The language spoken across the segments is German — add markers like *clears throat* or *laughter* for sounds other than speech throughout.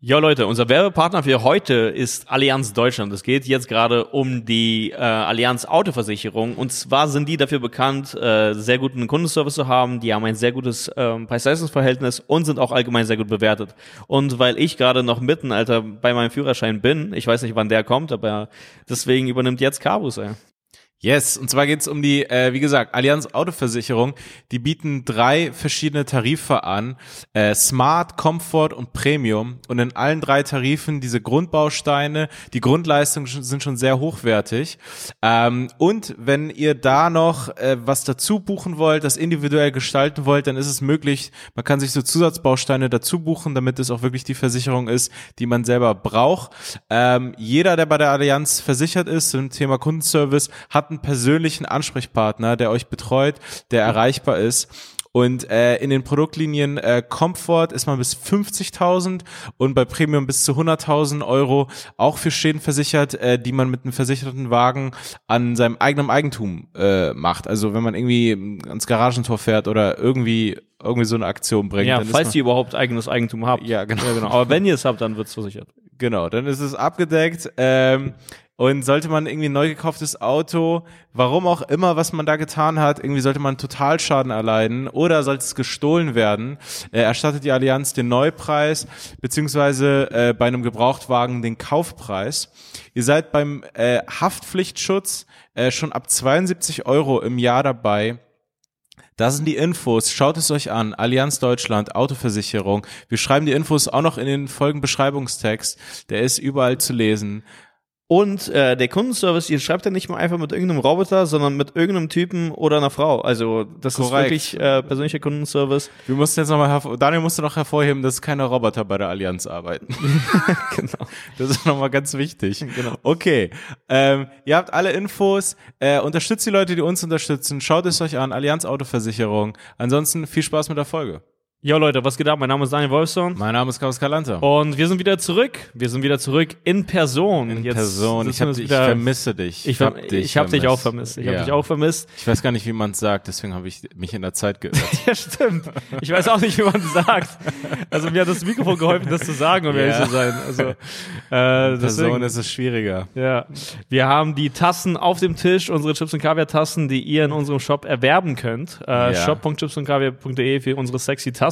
Ja, Leute, unser Werbepartner für heute ist Allianz Deutschland. Es geht jetzt gerade um die äh, Allianz Autoversicherung. Und zwar sind die dafür bekannt, äh, sehr guten Kundenservice zu haben. Die haben ein sehr gutes ähm, Preis-Leistungs-Verhältnis und sind auch allgemein sehr gut bewertet. Und weil ich gerade noch mitten, Alter, bei meinem Führerschein bin, ich weiß nicht, wann der kommt, aber deswegen übernimmt jetzt Carbus, ey. Yes, und zwar geht's um die, äh, wie gesagt, Allianz Autoversicherung. Die bieten drei verschiedene Tarife an, äh, Smart, Comfort und Premium. Und in allen drei Tarifen diese Grundbausteine, die Grundleistungen sind schon sehr hochwertig. Ähm, und wenn ihr da noch äh, was dazu buchen wollt, das individuell gestalten wollt, dann ist es möglich, man kann sich so Zusatzbausteine dazu buchen, damit es auch wirklich die Versicherung ist, die man selber braucht. Ähm, jeder, der bei der Allianz versichert ist, zum Thema Kundenservice, hat einen persönlichen Ansprechpartner, der euch betreut, der erreichbar ist. Und äh, in den Produktlinien äh, Comfort ist man bis 50.000 und bei Premium bis zu 100.000 Euro auch für Schäden versichert, äh, die man mit einem versicherten Wagen an seinem eigenen Eigentum äh, macht. Also wenn man irgendwie ans Garagentor fährt oder irgendwie irgendwie so eine Aktion bringt. Ja, falls ihr überhaupt eigenes Eigentum habt. Ja, genau. Ja, genau. Aber wenn ihr es habt, dann wird's versichert. Genau, dann ist es abgedeckt. Ähm, und sollte man irgendwie ein neu gekauftes Auto, warum auch immer, was man da getan hat, irgendwie sollte man Totalschaden erleiden oder sollte es gestohlen werden, äh, erstattet die Allianz den Neupreis beziehungsweise äh, bei einem Gebrauchtwagen den Kaufpreis. Ihr seid beim äh, Haftpflichtschutz äh, schon ab 72 Euro im Jahr dabei. Da sind die Infos. Schaut es euch an. Allianz Deutschland, Autoversicherung. Wir schreiben die Infos auch noch in den Folgenbeschreibungstext. Der ist überall zu lesen. Und äh, der Kundenservice, ihr schreibt ja nicht mal einfach mit irgendeinem Roboter, sondern mit irgendeinem Typen oder einer Frau. Also das Korrekt. ist wirklich äh, persönlicher Kundenservice. Wir mussten jetzt nochmal hervor Daniel musste noch hervorheben, dass keine Roboter bei der Allianz arbeiten. *laughs* genau. Das ist nochmal ganz wichtig. Genau. Okay. Ähm, ihr habt alle Infos. Äh, unterstützt die Leute, die uns unterstützen. Schaut es euch an. Allianz Autoversicherung. Ansonsten viel Spaß mit der Folge. Jo Leute, was geht ab? Mein Name ist Daniel Wolfson. Mein Name ist Klaus Kalanta. Und wir sind wieder zurück. Wir sind wieder zurück in Person. In Jetzt Person. Ich, hab, wir ich wieder- vermisse dich. Ich, hab, ich hab dich auch vermisst. Ich Ja. hab dich auch vermisst. Ich weiß gar nicht, wie man es sagt, deswegen habe ich mich in der Zeit geirrt. *laughs* Ja, stimmt. Ich weiß auch nicht, wie man es sagt. Also mir hat das Mikrofon geholfen, das zu sagen, um ehrlich Ja. zu sein. Also äh, Person deswegen, ist es schwieriger. ja. Wir haben die Tassen auf dem Tisch, unsere Chips und Kaviar Tassen, die ihr in unserem Shop erwerben könnt. Äh, Ja. shop.chipsundkaviar.de für unsere sexy Tassen.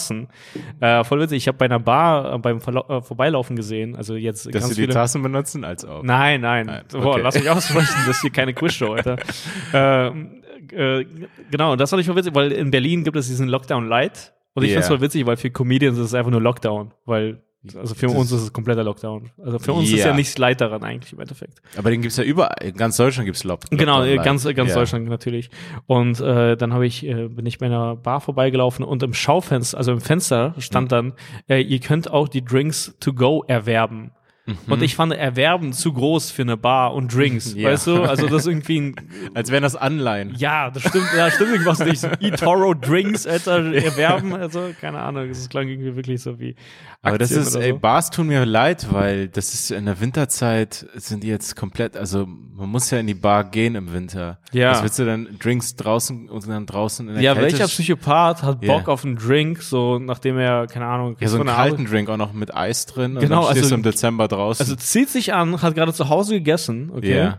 Äh, voll witzig. Ich habe bei einer Bar äh, beim Verlau äh, Vorbeilaufen gesehen. Also jetzt Dass ganz sie die. Tassen benutzen als auch. Nein, nein. Nein, Boah, okay. lass mich aussprechen. Das ist hier keine Quizshow, Alter. *laughs* ähm, äh, genau, und das fand ich voll witzig, weil in Berlin gibt es diesen Lockdown Light. Und ich Ja. find's voll witzig, weil für Comedians ist es einfach nur Lockdown. Weil, also für uns ist es kompletter Lockdown. Also für uns ist Ja. nichts Light daran eigentlich im Endeffekt. Aber den gibt's ja überall. In ganz Deutschland gibt's. Genau, Lockdown äh, ganz, Live. ganz ja. Deutschland natürlich. Und äh, dann habe ich, äh, bin ich bei einer Bar vorbeigelaufen und im Schaufenster, also im Fenster Mhm. stand dann, äh, ihr könnt auch die Drinks to go erwerben. Mhm. Und ich fand Erwerben zu groß für eine Bar und Drinks, *laughs* Ja. weißt du? Also das ist irgendwie ein, *laughs* Als wären das Anleihen. ja, das stimmt, ja, stimmt irgendwas nicht. So eToro Drinks, Alter, *laughs* erwerben, also keine Ahnung, das klang irgendwie wirklich so wie Aber das Aktien ist, oder ey, so. Bars tun mir leid, weil das ist in der Winterzeit sind die jetzt komplett, also man muss ja in die Bar gehen im Winter. Ja. Was willst du dann Drinks draußen und dann draußen in der Ja, Kälte? welcher Psychopath hat. Bock auf einen Drink, so nachdem er, keine Ahnung, ja, so einen der Arbeit- kalten Drink auch noch mit Eis drin. Und Genau, dann stehst also- im Dezember draußen. Also zieht sich an, hat gerade zu Hause gegessen, okay. Ja.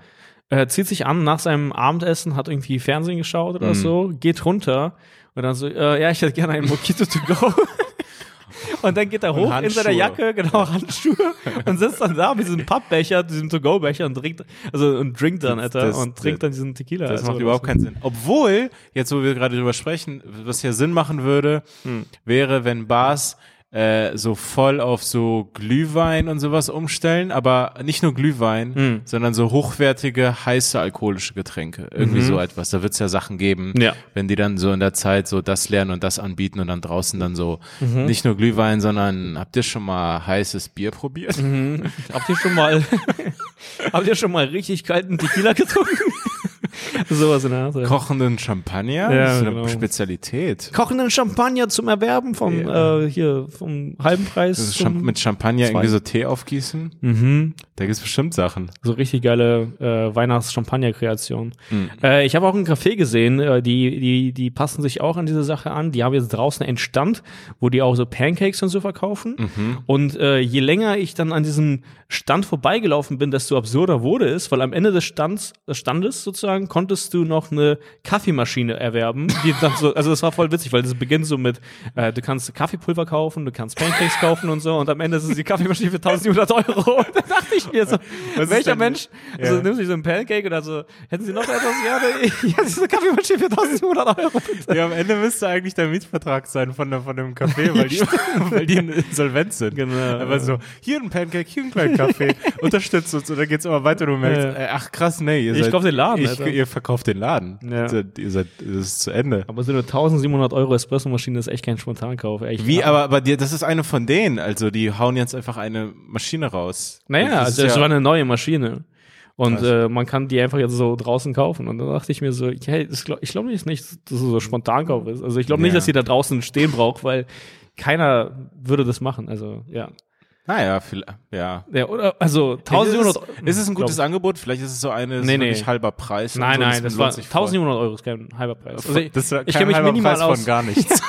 Äh, zieht sich an nach seinem Abendessen, hat irgendwie Fernsehen geschaut oder so, geht runter und dann so, äh, ja, ich hätte gerne einen Mojito to go. *laughs* und dann geht er hoch in seiner. Jacke, genau, Handschuhe und sitzt dann da mit diesem Pappbecher, diesem To-Go-Becher und trinkt, also und trinkt dann, Alter, Das- und trinkt dann diesen Tequila. Das also, macht überhaupt keinen Sinn. Obwohl, jetzt wo wir gerade drüber sprechen, was ja Sinn machen würde, Hm. wäre, wenn Bars äh, so voll auf so Glühwein und sowas umstellen, aber nicht nur Glühwein, Hm. sondern so hochwertige, heiße alkoholische Getränke. Irgendwie so etwas. Da wird es ja Sachen geben, Mhm. Ja. wenn die dann so in der Zeit so das lernen und das anbieten und dann draußen dann so Mhm. nicht nur Glühwein, sondern habt ihr schon mal heißes Bier probiert? Mhm. Habt ihr schon mal, *laughs* habt ihr schon mal richtig kalten Tequila getrunken? *laughs* *laughs* Sowas in der Art. ja. Kochenden Champagner? Ja, das ist eine genau. Spezialität. kochenden Champagner zum Erwerben vom Ja. äh, hier vom halben Preis. Zum- Champ mit Champagner Zwei. irgendwie so Tee aufgießen. Mhm. Da gibt's bestimmt Sachen. So richtig geile äh, Weihnachts-Champagner-Kreation. Äh, ich habe auch einen Café gesehen, äh, die, die, die passen sich auch an diese Sache an. Die haben jetzt draußen einen Stand, wo die auch so Pancakes und so verkaufen. Und äh, je länger ich dann an diesem Stand vorbeigelaufen bin, desto absurder wurde es, weil am Ende des Stands, des Standes sozusagen konntest du noch eine Kaffeemaschine erwerben. Die dann so, also das war voll witzig, weil das beginnt so mit, äh, du kannst Kaffeepulver kaufen, du kannst Pancakes kaufen und so und am Ende ist es die Kaffeemaschine für 1700 Euro. Und *laughs* da dachte ich *laughs* mir so, ist welcher Mensch, also Ja. nimmst du so ein Pancake oder so, hätten Sie noch etwas gerne? Ja, diese *laughs* Kaffeemaschine für 1700 Euro. Bitte. Ja, am Ende müsste eigentlich der Mietvertrag sein von, der, von dem Café, weil die, *laughs* weil die in Insolvenz sind. Genau. Aber so, hier ein Pancake, hier ein kleiner Kaffee, unterstützt uns und dann geht's immer weiter du merkst, Ja. äh, ach krass, nee, ihr Ich seid, kauf den Laden, ich, ihr verkauft den Laden. Ja. Ihr seid, ihr seid, das ist zu Ende. Aber so eine 1700 Euro Espressomaschine ist echt kein Spontankauf. Echt. Wie, aber, aber dir, das ist eine von denen, also die hauen jetzt einfach eine Maschine raus. Naja, also ist es ja, war eine neue Maschine. Und äh, man kann die einfach jetzt so draußen kaufen. Und dann dachte ich mir so, hey, das glaub, ich glaube nicht, dass es so Spontankauf ist. Also ich glaube nicht, Ja. dass die da draußen stehen braucht, weil keiner würde das machen. Also ja. Naja, vielleicht, ja. ja oder, also Ist 1700 es, ist es ein gutes Angebot? Vielleicht ist es so eine, Nee, nee, halber Preis. Nein, nein, das war sich voll. 1700 Euro ist kein halber Preis. Also ich, das war ich kein kenne mich minimal Preis aus. von gar *laughs* nichts.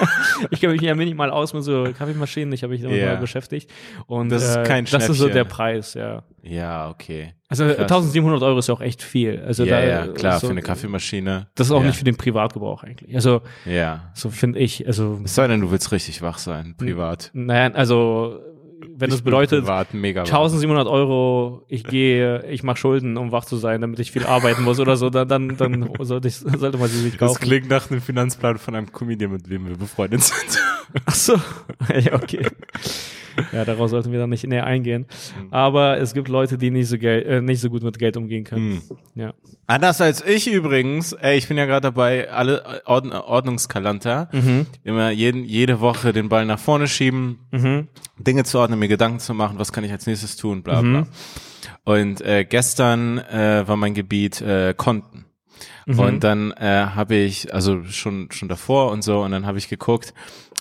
ich kenne mich ja minimal aus mit so Kaffeemaschinen. Ich habe mich damit Ja. mal beschäftigt. Und Das ist äh, kein Das ist so der Preis, ja. ja, okay. Also Krass. 1700 Euro ist ja auch echt viel. Also ja, da, ja, klar, so, für eine Kaffeemaschine. Das ist auch ja. nicht für den Privatgebrauch eigentlich. Also Ja. so finde ich. Also Es sei denn, du willst richtig wach sein, privat. naja, also wenn das bedeutet privat mega wach. 1700 Euro, ich gehe, ich mache Schulden, um wach zu sein, damit ich viel arbeiten muss oder so, dann, dann, dann sollte, ich, sollte man sie sich Das kaufen. klingt nach einem Finanzplan von einem Comedian, mit dem wir befreundet sind. Ach so, *laughs* ja, okay. *laughs* Ja, daraus sollten wir dann nicht näher eingehen. Hm. Aber es gibt Leute, die nicht so, Geld, äh, nicht so gut mit Geld umgehen können. Hm. Ja. Anders als ich übrigens. Ey, ich bin ja gerade dabei, alle äh, Ordn Ordnungskalanter. Mhm. Immer jeden, jede Woche den Ball nach vorne schieben, Mhm. Dinge zu ordnen, mir Gedanken zu machen, was kann ich als nächstes tun, bla bla. Und äh, gestern äh, war mein Gebiet äh, Konten. Und dann äh, habe ich, also schon schon davor und so, und dann habe ich geguckt,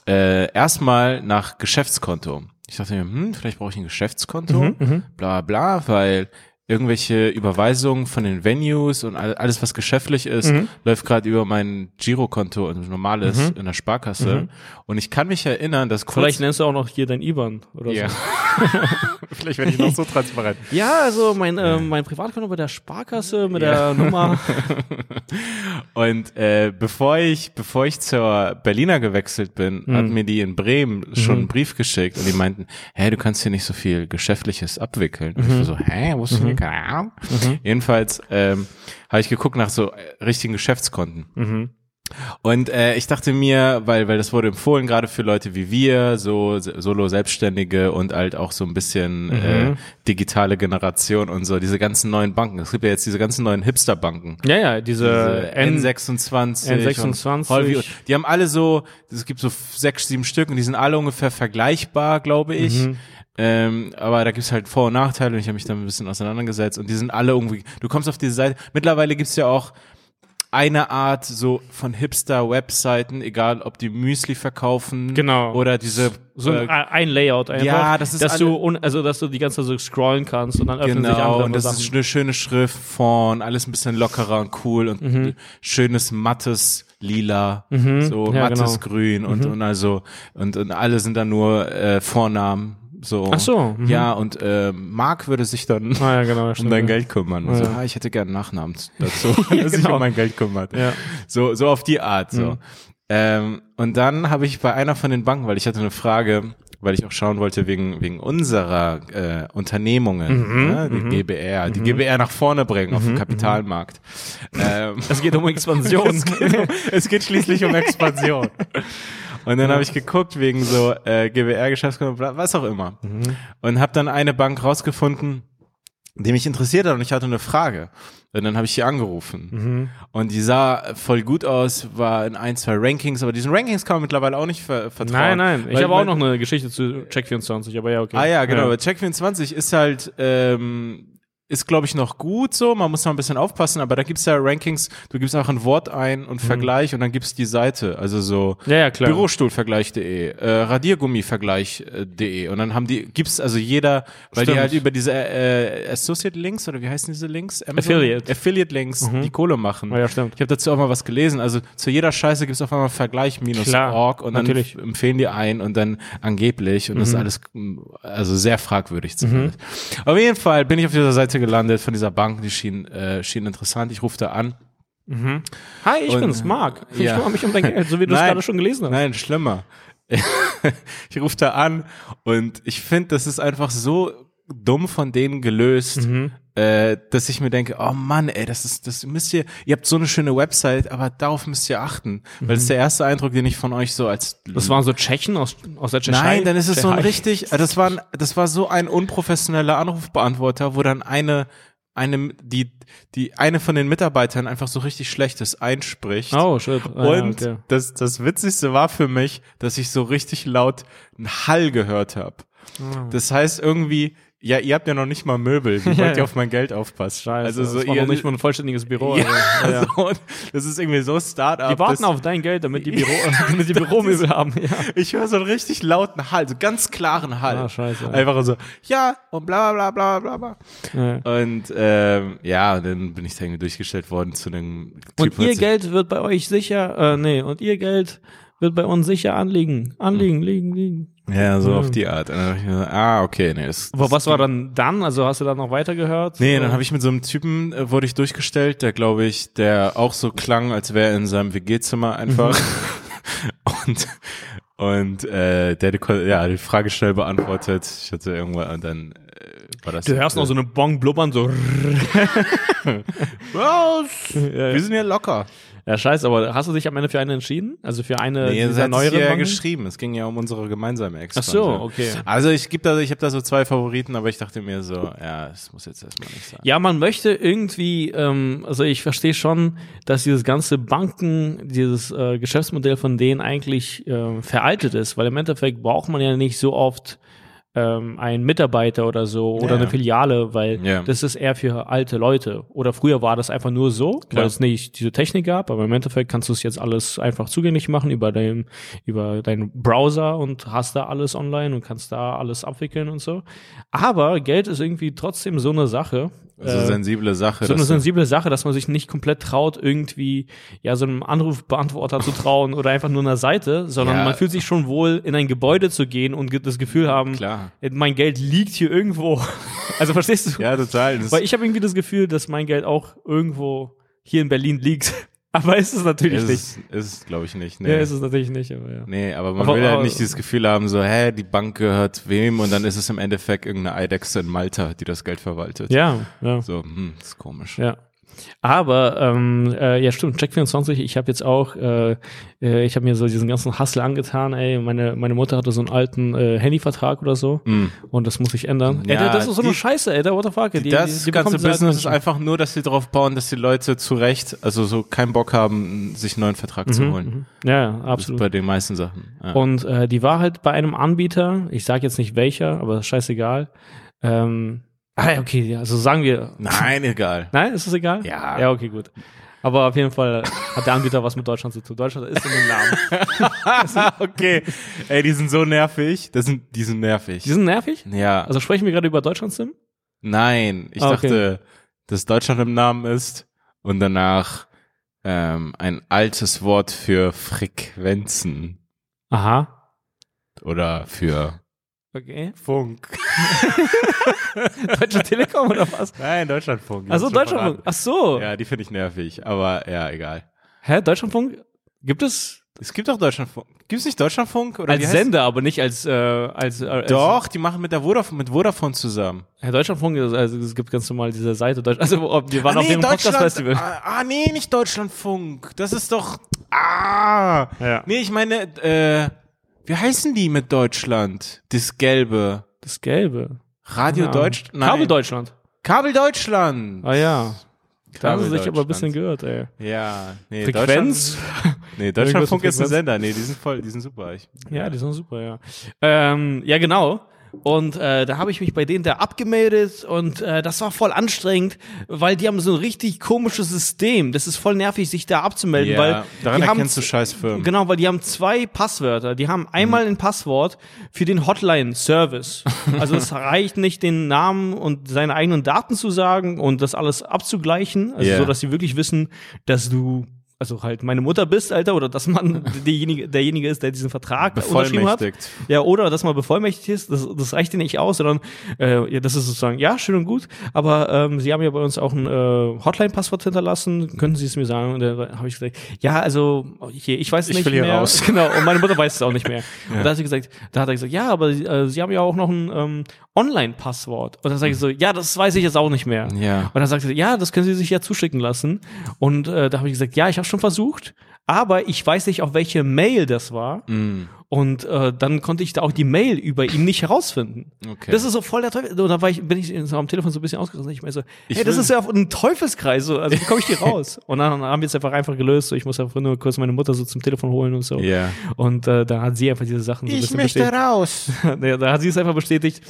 äh, erstmal nach Geschäftskonto. Ich dachte mir, hm, vielleicht brauche ich ein Geschäftskonto, bla bla, weil irgendwelche Überweisungen von den Venues und all- alles, was geschäftlich ist, läuft gerade über mein Girokonto, also normales in der Sparkasse. Und ich kann mich erinnern, dass kurz Vielleicht nennst du auch noch hier dein IBAN oder ja. so. *laughs* vielleicht werde ich noch so transparent. *laughs* Ja, also mein, äh, mein Privatkonto bei der Sparkasse mit der Nummer. *laughs* Und äh, bevor ich bevor ich zur Berliner gewechselt bin, Hm. hat mir die in Bremen schon Mhm. einen Brief geschickt und die meinten, hä, du kannst hier nicht so viel Geschäftliches abwickeln. Und ich Mhm. war so, hä, wusste ich nicht, keine Ahnung. Jedenfalls ähm, habe ich geguckt nach so äh, richtigen Geschäftskonten. Mhm. Und äh, ich dachte mir, weil weil das wurde empfohlen, gerade für Leute wie wir, so se- Solo-Selbstständige und halt auch so ein bisschen äh, digitale Generation und so, diese ganzen neuen Banken. Es gibt ja jetzt diese ganzen neuen Hipster-Banken. Ja, ja, diese, Diese N N26, N26. und Holvi die haben alle so, es gibt so sechs, sieben Stück und die sind alle ungefähr vergleichbar, glaube ich. Mhm. Ähm, aber da gibt's halt Vor- und Nachteile und ich habe mich da ein bisschen auseinandergesetzt und die sind alle irgendwie, du kommst auf diese Seite, mittlerweile gibt's ja auch eine Art so von Hipster-Webseiten, egal ob die Müsli verkaufen Genau. oder diese so äh, ein, ein Layout einfach. ja, das ist dass du un, also dass du die ganze Zeit so scrollen kannst und dann öffnen sich Genau, andere und das Sachen. ist eine schöne Schrift von, alles ein bisschen lockerer und cool und Mhm. schönes mattes Lila, so Mhm. Ja, mattes genau. Grün und, und also, und, und alle sind dann nur äh, Vornamen. So. Ach so, mhm. Ja, und äh, Mark würde sich dann ah, ja, genau, *laughs* um dein. Geld kümmern. Also, Ja. ah, ich hätte gerne einen Nachnamen *laughs* dazu, *laughs* dass sich genau. um mein Geld kümmert. Ja. So, so auf die Art. So. Mhm. Ähm, und dann habe ich bei einer von den Banken, weil ich hatte eine Frage, weil ich auch schauen wollte wegen wegen unserer äh, Unternehmungen, Mhm. ne, die GBR, die GBR nach vorne bringen auf dem Kapitalmarkt. Ähm, Es geht um Expansion. es, geht es geht schließlich um Expansion. Und dann habe ich geguckt wegen so äh, GBR-Geschäftskonto, bla- was auch immer. Und habe dann eine Bank rausgefunden, die mich interessiert hat und ich hatte eine Frage. Und dann habe ich sie angerufen. Mhm. Und die sah voll gut aus, war in ein, zwei Rankings, aber diesen Rankings kann man mittlerweile auch nicht ver nein, vertrauen. nein. Ich Weil- habe auch noch eine Geschichte zu Check24, aber ja, okay. Ah ja, genau. Aber Check24 ist halt, ähm, ist, glaube ich, noch gut so. Man muss noch ein bisschen aufpassen, aber da gibt's ja Rankings, du gibst auch ein Wort ein und Vergleich und dann gibt's die Seite. Also so Ja, ja, klar. Bürostuhlvergleich.de, äh, Radiergummivergleich.de und dann haben die, gibt's also jeder, weil die Stimmt. halt über diese äh, Associate Links oder wie heißen diese Links? Amazon? Affiliate. Affiliate Links, die Kohle machen. Ja, stimmt. Ich habe dazu auch mal was gelesen. Also zu jeder Scheiße gibt's auf einmal Vergleich-org und dann natürlich. f- empfehlen die ein und dann angeblich und das ist alles also sehr fragwürdig zumindest. Auf jeden Fall bin ich auf dieser Seite gelandet von dieser Bank, die schien, äh, schien interessant. Ich rufe da an. Hi, ich Und, bin's, Marc. Ich ja. kümmere mich um dein Geld, so wie du es *laughs* gerade schon gelesen hast. Nein, schlimmer. *laughs* ich rufe da an und ich finde, das ist einfach so dumm von denen gelöst, Mhm. äh, dass ich mir denke, oh Mann, ey, das ist, das müsst ihr, ihr habt so eine schöne Website, aber darauf müsst ihr achten, weil das ist der erste Eindruck, den ich von euch so als Mhm. Das waren so Tschechen aus, aus der Tschechei. Nein, dann ist es so ein richtig, äh, das war, das war so ein unprofessioneller Anrufbeantworter, wo dann eine, eine, die, die, eine von den Mitarbeitern einfach so richtig Schlechtes einspricht. Oh, shit. Ah, ja, Und okay. das, das Witzigste war für mich, dass ich so richtig laut einen Hall gehört habe. Ah. Das heißt irgendwie, ja, ihr habt ja noch nicht mal Möbel, wie wollt ihr ja. *laughs* auf mein Geld aufpassen? Scheiße, also so das war ihr, noch nicht mal ein vollständiges Büro. ja, also, *laughs* ja. So, und das ist irgendwie so Start-up. Die warten auf dein Geld, damit die, Büro, *laughs* damit die Büromöbel haben. Ja. Ich höre so einen richtig lauten Hall, so ganz klaren Hall. Ah, scheiße. Einfach so, ja, und bla bla bla bla bla. Ja. Und ähm, ja, und dann bin ich da irgendwie durchgestellt worden zu einem Und Typ, ihr hat sich- Geld wird bei euch sicher, äh, nee, und ihr Geld wird bei uns sicher anliegen. Anliegen, liegen, liegen. Ja, so Ja. auf die Art. Ah, okay, nee. Das, Aber was war dann dann? Also hast du dann noch weitergehört? Nee, dann habe ich mit so einem Typen, äh, wurde ich durchgestellt, der glaube ich, der auch so klang, als wäre er in seinem WG-Zimmer einfach. *laughs* und und äh, der die, ja, die Frage schnell beantwortet. Ich hatte irgendwann und dann äh, war das. Du hörst noch so eine Bong blubbern, so. *laughs* *laughs* Was? ja, Wir sind ja locker. Ja, scheiße, aber hast du dich am Ende für eine entschieden? Also für eine Nee, das dieser neueren ja geschrieben. Es ging ja um unsere gemeinsame Ach Expansion. so, okay. Also ich gebe da, ich habe da so zwei Favoriten, aber ich dachte mir so, ja, das muss jetzt erstmal nicht sein. Ja, man möchte irgendwie, ähm, also ich verstehe schon, dass dieses ganze Banken, dieses äh, Geschäftsmodell von denen eigentlich ähm, veraltet ist, weil im Endeffekt braucht man ja nicht so oft ähm, einen Mitarbeiter oder so oder Ja. eine Filiale, weil Ja. das ist eher für alte Leute. Oder früher war das einfach nur so, Klar. weil es nicht diese Technik gab, aber im Endeffekt kannst du es jetzt alles einfach zugänglich machen über deinen über deinen Browser und hast da alles online und kannst da alles abwickeln und so. Aber Geld ist irgendwie trotzdem so eine Sache. Also äh, sensible Sache. so eine sensible Sache, dass man sich nicht komplett traut, irgendwie ja so einem Anrufbeantworter zu trauen oder einfach nur einer Seite, sondern Ja. man fühlt sich schon wohl, in ein Gebäude zu gehen und das Gefühl haben, Klar. mein Geld liegt hier irgendwo. *laughs* Also verstehst du? Ja, total. Das Weil ich habe irgendwie das Gefühl, dass mein Geld auch irgendwo hier in Berlin liegt. Aber ist es natürlich ist, nicht. ist es, glaube ich, nicht. Nee. Ja, ist es natürlich nicht, aber ja. Nee, aber man Aber- will halt nicht dieses Gefühl haben, so, hä, die Bank gehört wem und dann ist es im Endeffekt irgendeine Eidechse in Malta, die das Geld verwaltet. Ja, ja. So, hm, ist komisch. Ja. Aber ähm, äh, ja stimmt, Check24, ich habe jetzt auch, äh, äh, ich habe mir so diesen ganzen Hustle angetan, ey, meine, meine Mutter hatte so einen alten äh, Handyvertrag oder so Mm. und das muss ich ändern. Ja, ey, das ist so eine die- Scheiße, ey, der what the fuck, die, das die, die ganze diese Business ist einfach nur, dass sie darauf bauen, dass die Leute zu Recht, also so keinen Bock haben, sich einen neuen Vertrag zu Menschen. holen. Mhm, mhm. Ja, ja, Das ist absolut. bei den meisten Sachen. Ja. Und äh, die war halt bei einem Anbieter, ich sage jetzt nicht welcher, aber scheißegal. Ähm, ah, okay, ja, also sagen wir, Nein, *laughs* egal. nein, ist das egal? Ja. Ja, okay, gut. Aber auf jeden Fall hat der Anbieter was mit Deutschland zu tun. Deutschland ist in dem Namen. *laughs* okay. Ey, die sind so nervig. Das sind, die sind nervig. Die sind nervig? ja. Also sprechen wir gerade über Deutschland-Sim? Nein, ich Ah, okay. dachte, dass Deutschland im Namen ist und danach ähm, ein altes Wort für Frequenzen Aha. oder für Okay. Funk. *laughs* Deutsche Telekom oder was? Nein, Deutschlandfunk. Achso, Deutschlandfunk. Ach so. Ja, die finde ich nervig, aber ja, egal. Hä, Deutschlandfunk? Gibt es Es gibt doch Deutschlandfunk. Gibt es nicht Deutschlandfunk? Oder als Sender, aber nicht als, äh, als, äh, als Doch, die machen mit der Vodafone, mit Vodafone zusammen. Ja, Deutschlandfunk, also es gibt ganz normal diese Seite, Deutsch, also ob- wir waren ah, auf dem Podcast-Festival. Ah, ah, nee, nicht Deutschlandfunk. Das ist doch. Ah. Ja. Nee, ich meine, äh, wie heißen die mit Deutschland? Das Gelbe. Das Gelbe. Radio Ja. Deutsch? Kabel Deutschland. Kabel Deutschland. Ah ja. Da haben sie sich aber ein bisschen Deutschland. gehört, ey. Ja, nee, Frequenz? Deutschland- Nee, *laughs* Deutschlandfunk ist ein Sender. Nee, die sind voll, die sind super. Ich, Ja, die sind super, ja. Ähm, ja, genau. Und äh, da habe ich mich bei denen da abgemeldet und äh, das war voll anstrengend, weil die haben so ein richtig komisches System. Das ist voll nervig, sich da abzumelden, Ja, weil daran die haben erkennst du Scheißfirmen. Genau, weil die haben zwei Passwörter. Die haben einmal Mhm. ein Passwort für den Hotline-Service. Also es *laughs* reicht nicht, den Namen und seine eigenen Daten zu sagen und das alles abzugleichen. Also Ja. so, dass sie wirklich wissen, dass du also halt meine Mutter bist, Alter, oder dass man *laughs* derjenige, derjenige ist, der diesen Vertrag unterschrieben hat. Ja, oder dass man bevollmächtigt ist, das, das reicht dir nicht aus, sondern äh, ja, das ist sozusagen, ja, schön und gut, aber ähm, Sie haben ja bei uns auch ein äh, Hotline-Passwort hinterlassen, könnten Sie es mir sagen? Und da habe ich gesagt, ja, also hier, ich weiß Ich nicht will hier mehr. raus. *laughs* Genau, und meine Mutter weiß es auch nicht mehr. *laughs* Und da hat sie gesagt, da hat er gesagt, ja, aber äh, Sie haben ja auch noch ein ähm, Online-Passwort. Und dann sage ich so, ja, das weiß ich jetzt auch nicht mehr. Ja. Und dann sagte sie, ja, das können Sie sich ja zuschicken lassen. Und äh, da habe ich gesagt, ja, ich habe schon versucht, aber ich weiß nicht, auf welche Mail das war. Mm, Und äh, dann konnte ich da auch die Mail über ihn nicht herausfinden. Okay. Das ist so voll der Teufel. Und da war ich, bin ich so am Telefon so ein bisschen ausgerastet. Ich meine so, Ich hey, das ist ja ein Teufelskreis. So. Also wie komme ich hier raus? *laughs* Und dann haben wir es einfach einfach gelöst. So, ich muss einfach nur kurz meine Mutter so zum Telefon holen und so. Ja. Und äh, da hat sie einfach diese Sachen so ein bisschen bestätigt. raus. *laughs* Ja, da hat sie es einfach bestätigt.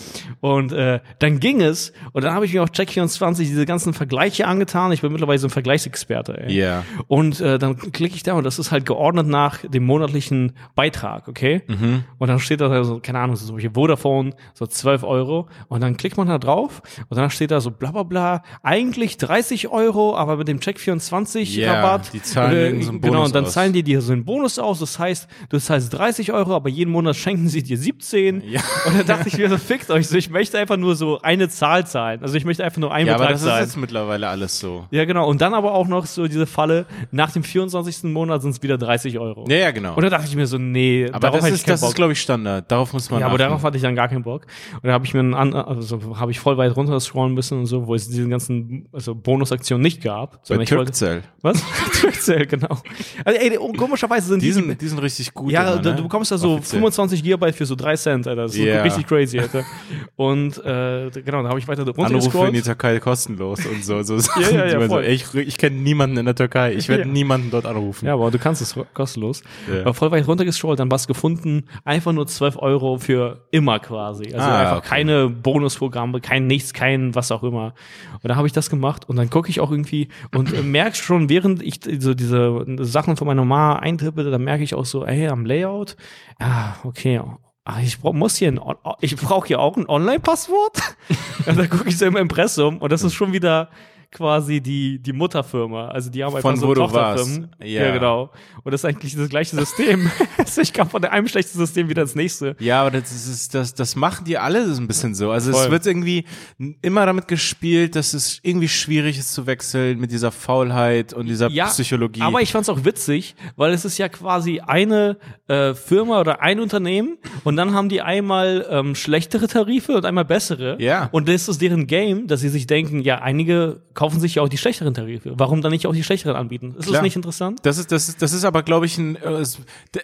Und äh, dann ging es. Und dann habe ich mir auf Check24 diese ganzen Vergleiche angetan. Ich bin mittlerweile so ein Vergleichsexperte. Ey. Ja. Und äh, dann klicke ich da und das ist halt geordnet nach dem monatlichen Beitrag, okay? Mhm. Und dann steht da so, keine Ahnung, so solche Vodafone, so 12 Euro. Und dann klickt man da drauf und dann steht da so bla bla bla, eigentlich 30 Euro, aber mit dem Check 24 Ja, Rabatt. die zahlen äh, so einen Genau, Bonus und dann aus. zahlen die dir so einen Bonus aus. Das heißt, du zahlst 30 Euro, aber jeden Monat schenken sie dir 17. Ja. Und dann dachte ich mir so, fickt euch so, ich möchte einfach nur so eine Zahl zahlen. Also ich möchte einfach nur einen Ja, aber Betrag das ist zahlen. jetzt mittlerweile alles so. Ja, genau. Und dann aber auch noch so diese Falle, nach dem 24. Monat sind es wieder 30 Euro. Ja, ja, genau. Und da dachte ich mir so, nee, aber das hätte ich ist, keinen das Bock. ist, glaube ich, Standard. Darauf muss man ja, aber achten. darauf hatte ich dann gar keinen Bock. Und da habe ich mir einen an, also habe ich voll weit runter scrollen müssen und so, wo es diese ganzen also Bonusaktionen nicht gab. Bei ich wollte, was? *laughs* Türkcell, genau. Also, ey, komischerweise sind Die die, sind, die sind richtig gut. ja, immer, du, ne? du bekommst da so Offiziell. 25 Gigabyte für so 3 Cent, Alter. Das ist Ja. richtig crazy, Alter. Und äh, genau, da habe ich weiter Anrufe in die. Türkei kostenlos und so. so *laughs* Ja, ja, ja, so, ey, ich ich kenne niemanden in der Türkei. Ich werde Ja. niemanden dort anrufen. Ja, aber du kannst es kostenlos. Ja. Aber voll weit runtergescrollt, dann was gefunden, einfach nur 12 Euro für immer quasi. Also Ah, einfach okay. keine Bonusprogramme, kein nichts, kein was auch immer. Und da habe ich das gemacht und dann gucke ich auch irgendwie und äh, merke schon, während ich so diese Sachen von meiner Mama eintippe, dann merke ich auch so, ey, am Layout, ah, okay, Ah, ich brauch, muss hier ein, ich brauche hier auch ein Online-Passwort. *laughs* und dann gucke ich so im Impressum und das ist schon wieder quasi die, die Mutterfirma. Also die haben einfach Von so wo Tochterfirmen. Ja. Ja. genau. Und das ist eigentlich das gleiche System. also *laughs* *laughs* ich kam von einem schlechten System wieder ins nächste. Ja, aber das ist das das machen die alle so ein bisschen so. Also Voll. es wird irgendwie immer damit gespielt, dass es irgendwie schwierig ist zu wechseln mit dieser Faulheit und dieser Psychologie. Aber ich fand's auch witzig, weil es ist ja quasi eine äh, Firma oder ein Unternehmen und dann haben die einmal ähm, schlechtere Tarife und einmal bessere. Ja. Und das ist deren Game, dass sie sich denken, ja, einige kaufen sich ja auch die schlechteren Tarife. Warum dann nicht auch die schlechteren anbieten? Ist das Klar. nicht interessant? Das ist, das ist, das ist aber, glaube ich, ein, äh,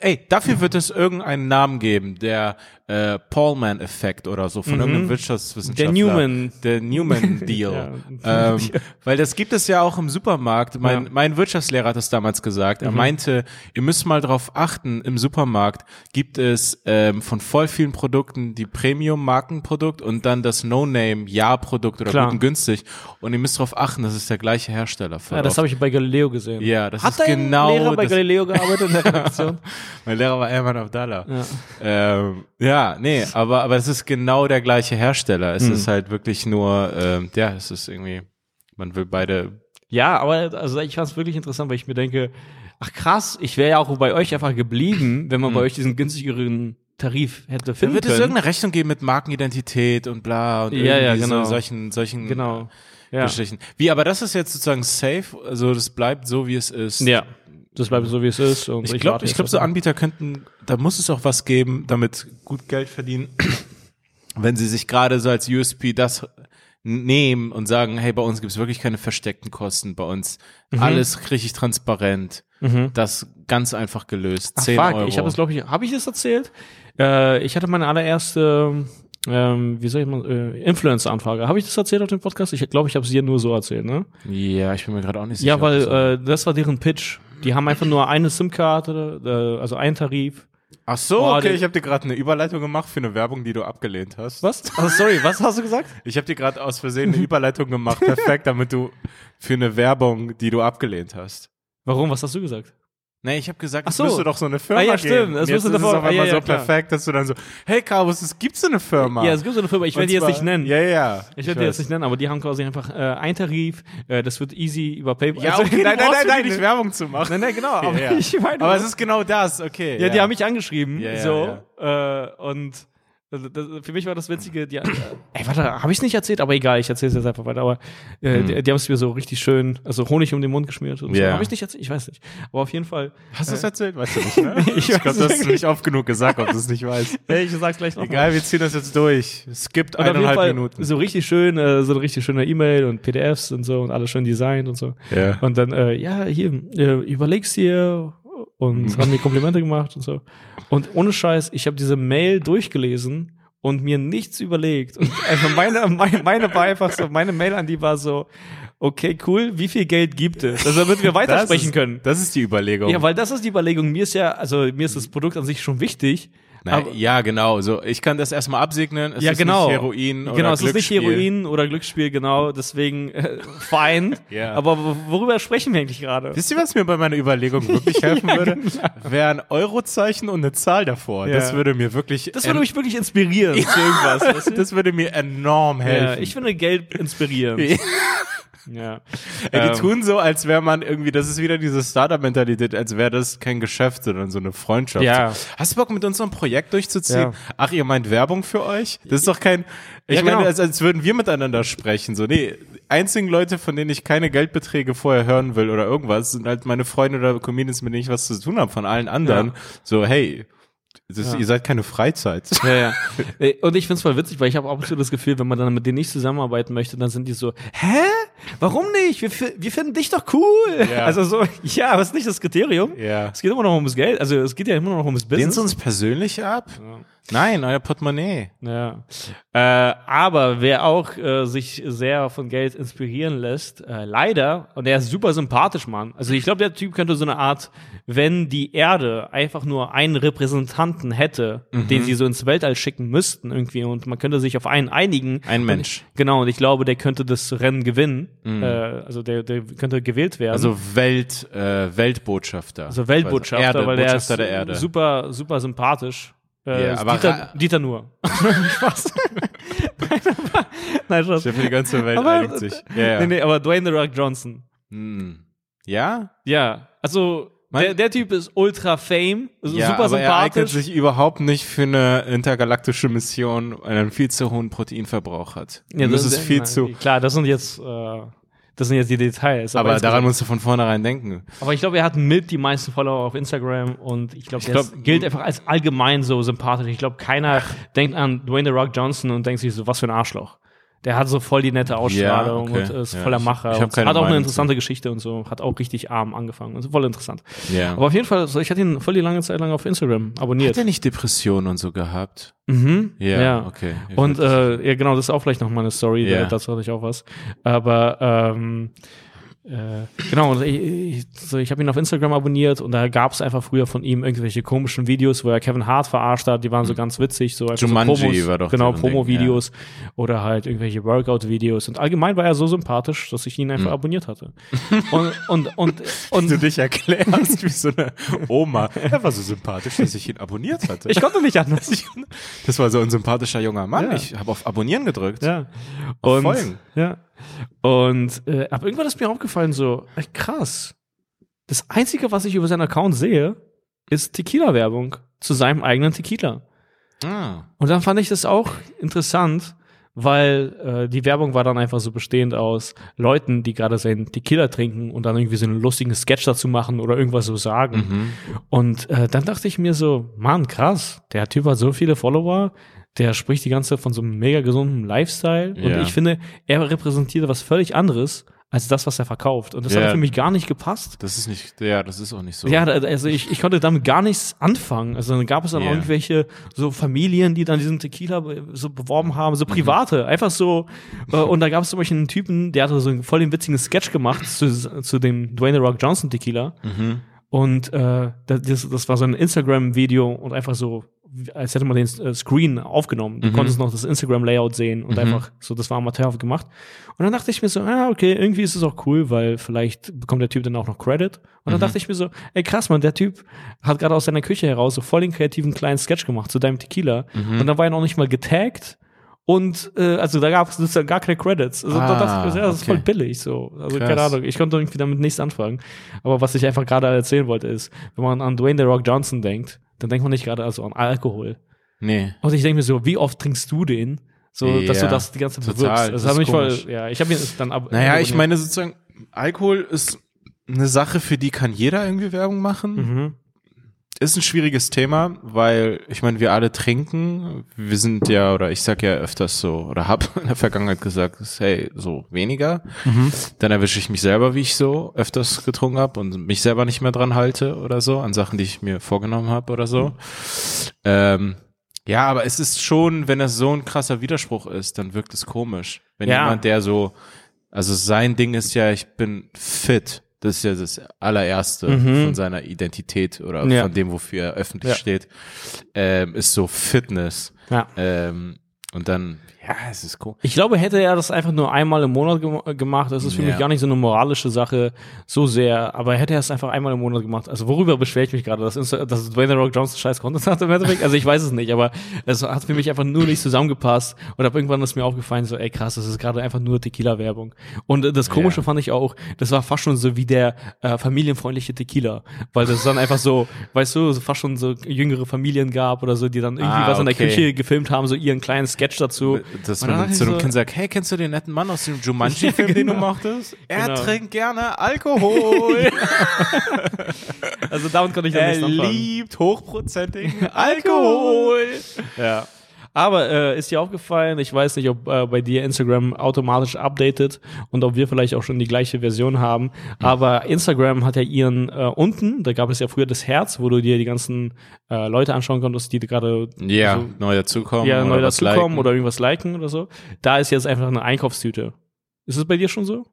ey, dafür wird es irgendeinen Namen geben, der äh, Paulman-Effekt oder so von irgendeinem Wirtschaftswissenschaftler. Mhm. Der Newman. Der Newman-Deal. *laughs* Ja. ähm, weil das gibt es ja auch im Supermarkt. Mein, Ja. Mhm. mein Wirtschaftslehrer hat es damals gesagt. Er meinte, ihr müsst mal drauf achten, im Supermarkt gibt es ähm, von voll vielen Produkten die Premium-Markenprodukt und dann das No-Name-Ja-Produkt oder Klar. gut und günstig. Und ihr müsst darauf achten, das ist der gleiche Hersteller. Ja, das habe ich bei Galileo gesehen. Ja, das Hat ist dein genau Lehrer bei Galileo gearbeitet in der *laughs* Redaktion? Mein Lehrer war Hermann Abdallah. Ja. Ähm, ja, nee, aber, aber es ist genau der gleiche Hersteller. Es Hm. ist halt wirklich nur, ähm, ja, es ist irgendwie, man will beide. Ja, aber also ich fand es wirklich interessant, weil ich mir denke, ach krass, ich wäre ja auch bei euch einfach geblieben, wenn man bei euch diesen günstigeren Tarif hätte Dann finden wird es können. irgendeine Rechnung geben mit Markenidentität und bla und Ja, ja, irgendwie genau. so solchen, solchen genau. Ja. Geschichten. Wie, aber das ist jetzt sozusagen safe, also das bleibt so, wie es ist. ja, das bleibt so, wie es ist. Und Ich glaube, ich jetzt glaube, so. Anbieter könnten, da muss es auch was geben, damit gut Geld verdienen, wenn sie sich gerade so als USP das nehmen und sagen, hey, bei uns gibt's wirklich keine versteckten Kosten, bei uns Mhm. alles richtig transparent, das ganz einfach gelöst, Ach, 10 fuck, Euro. ich habe das, glaube ich, habe ich das erzählt? Äh, ich hatte meine allererste, ähm, wie soll ich mal, äh, Influencer-Anfrage. Habe ich das erzählt auf dem Podcast? Ich glaube, ich habe es dir nur so erzählt, ne? ja, ich bin mir gerade auch nicht sicher. Ja, weil das so- äh, das war deren Pitch. Die haben einfach nur eine SIM-Karte, äh, also einen Tarif Ach so, Oh, okay, ich habe dir gerade eine Überleitung gemacht für eine Werbung, die du abgelehnt hast. Was? Oh, sorry, was hast du gesagt? Ich habe dir gerade aus Versehen eine *laughs* Überleitung gemacht, perfekt, damit du für eine Werbung, die du abgelehnt hast. Warum? Was hast du gesagt? Nee, ich habe gesagt, Ach es so. müsste doch so eine Firma Ah, ja, geben. stimmt, es Und Jetzt müsste ist es auf einmal ah, ja, ja, so klar. perfekt, dass du dann so, hey Carlos, es gibt so eine Firma. Ja, es gibt so eine Firma, ich werde die jetzt nicht nennen. Ja, ja. Ich werde die jetzt nicht nennen, aber die haben quasi einfach äh, ein Tarif, äh, das wird easy über PayPal. Ja, Also, okay, *laughs* nein, nein, nein, nein, nicht Werbung zu machen. nein, nein, genau. *laughs* Aber Ja, ja. *laughs* ich meine, Aber es ist genau das, okay. ja, die haben mich angeschrieben, so Äh, und also das, für mich war das Witzige, die, äh, ey, warte, habe ich nicht erzählt, aber egal, ich erzähle es jetzt einfach weiter. Aber äh, die, die haben es mir so richtig schön, also Honig um den Mund geschmiert und so. Ja. Habe ich nicht erzählt? Ich weiß nicht. Aber auf jeden Fall. Hast du es erzählt? Weißt du nicht, ne? *laughs* Ich ich glaube, du hast es nicht oft genug gesagt, ob du es nicht weißt. *laughs* Ey, ich sag's gleich noch. Egal, wir ziehen das jetzt durch. Es gibt Und eineinhalb Fall Minuten. so richtig schön, äh, so eine richtig schöne E-Mail und PDFs und so und alles schön designt und so. Ja. Und dann, äh, ja, hier, äh, überleg's dir und haben mir Komplimente gemacht und so. Und ohne Scheiß, ich habe diese Mail durchgelesen und mir nichts überlegt. Und einfach meine, *laughs* meine, meine war einfach so, meine Mail an die war so, okay, cool, wie viel Geld gibt es? Also damit wir Das weitersprechen ist, können. Das ist die Überlegung. Ja, weil das ist die Überlegung. Mir ist ja, also mir ist das Produkt an sich schon wichtig. Na, aber- ja, genau. So, ich kann das erstmal absegnen. Es ja, ist genau. nicht Heroin oder Genau, es ist nicht Glücksspiel. Heroin oder Glücksspiel, genau. Deswegen äh, fein. *laughs* Ja. Aber worüber sprechen wir eigentlich gerade? Wisst ihr, was mir bei meiner Überlegung wirklich *laughs* helfen würde? Wäre ein Eurozeichen und eine Zahl davor. genau. Ja. Das würde mir wirklich. Das würde mich wirklich inspirieren *laughs* irgendwas. weißt du? das würde mir enorm Ja, helfen. ich finde Geld inspirierend. Ja. Ey, die Ähm, tun so, als wäre man irgendwie, das ist wieder diese Startup-Mentalität, als wäre das kein Geschäft, sondern so eine Freundschaft. Ja. Hast du Bock, mit uns so ein Projekt durchzuziehen? Ja. Ach, ihr meint Werbung für euch? Das ist doch kein, ich Ja, meine, genau. als, als würden wir miteinander sprechen. So, nee, einzigen Leute, von denen ich keine Geldbeträge vorher hören will oder irgendwas, sind halt meine Freunde oder Comedians, mit denen ich was zu tun habe. Von allen anderen. Ja. So, hey, das, Ja. ihr seid keine Freizeit. Ja, ja. Und ich find's voll witzig, weil ich habe auch so das Gefühl, wenn man dann mit denen nicht zusammenarbeiten möchte, dann sind die so, hä? Warum nicht? Wir, wir finden dich doch cool. Ja. Also so, ja, aber es ist nicht das Kriterium. Ja. Es geht immer noch ums Geld. Also es geht ja immer noch ums Business. uns persönlich ab? Nein, euer Portemonnaie. Ja. Äh, aber wer auch äh, sich sehr von Geld inspirieren lässt, äh, leider, und der ist super sympathisch, Mann. Also ich glaube, der Typ könnte so eine Art, wenn die Erde einfach nur einen Repräsentanten hätte, Mhm. den sie so ins Weltall schicken müssten irgendwie und man könnte sich auf einen einigen. Ein Mensch. Mhm. Und, genau, und ich glaube, der könnte das Rennen gewinnen. Äh, also der, der könnte gewählt werden. Also Welt, äh, Weltbotschafter. also Weltbotschafter, Erde, weil der ist der Erde. super, super sympathisch. Äh, ist aber Dieter, Dieter nur. *laughs* Spaß. Nein, Spaß. Stell dir die ganze Welt Aber, einigt sich. Ja, ja. Nee, nee, aber Dwayne The Rock Johnson. Hm. ja? Ja, also der, der Typ ist ultra fame, also ja, super aber er eignet sympathisch. sich überhaupt nicht für eine intergalaktische Mission, weil er einen viel zu hohen Proteinverbrauch hat. ja, das, ist viel zu. Klar, das sind jetzt, äh, das sind jetzt die Details. Aber insgesamt- daran musst du von vornherein denken. aber ich glaube, er hat mit die meisten Follower auf Instagram und ich glaube, Ich er glaub- gilt einfach als allgemein so sympathisch. Ich glaube, keiner denkt an Dwayne The Rock Johnson und denkt sich so, was für ein Arschloch. Der hat so voll die nette Ausstrahlung okay. und ist Ja, voller ich- Macher. ich keine hat auch eine interessante Geschichte und so. Hat auch richtig arm angefangen. Also voll interessant. Ja. Aber auf jeden Fall, ich hatte ihn voll die lange Zeit lang auf Instagram abonniert. Hat er nicht Depressionen und so gehabt? Mhm. Ja, Ja. okay. Ich Und äh, ja, genau, das ist auch vielleicht noch mal eine Story, Ja. da, dazu hatte ich auch was. Aber ähm, äh, genau, und ich, ich, so, ich habe ihn auf Instagram abonniert und da gab es einfach früher von ihm irgendwelche komischen Videos, wo er Kevin Hart verarscht hat, die waren so ganz witzig, so. Jumanji so Promos, war doch genau Promo-Videos oder halt irgendwelche Workout-Videos und allgemein war er so sympathisch, dass ich ihn einfach Hm. abonniert hatte. *laughs* Und und und und, du dich erklärst wie so eine Oma. Er war so sympathisch, dass ich ihn abonniert hatte. ich konnte nicht anders. *laughs* das war so ein sympathischer junger Mann. Ja. Ich habe auf Abonnieren gedrückt. Ja. Auf Und, Folgen. ja. Und äh, aber irgendwann ist mir aufgefallen, so, ey, krass. Das Einzige, was ich über seinen Account sehe, ist Tequila-Werbung zu seinem eigenen Tequila. Ah. Und dann fand ich das auch interessant, weil äh, die Werbung war dann einfach so bestehend aus Leuten, die gerade seinen Tequila trinken und dann irgendwie so einen lustigen Sketch dazu machen oder irgendwas so sagen. Mhm. Und äh, dann dachte ich mir so, Mann, krass, der Typ hat so viele Follower, der spricht die ganze Zeit von so einem mega gesunden Lifestyle. Und Ja. ich finde, er repräsentiert was völlig anderes als das, was er verkauft. Und das Ja. hat für mich gar nicht gepasst. Das ist nicht, ja, das ist auch nicht so. Ja, also ich, ich konnte damit gar nichts anfangen. Also dann gab es dann Ja. irgendwelche so Familien, die dann diesen Tequila so beworben haben, Mhm. so private, einfach so. Äh, und da gab es zum Beispiel einen Typen, der hatte so einen voll den witzigen Sketch gemacht zu, zu dem Dwayne The Rock Johnson Tequila. Mhm. Und äh, das, das war so ein Instagram-Video und einfach so, als hätte man den äh, Screen aufgenommen. Du Mhm. konntest noch das Instagram-Layout sehen und einfach so, das war amateurhaft gemacht. Und dann dachte ich mir so, ah, okay, irgendwie ist es auch cool, weil vielleicht bekommt der Typ dann auch noch Credit. Und Mhm. dann dachte ich mir so, ey krass, man, der Typ hat gerade aus seiner Küche heraus so voll den kreativen kleinen Sketch gemacht zu deinem Tequila. Mhm. Und dann war er noch nicht mal getaggt. Und äh, also da gab es gar keine Credits. Also da Ah, dachte ich mir, ja, das ist okay. voll billig so. Also Krass. keine Ahnung, ich konnte irgendwie damit nichts anfangen. Aber was ich einfach gerade erzählen wollte ist, wenn man an Dwayne The Rock Johnson denkt, dann denkt man nicht gerade also an Alkohol. Nee. Und ich denke mir so, wie oft trinkst du den? So, dass du Ja, das die ganze Zeit bewirbst. das Das mich voll, ja, ich habe ihn dann ab. Naja, ich meine sozusagen, Alkohol ist eine Sache, für die kann jeder irgendwie Werbung machen. Mhm. Ist ein schwieriges Thema, weil ich meine, wir alle trinken. Wir sind ja, oder ich sag ja öfters so, oder hab *laughs* in der Vergangenheit gesagt, hey, so weniger. Dann erwische ich mich selber, wie ich so öfters getrunken habe und mich selber nicht mehr dran halte oder so, an Sachen, die ich mir vorgenommen habe oder so. Ähm, ja, aber es ist schon, wenn es so ein krasser Widerspruch ist, dann wirkt es komisch. Wenn Ja. jemand, der so, also sein Ding ist ja, ich bin fit. Das ist ja das allererste Mhm. von seiner Identität oder Ja. von dem, wofür er öffentlich Ja. steht, ähm, ist so Fitness. Ja. Ähm, und dann, ja, es ist cool. Ich glaube, hätte er das einfach nur einmal im Monat gem gemacht, das ist für Ja. mich gar nicht so eine moralische Sache so sehr, aber hätte er es einfach einmal im Monat gemacht, also worüber beschwere ich mich gerade, dass, Insta- dass Dwayne The Rock Johnson scheiß Content hat im Endeffekt? Also ich weiß es nicht, aber es hat für mich einfach nur nicht zusammengepasst und ab irgendwann ist mir aufgefallen, so ey krass, das ist gerade einfach nur Tequila-Werbung. Und äh, das Komische Ja. fand ich auch, das war fast schon so wie der äh, familienfreundliche Tequila, weil das dann einfach so, weißt du, fast schon so jüngere Familien gab oder so, die dann irgendwie Ah, was in der okay. Küche gefilmt haben, so ihren kleinen Sketch dazu. Dass Und man zu ich einem so- Kind sagt, hey, kennst du den netten Mann aus dem Jumanji-Film, Ja, den du genau. mochtest? Er Genau. trinkt gerne Alkohol. *laughs* Also damit konnte ich dann er liebt hochprozentigen *laughs* Alkohol. Ja. Aber äh, ist dir aufgefallen, ich weiß nicht, ob äh, bei dir Instagram automatisch updatet und ob wir vielleicht auch schon die gleiche Version haben. Aber Instagram hat ja ihren äh, unten, da gab es ja früher das Herz, wo du dir die ganzen äh, Leute anschauen konntest, die gerade Ja, so, neu dazukommen. ja, neu oder was dazukommen liken. oder irgendwas liken oder so. Da ist jetzt einfach eine Einkaufstüte. Ist es bei dir schon so?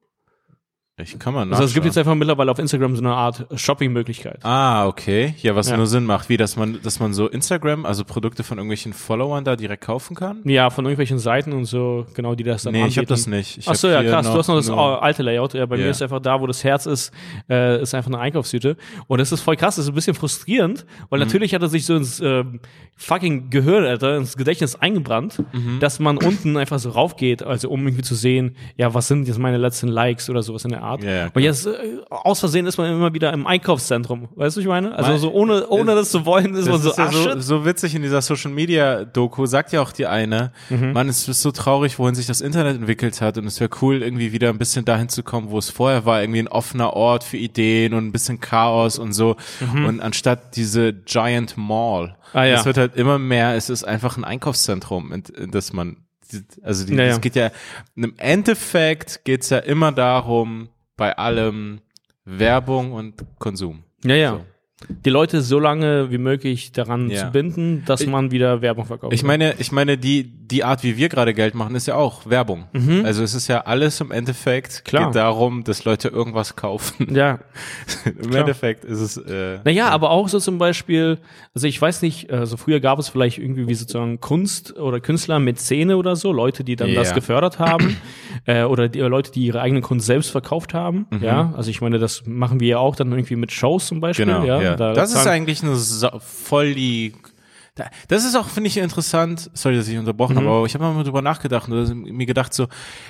Ich kann mal Also es gibt jetzt einfach mittlerweile auf Instagram so eine Art Shopping-Möglichkeit. Ah, okay. Ja, was Ja. nur Sinn macht, wie, dass man, dass man so Instagram, also Produkte von irgendwelchen Followern da direkt kaufen kann? Ja, von irgendwelchen Seiten und so, genau, die das dann Nee, ich habe anbieten. das nicht. Ich Ach so, hab ja, krass. Du hast noch das alte Layout. Ja, bei Ja. mir ist einfach da, wo das Herz ist, äh, ist einfach eine Einkaufstüte. Und das ist voll krass. Das ist ein bisschen frustrierend, weil Mhm. natürlich hat er sich so ins ähm, fucking Gehirn, Alter, ins Gedächtnis eingebrannt, Mhm. dass man unten einfach so raufgeht, also um irgendwie zu sehen, ja, was sind jetzt meine letzten Likes oder sowas in der Art. Ja, ja, Und jetzt äh, aus Versehen ist man immer wieder im Einkaufszentrum. Weißt du, was ich meine? Also so ohne, ohne das zu wollen, ist man Das so, ist ja ah, so, so witzig in dieser Social Media Doku, sagt ja auch die eine, Mhm. Mann, es ist so traurig, wohin sich das Internet entwickelt hat und es wäre cool, irgendwie wieder ein bisschen dahin zu kommen, wo es vorher war, irgendwie ein offener Ort für Ideen und ein bisschen Chaos und so. Und anstatt diese Giant Mall, Mhm. Ah, ja. es wird halt immer mehr, es ist einfach ein Einkaufszentrum, in, in das man, also die, Ja, ja. es geht ja, im Endeffekt geht's ja immer darum, bei allem Werbung und Konsum. Ja, ja. So. Die Leute so lange wie möglich daran Ja. zu binden, dass man wieder Werbung verkauft. Ich meine, ich meine, die, die Art, wie wir gerade Geld machen, ist ja auch Werbung. Also es ist ja alles im Endeffekt Mhm. Klar. geht darum, dass Leute irgendwas kaufen. ja. *laughs* Im Endeffekt ist es, äh, Naja, aber auch so zum Beispiel, also ich weiß nicht, also früher gab es vielleicht irgendwie wie sozusagen Kunst oder Künstler mit Szene oder so, Leute, die dann Ja. das gefördert haben, *clears throat* äh, oder die, Leute, die ihre eigene Kunst selbst verkauft haben, ja. Also ich meine, das machen wir ja auch dann irgendwie mit Shows zum Beispiel, genau, ja. Ja. Da das ist eigentlich eine Sa voll die, da- das ist auch, finde ich, interessant, sorry, dass ich unterbrochen Mhm. habe, aber ich habe mal drüber nachgedacht und mir gedacht so,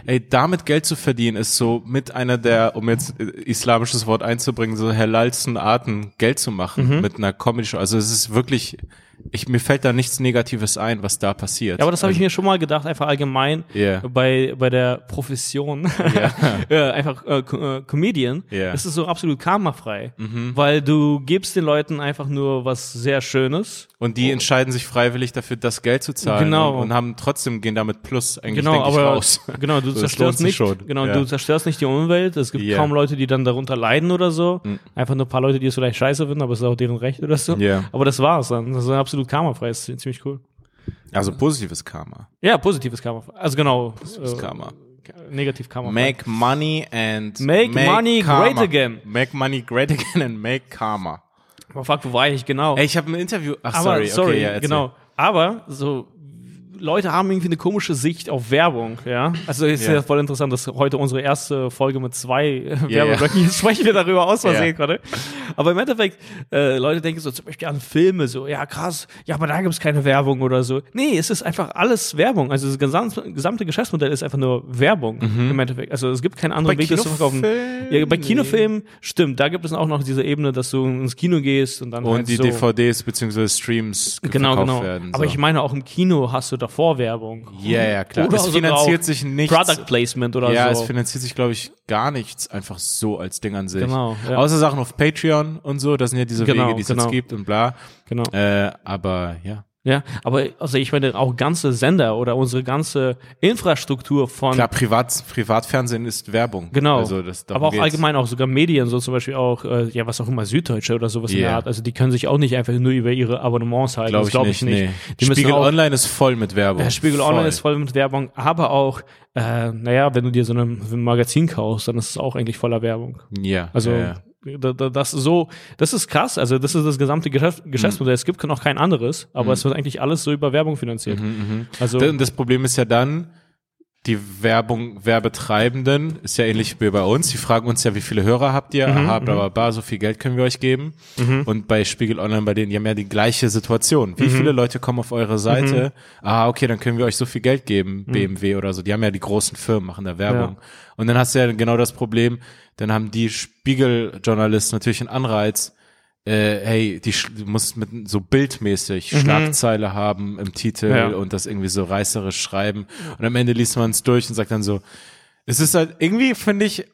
ey, damit Geld zu verdienen ist so mit einer der, um jetzt äh, islamisches Wort einzubringen, so herlalsten Arten Geld zu machen Mhm. mit einer Comedy-Show. Also es ist wirklich, ich, mir fällt da nichts Negatives ein, was da passiert. Ja, aber das habe ich Also, mir schon mal gedacht, einfach allgemein Ja. bei, bei der Profession, ja. *laughs* einfach äh, äh, Comedian. Mhm. ist es so absolut karmafrei, weil du gibst den Leuten einfach nur was sehr Schönes. Und die entscheiden sich freiwillig dafür, das Geld zu zahlen Genau. und, und haben trotzdem gehen damit plus eigentlich Genau, denke ich, aber raus. *laughs* genau, du lohnt zerstörst nicht, schon. genau, Ja. du zerstörst nicht die Umwelt. Es gibt kaum Leute, die dann darunter leiden oder so. Einfach nur ein paar Leute, die es vielleicht scheiße finden, aber es ist auch deren Recht oder so. Aber das war's dann. Das ist absolut karmafrei. Das ist ziemlich cool. Also positives Karma. Ja, positives Karma. Also genau. Positives äh, Karma. negativ Karma. Make money and Make money karma. great again. Make money great again and make karma. Oh, fuck, wo war ich genau? Ey, ich habe ein Interview. Ach, Aber sorry, sorry, okay, ja, erzähl. genau. Aber so Leute haben irgendwie eine komische Sicht auf Werbung, ja. Also ist ja, Ja. voll interessant, dass heute unsere erste Folge mit zwei äh, Ja, Werbeblöcken Jetzt sprechen wir darüber aus Versehen Ja. gerade. Aber im Endeffekt, äh, Leute denken so zum Beispiel an Filme, so, ja krass, ja, aber da gibt's keine Werbung oder so. Nee, es ist einfach alles Werbung. Also das gesamte, Geschäftsmodell ist einfach nur Werbung im Endeffekt. Also es gibt keinen anderen Bei Weg, das zu verkaufen. Ja, bei Nee. Kinofilmen, stimmt, da gibt es auch noch diese Ebene, dass du ins Kino gehst und dann Und halt die so DVDs bzw. Streams Genau, genau. werden. Aber so. ich meine, auch im Kino hast du davor Werbung. Ja, ja, klar. Oder es finanziert sich nichts. Product Placement oder ja, so. es finanziert sich, glaube ich, gar nichts einfach so als Ding an sich. Genau, ja. Außer Sachen auf Patreon und so, das sind ja diese Genau, Wege, die es genau. jetzt gibt und bla. genau. Äh, aber ja. Ja, aber also ich meine auch ganze Sender oder unsere ganze Infrastruktur von Klar, Privat, Privatfernsehen ist Werbung. Genau. Also das, aber auch geht's. allgemein auch sogar Medien, so zum Beispiel auch, äh, ja, was auch immer, Süddeutsche oder sowas in der Yeah. Art. Also die können sich auch nicht einfach nur über ihre Abonnements halten. Glaube ich, glaub nicht, ich nicht. Nee. Die müssen Spiegel auch, Online ist voll mit Werbung. Der Spiegel voll. Online ist voll mit Werbung, aber auch, äh, naja, wenn du dir so ein Magazin kaufst, dann ist es auch eigentlich voller Werbung. Ja. Also ja. da- da- das ist so, das ist krass. Also das ist das gesamte Geschäft, Mhm. Geschäftsmodell. Es gibt noch kein anderes, aber es wird eigentlich alles so über Werbung finanziert. Mhm, Also Und das Problem ist ja dann, die Werbung, Werbetreibenden, ist ja ähnlich wie bei uns. Die fragen uns ja, wie viele Hörer habt ihr? Mhm, Aha, bla, bla, bla, so viel Geld können wir euch geben. Und bei Spiegel Online, bei denen, die haben ja die gleiche Situation. Mhm. Wie viele Leute kommen auf eure Seite? Ah, okay, dann können wir euch so viel Geld geben, BMW oder so. Die haben ja die großen Firmen, machen da Werbung. Mhm. Ja. Und dann hast du ja genau das Problem, dann haben die Spiegel-Journalisten natürlich einen Anreiz, äh, hey, die musst mit so bildmäßig Schlagzeile haben im Titel Mhm. Ja. und das irgendwie so reißerisch schreiben. Und am Ende liest man es durch und sagt dann so, es ist halt irgendwie, finde ich,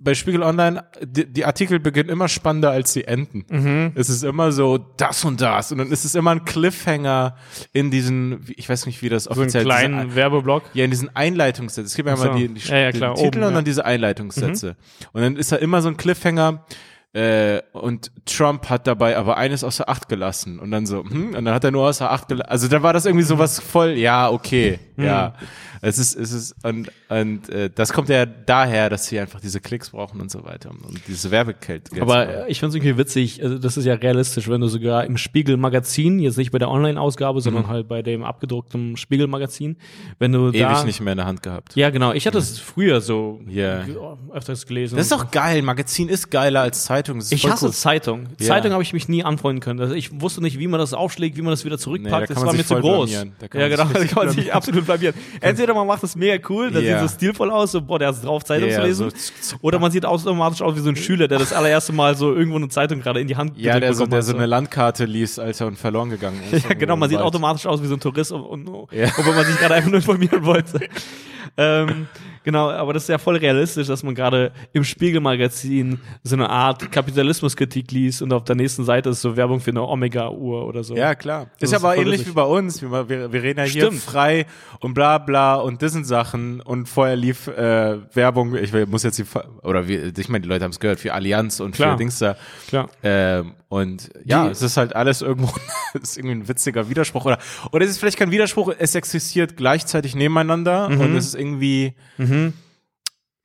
bei Spiegel Online, die, die Artikel beginnen immer spannender als sie enden. Mhm. Es ist immer so das und das und dann ist es immer ein Cliffhanger in diesen, ich weiß nicht, wie das so einen offiziell kleinen diese- Werbeblock. ja, in diesen Einleitungssätzen. Es gibt ja Ach so. immer die, die, Ja, ja, klar, den Titel oben, und dann ja. diese Einleitungssätze. Und dann ist da immer so ein Cliffhanger, äh, und Trump hat dabei aber eines außer Acht gelassen. Und dann so, hm, und dann hat er nur außer Acht gelassen. Also da war das irgendwie so was voll, ja, okay. Ja. Es ist, es ist, und, und äh, das kommt ja daher, dass sie einfach diese Klicks brauchen und so weiter. Und diese Werbegeld. Aber äh, ich finde es irgendwie witzig, also das ist ja realistisch, wenn du sogar im Spiegel-Magazin, jetzt nicht bei der Online-Ausgabe, sondern halt bei dem abgedruckten Spiegel-Magazin, wenn du da... Mhm. ewig nicht mehr in der Hand gehabt. Ja, genau. Ich hatte es früher so ge- öfters gelesen. Das ist doch geil. Magazin ist geiler als Zeitung. Ich hasse cool. Zeitung. Ja. Zeitung habe ich mich nie anfreunden können. Also ich wusste nicht, wie man das aufschlägt, wie man das wieder Nee, zurückpackt. da das war mir zu groß. Da Ja, genau. Da kann man sich absolut blamieren. Entweder man macht das mega cool, das Ja. sieht so stilvoll aus, so, boah, der ist drauf, Zeitung Ja, zu lesen. so- Oder man sieht automatisch aus wie so ein Schüler, der das allererste Mal so irgendwo eine Zeitung gerade in die Hand Ja, der so, der hat, so eine Landkarte liest, als er und verloren gegangen ist. *laughs* Ja, genau, man sieht automatisch aus wie so ein Tourist, und, und, Ja. obwohl man sich gerade einfach nur informieren wollte. *laughs* ähm, genau, aber das ist ja voll realistisch, dass man gerade im Spiegelmagazin so eine Art Kapitalismuskritik liest und auf der nächsten Seite ist so Werbung für eine Omega-Uhr oder so. Ja, klar. Das ist aber ähnlich wie bei uns. Wir, wir, reden ja hier Stimmt. frei und bla bla und diesen Sachen und vorher lief äh, Werbung, ich muss jetzt die, oder wir, ich meine, die Leute haben es gehört, für Allianz und Klar. für Dings da. Klar. Ähm, und ja, Die- es ist halt alles irgendwo, *laughs* es ist irgendwie ein witziger Widerspruch oder, oder es ist vielleicht kein Widerspruch, es existiert gleichzeitig nebeneinander Mhm. und es ist irgendwie,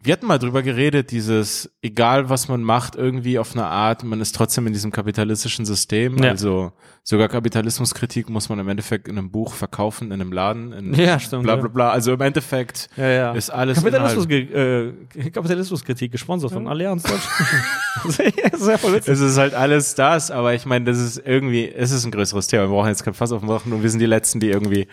wir hatten mal drüber geredet, dieses, egal was man macht, irgendwie auf eine Art, man ist trotzdem in diesem kapitalistischen System. Ja. Also sogar Kapitalismuskritik muss man im Endeffekt in einem Buch verkaufen, in einem Laden, in Ja, stimmt, bla bla bla. Also im Endeffekt Ja, ist alles Kapitalismus, äh, Kapitalismuskritik gesponsert von Allianz Deutschland. *laughs* *laughs* sehr, sehr voll witzig. Es ist halt alles das, aber ich meine, das ist irgendwie, es ist ein größeres Thema. Wir brauchen jetzt kein Fass aufmachen und wir sind die Letzten, die irgendwie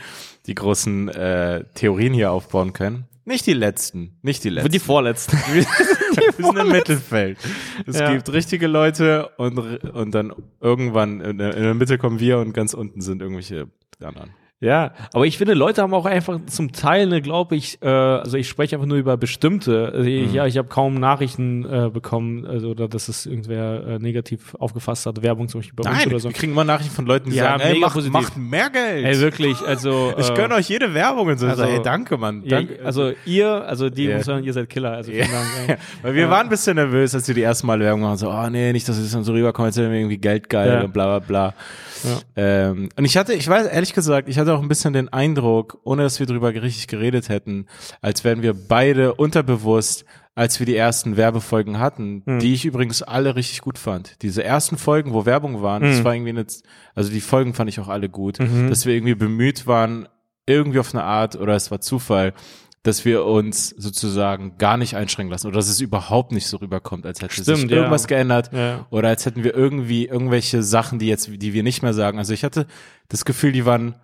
die großen äh, Theorien hier aufbauen können. Nicht die Letzten, nicht die Letzten. die vorletzten. Wir *laughs* wir sind im Mittelfeld. Es Ja. gibt richtige Leute und, und dann irgendwann in der, in der Mitte kommen wir und ganz unten sind irgendwelche anderen. Ja, aber ich finde, Leute haben auch einfach zum Teil, ne, glaube ich, äh, also ich spreche einfach nur über bestimmte. Also ich, Ja, ich habe kaum Nachrichten äh, bekommen, also oder dass es irgendwer äh, negativ aufgefasst hat, Werbung zum Beispiel bei uns Nein, oder so. wir kriegen immer Nachrichten von Leuten, die Ja, sagen, ey, mega macht, mehr Geld. Ey, wirklich, also ich äh, gönne euch jede Werbung und so. also- hey, danke, Mann. Danke. also ihr, also die muss sagen, ihr seid Killer, also vielen Dank. ey. *laughs* Weil wir waren ein bisschen nervös, als wir die ersten Mal Werbung machen. So, oh nee, nicht, dass es dann so rüberkommt, als wären wir irgendwie geldgeil Ja. und bla bla bla. Ja. Ähm, und ich hatte, ich weiß, ehrlich gesagt, ich hatte auch ein bisschen den Eindruck, ohne dass wir drüber richtig geredet hätten, als wären wir beide unterbewusst, als wir die ersten Werbefolgen hatten, Hm. die ich übrigens alle richtig gut fand. Diese ersten Folgen, wo Werbung waren, das Hm. war irgendwie eine, also die Folgen fand ich auch alle gut, Mhm. dass wir irgendwie bemüht waren, irgendwie auf eine Art, oder es war Zufall, dass wir uns sozusagen gar nicht einschränken lassen oder dass es überhaupt nicht so rüberkommt, als hätte sich Stimmt, ja. irgendwas geändert Ja. oder als hätten wir irgendwie irgendwelche Sachen, die jetzt, die wir nicht mehr sagen. Also ich hatte das Gefühl, die waren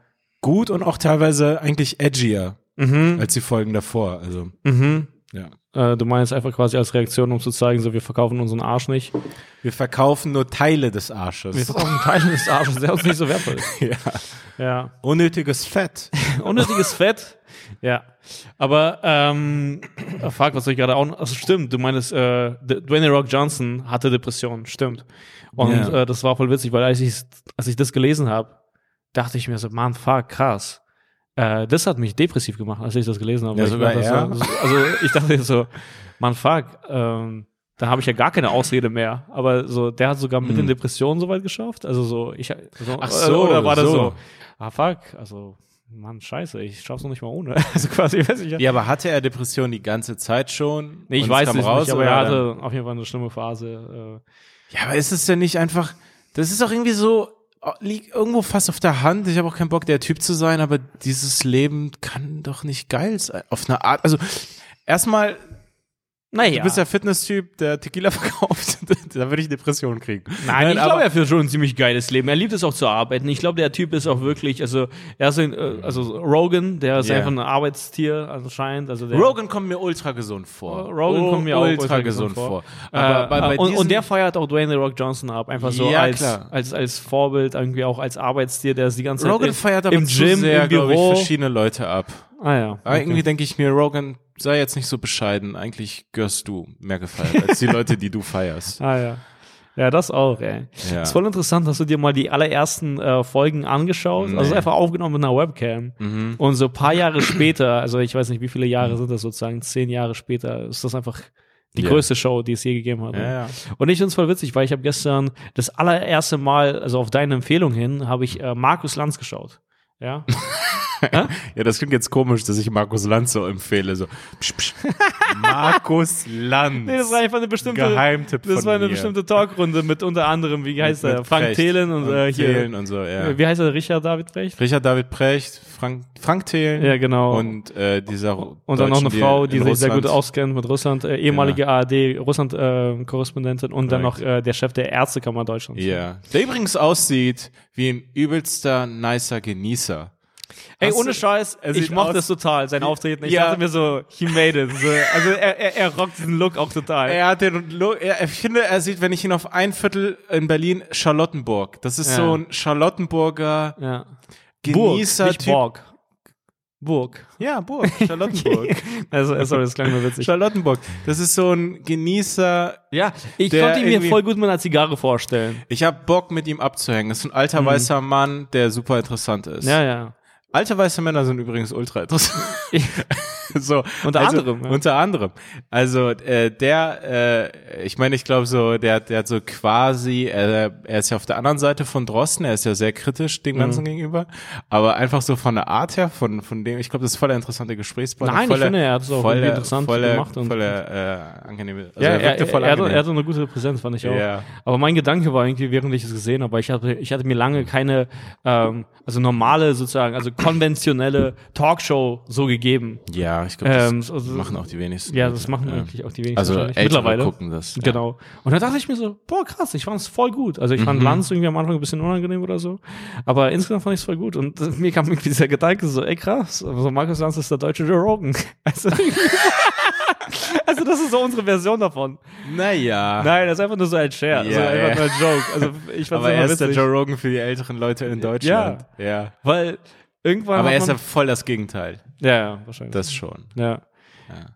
gut und auch teilweise eigentlich edgier Mhm. als die Folgen davor. Also Mhm. ja. Äh, du meinst einfach quasi als Reaktion, um zu zeigen, so wir verkaufen unseren Arsch nicht. Wir verkaufen nur Teile des Arsches. Wir verkaufen Teile des Arsches, der uns nicht so wertvoll ist. *laughs* ja. Ja. Unnötiges Fett. *laughs* Unnötiges Fett. Ja. Aber, ähm, oh, fuck, was soll ich gerade auch noch, also stimmt, du meinst, äh, Dwayne Rock Johnson hatte Depressionen, stimmt. Und Ja. äh, das war voll witzig, weil als ich, als ich das gelesen habe, dachte ich mir so, man, fuck, krass. Äh, das hat mich depressiv gemacht, als ich das gelesen habe. Ja, ich sogar er? so, also ich dachte so, man, fuck, ähm, da habe ich ja gar keine Ausrede mehr. Aber so, der hat sogar mit Hm. den Depressionen so weit geschafft. Also so, ich, so, Ach so, oder war das so. so, ah fuck, also Mann, scheiße, ich schaff's noch nicht mal ohne. *laughs* Also quasi, weiß ich Ja, aber hatte er Depressionen die ganze Zeit schon? Nee, ich weiß es raus, nicht, aber er dann- hatte auf jeden Fall eine schlimme Phase. Ja, aber ist es denn nicht einfach, das ist doch irgendwie so, oh, liegt irgendwo fast auf der Hand. Ich habe auch keinen Bock, der Typ zu sein, aber dieses Leben kann doch nicht geil sein. Auf eine Art, also erstmal, Äh, naja. du bist der Fitness-Typ, der Tequila *laughs* verkauft, da würde ich Depressionen kriegen. Nein, ich aber- glaube, er führt schon ein ziemlich geiles Leben. Er liebt es auch zu arbeiten. Ich glaube, der Typ ist auch wirklich, also er ist ein, äh, also Rogan, der ist Ja. einfach ein Arbeitstier anscheinend. Also der, Rogan kommt mir ultra gesund vor. Rogan Oh, kommt mir auch ultra gesund vor. Äh, Aber bei, bei und, und der feiert auch Dwayne The Rock Johnson ab, einfach so Ja, als, klar. als als Vorbild irgendwie auch als Arbeitstier, der ist die ganze Zeit Rogan feiert aber im Gym, sehr, im glaube ich, Büro. verschiedene Leute ab. Ah ja. Okay. irgendwie denke ich mir, Rogan, sei jetzt nicht so bescheiden. Eigentlich gehörst du mehr gefeiert als die Leute, die du feierst. *laughs* Ah ja. Ja, das auch, ey. Ja. Ist voll interessant, hast du dir mal die allerersten äh, Folgen angeschaut? Also Nee. Mhm. einfach aufgenommen mit einer Webcam. Und so ein paar Jahre später, also ich weiß nicht, wie viele Jahre sind das sozusagen, zehn Jahre später, ist das einfach die Ja. größte Show, die es je gegeben hat. Ja, ja. Und ich finde es voll witzig, weil ich habe gestern das allererste Mal, also auf deine Empfehlung hin, habe ich äh, Markus Lanz geschaut. Ja. *laughs* Ja, das klingt jetzt komisch, dass ich Markus Lanz so empfehle. So, psch, psch. Markus Lanz. Nee, das war einfach eine bestimmte, Geheimtipp das war eine mir. bestimmte Talkrunde mit unter anderem, wie heißt Mit er, Frank Precht Thelen und, äh, hier, Thelen und so, ja. wie heißt er, Richard David Brecht? Richard David Precht, Frank, Frank Thelen. Ja, genau. Und äh, dieser Und dann noch eine Frau, die sich sehr gut Russland- auskennt mit Russland, äh, ehemalige ARD-Russland-Korrespondentin und dann noch äh, der Chef der Ärztekammer Deutschlands. Ja. Der übrigens aussieht wie ein übelster, nicer Genießer. Ey, Hast ohne Scheiß, ich sieht mochte aus- es total, sein Auftreten. Ich Ja. dachte mir so, he made it. So, also er, er, er rockt diesen Look auch total. Er hat den Lo- er, ich finde, er sieht, wenn ich ihn auf ein Viertel in Berlin, Charlottenburg. Das ist Ja. so ein Charlottenburger ja. Burg, nicht Typ. Borg. Burg. Ja, Burg, *laughs* Charlottenburg. Also, äh, sorry, das klang nur witzig. Charlottenburg. Das ist so ein Genießer. Ja, ich Der konnte ihn mir irgendwie- voll gut mit einer Zigarre vorstellen. Ich habe Bock, mit ihm abzuhängen. Das ist ein alter weißer Mann, der super interessant ist. Mhm. Ja, ja. Alte weiße Männer sind übrigens ultra interessant. *laughs* so, Unter also, anderem, ja. Unter anderem. Also äh, der, äh, ich meine, ich glaube so, der, der hat so quasi, äh, er ist ja auf der anderen Seite von Drosten, er ist ja sehr kritisch dem Ganzen Mhm. gegenüber, aber einfach so von der Art her, von von dem, ich glaube, das ist voll der interessante Gesprächspartner. Nein, ich voll der- finde, er hat es auch voll der- interessant voll der- gemacht und- voll der, äh, angenehme. Also ja, er er, voll er, angenehm. er hatte eine gute Präsenz, fand ich auch. Ja. Aber mein Gedanke war irgendwie, während ich es gesehen habe, ich hatte, ich hatte mir lange keine, ähm, also normale sozusagen, also konventionelle Talkshow so gegeben. ja, ich glaube, das Ähm, also- machen auch die wenigsten. Ja, das machen Ja. eigentlich auch die wenigsten Also ältere mittlerweile. gucken das. ja. Genau. Und da dachte ich mir so, boah, krass, ich fand es voll gut. Also ich fand Mhm. Lanz irgendwie am Anfang ein bisschen unangenehm oder so. Aber insgesamt fand ich es voll gut. Und äh, mir kam irgendwie dieser Gedanke so, ey krass, also Markus Lanz ist der deutsche Joe Rogan. *laughs* Also, also das ist so unsere Version davon. Naja. Nein, das ist einfach nur so ein Scherz. Ja, also einfach ja. nur ein Joke. Also ich fand's Aber er ist der. Joe Rogan für die älteren Leute in Deutschland. Ja. Weil irgendwann Aber er ist ja man, voll das Gegenteil. ja, ja, wahrscheinlich. Das schon. ja.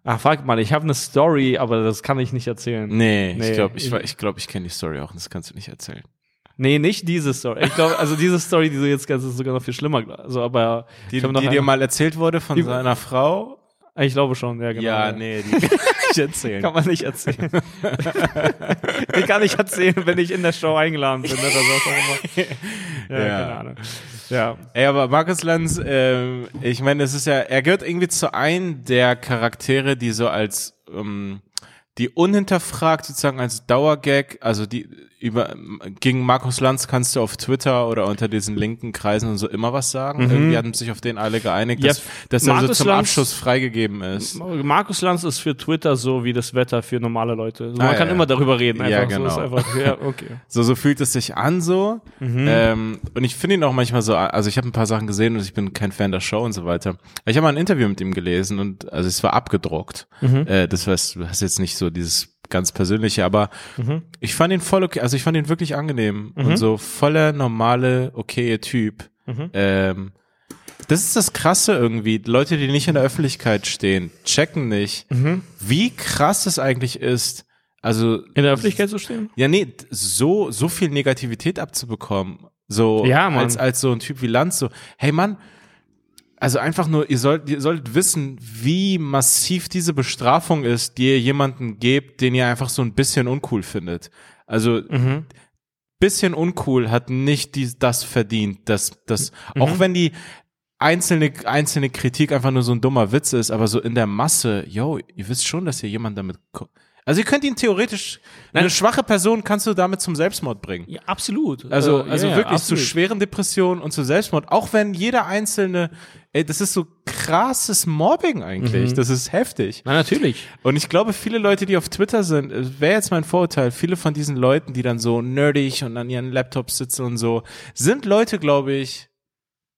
Ach, fuck mal, ich habe eine Story, aber das kann ich nicht erzählen. Nee, Nee. ich glaube, ich, ich, glaub, ich kenne die Story auch und das kannst du nicht erzählen. Nee, nicht diese Story. Ich glaube, also diese Story, die du jetzt kannst, ist sogar noch viel schlimmer. Also, aber Die, die dir mal erzählt wurde von Die- seiner Frau? ich glaube schon, ja, genau. ja, nee, die kann ich nicht *laughs* erzählen. Kann man nicht erzählen. *laughs* die kann ich erzählen, wenn ich in der Show eingeladen bin. Ne? Das ist auch immer. *laughs* Ja, Ja. keine Ahnung. Ja. Ey, aber Markus Lanz, ähm, ich meine, es ist ja, er gehört irgendwie zu einem der Charaktere, die so als ähm, die unhinterfragt sozusagen als Dauergag, also die über gegen Markus Lanz kannst du auf Twitter oder unter diesen linken Kreisen und so immer was sagen. Mhm. Irgendwie hatten sich auf den alle geeinigt, Ja, dass, dass er so zum Lanz- Abschluss freigegeben ist. Markus Lanz ist für Twitter so wie das Wetter für normale Leute. Also man Ah, kann ja. immer darüber reden. Ja, Einfach. genau. So einfach, ja, okay. *laughs* So, so fühlt es sich an so. Mhm. Ähm, und ich finde ihn auch manchmal so, also ich habe ein paar Sachen gesehen und ich bin kein Fan der Show und so weiter. Ich habe mal ein Interview mit ihm gelesen und also es war abgedruckt. Mhm. Äh, das heißt, du hast jetzt nicht so dieses ganz persönliche, aber Mhm. ich fand ihn voll okay, also ich fand ihn wirklich angenehm und so voller normale, okaye Typ. Mhm. Ähm, das ist das Krasse irgendwie. Leute, die nicht in der Öffentlichkeit stehen, checken nicht, Mhm. wie krass es eigentlich ist. Also In der Öffentlichkeit zu stehen? ja, nee, so, so viel Negativität abzubekommen. So, Ja, Mann. als, als so ein Typ wie Lanz, so, hey Mann, also einfach nur, ihr sollt, ihr solltet wissen, wie massiv diese Bestrafung ist, die ihr jemanden gebt, den ihr einfach so ein bisschen uncool findet. Also, Mhm. bisschen uncool hat nicht die, das verdient, dass, das, Mhm. auch wenn die einzelne, einzelne Kritik einfach nur so ein dummer Witz ist, aber so in der Masse, yo, ihr wisst schon, dass ihr jemand damit, also ihr könnt ihn theoretisch, eine schwache Person kannst du damit zum Selbstmord bringen. Ja, absolut. Also, Äh, also ja, wirklich absolut. zu schweren Depressionen und zu Selbstmord, auch wenn jeder einzelne, ey, das ist so krasses Mobbing eigentlich, das ist heftig. Na, natürlich. Und ich glaube, viele Leute, die auf Twitter sind, wäre jetzt mein Vorurteil, viele von diesen Leuten, die dann so nerdig und an ihren Laptops sitzen und so, sind Leute, glaube ich,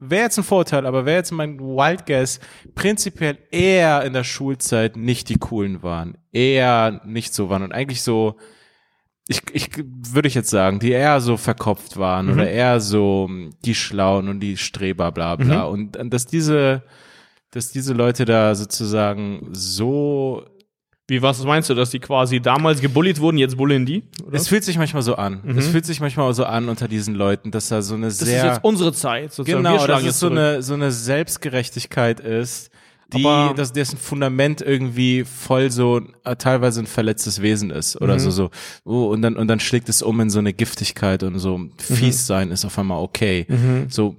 wäre jetzt ein Vorurteil, aber wäre jetzt mein Wild Guess, prinzipiell eher in der Schulzeit nicht die coolen waren, eher nicht so waren und eigentlich so, ich, ich würde ich jetzt sagen, die eher so verkopft waren oder eher so die Schlauen und die Streber, bla bla. Und, und dass diese, dass diese Leute da sozusagen so Wie, was meinst du, dass die quasi damals gebullied wurden, jetzt bullen die? Oder? Es fühlt sich manchmal so an. Es fühlt sich manchmal so an unter diesen Leuten, dass da so eine das sehr ist jetzt unsere Zeit. Sozusagen. genau, dass es so zurück. eine so eine Selbstgerechtigkeit ist, die Aber- dass dessen Fundament irgendwie voll so äh, teilweise ein verletztes Wesen ist oder Mhm. so so oh, und dann und dann schlägt es um in so eine Giftigkeit und so Mhm. fies sein ist auf einmal okay. So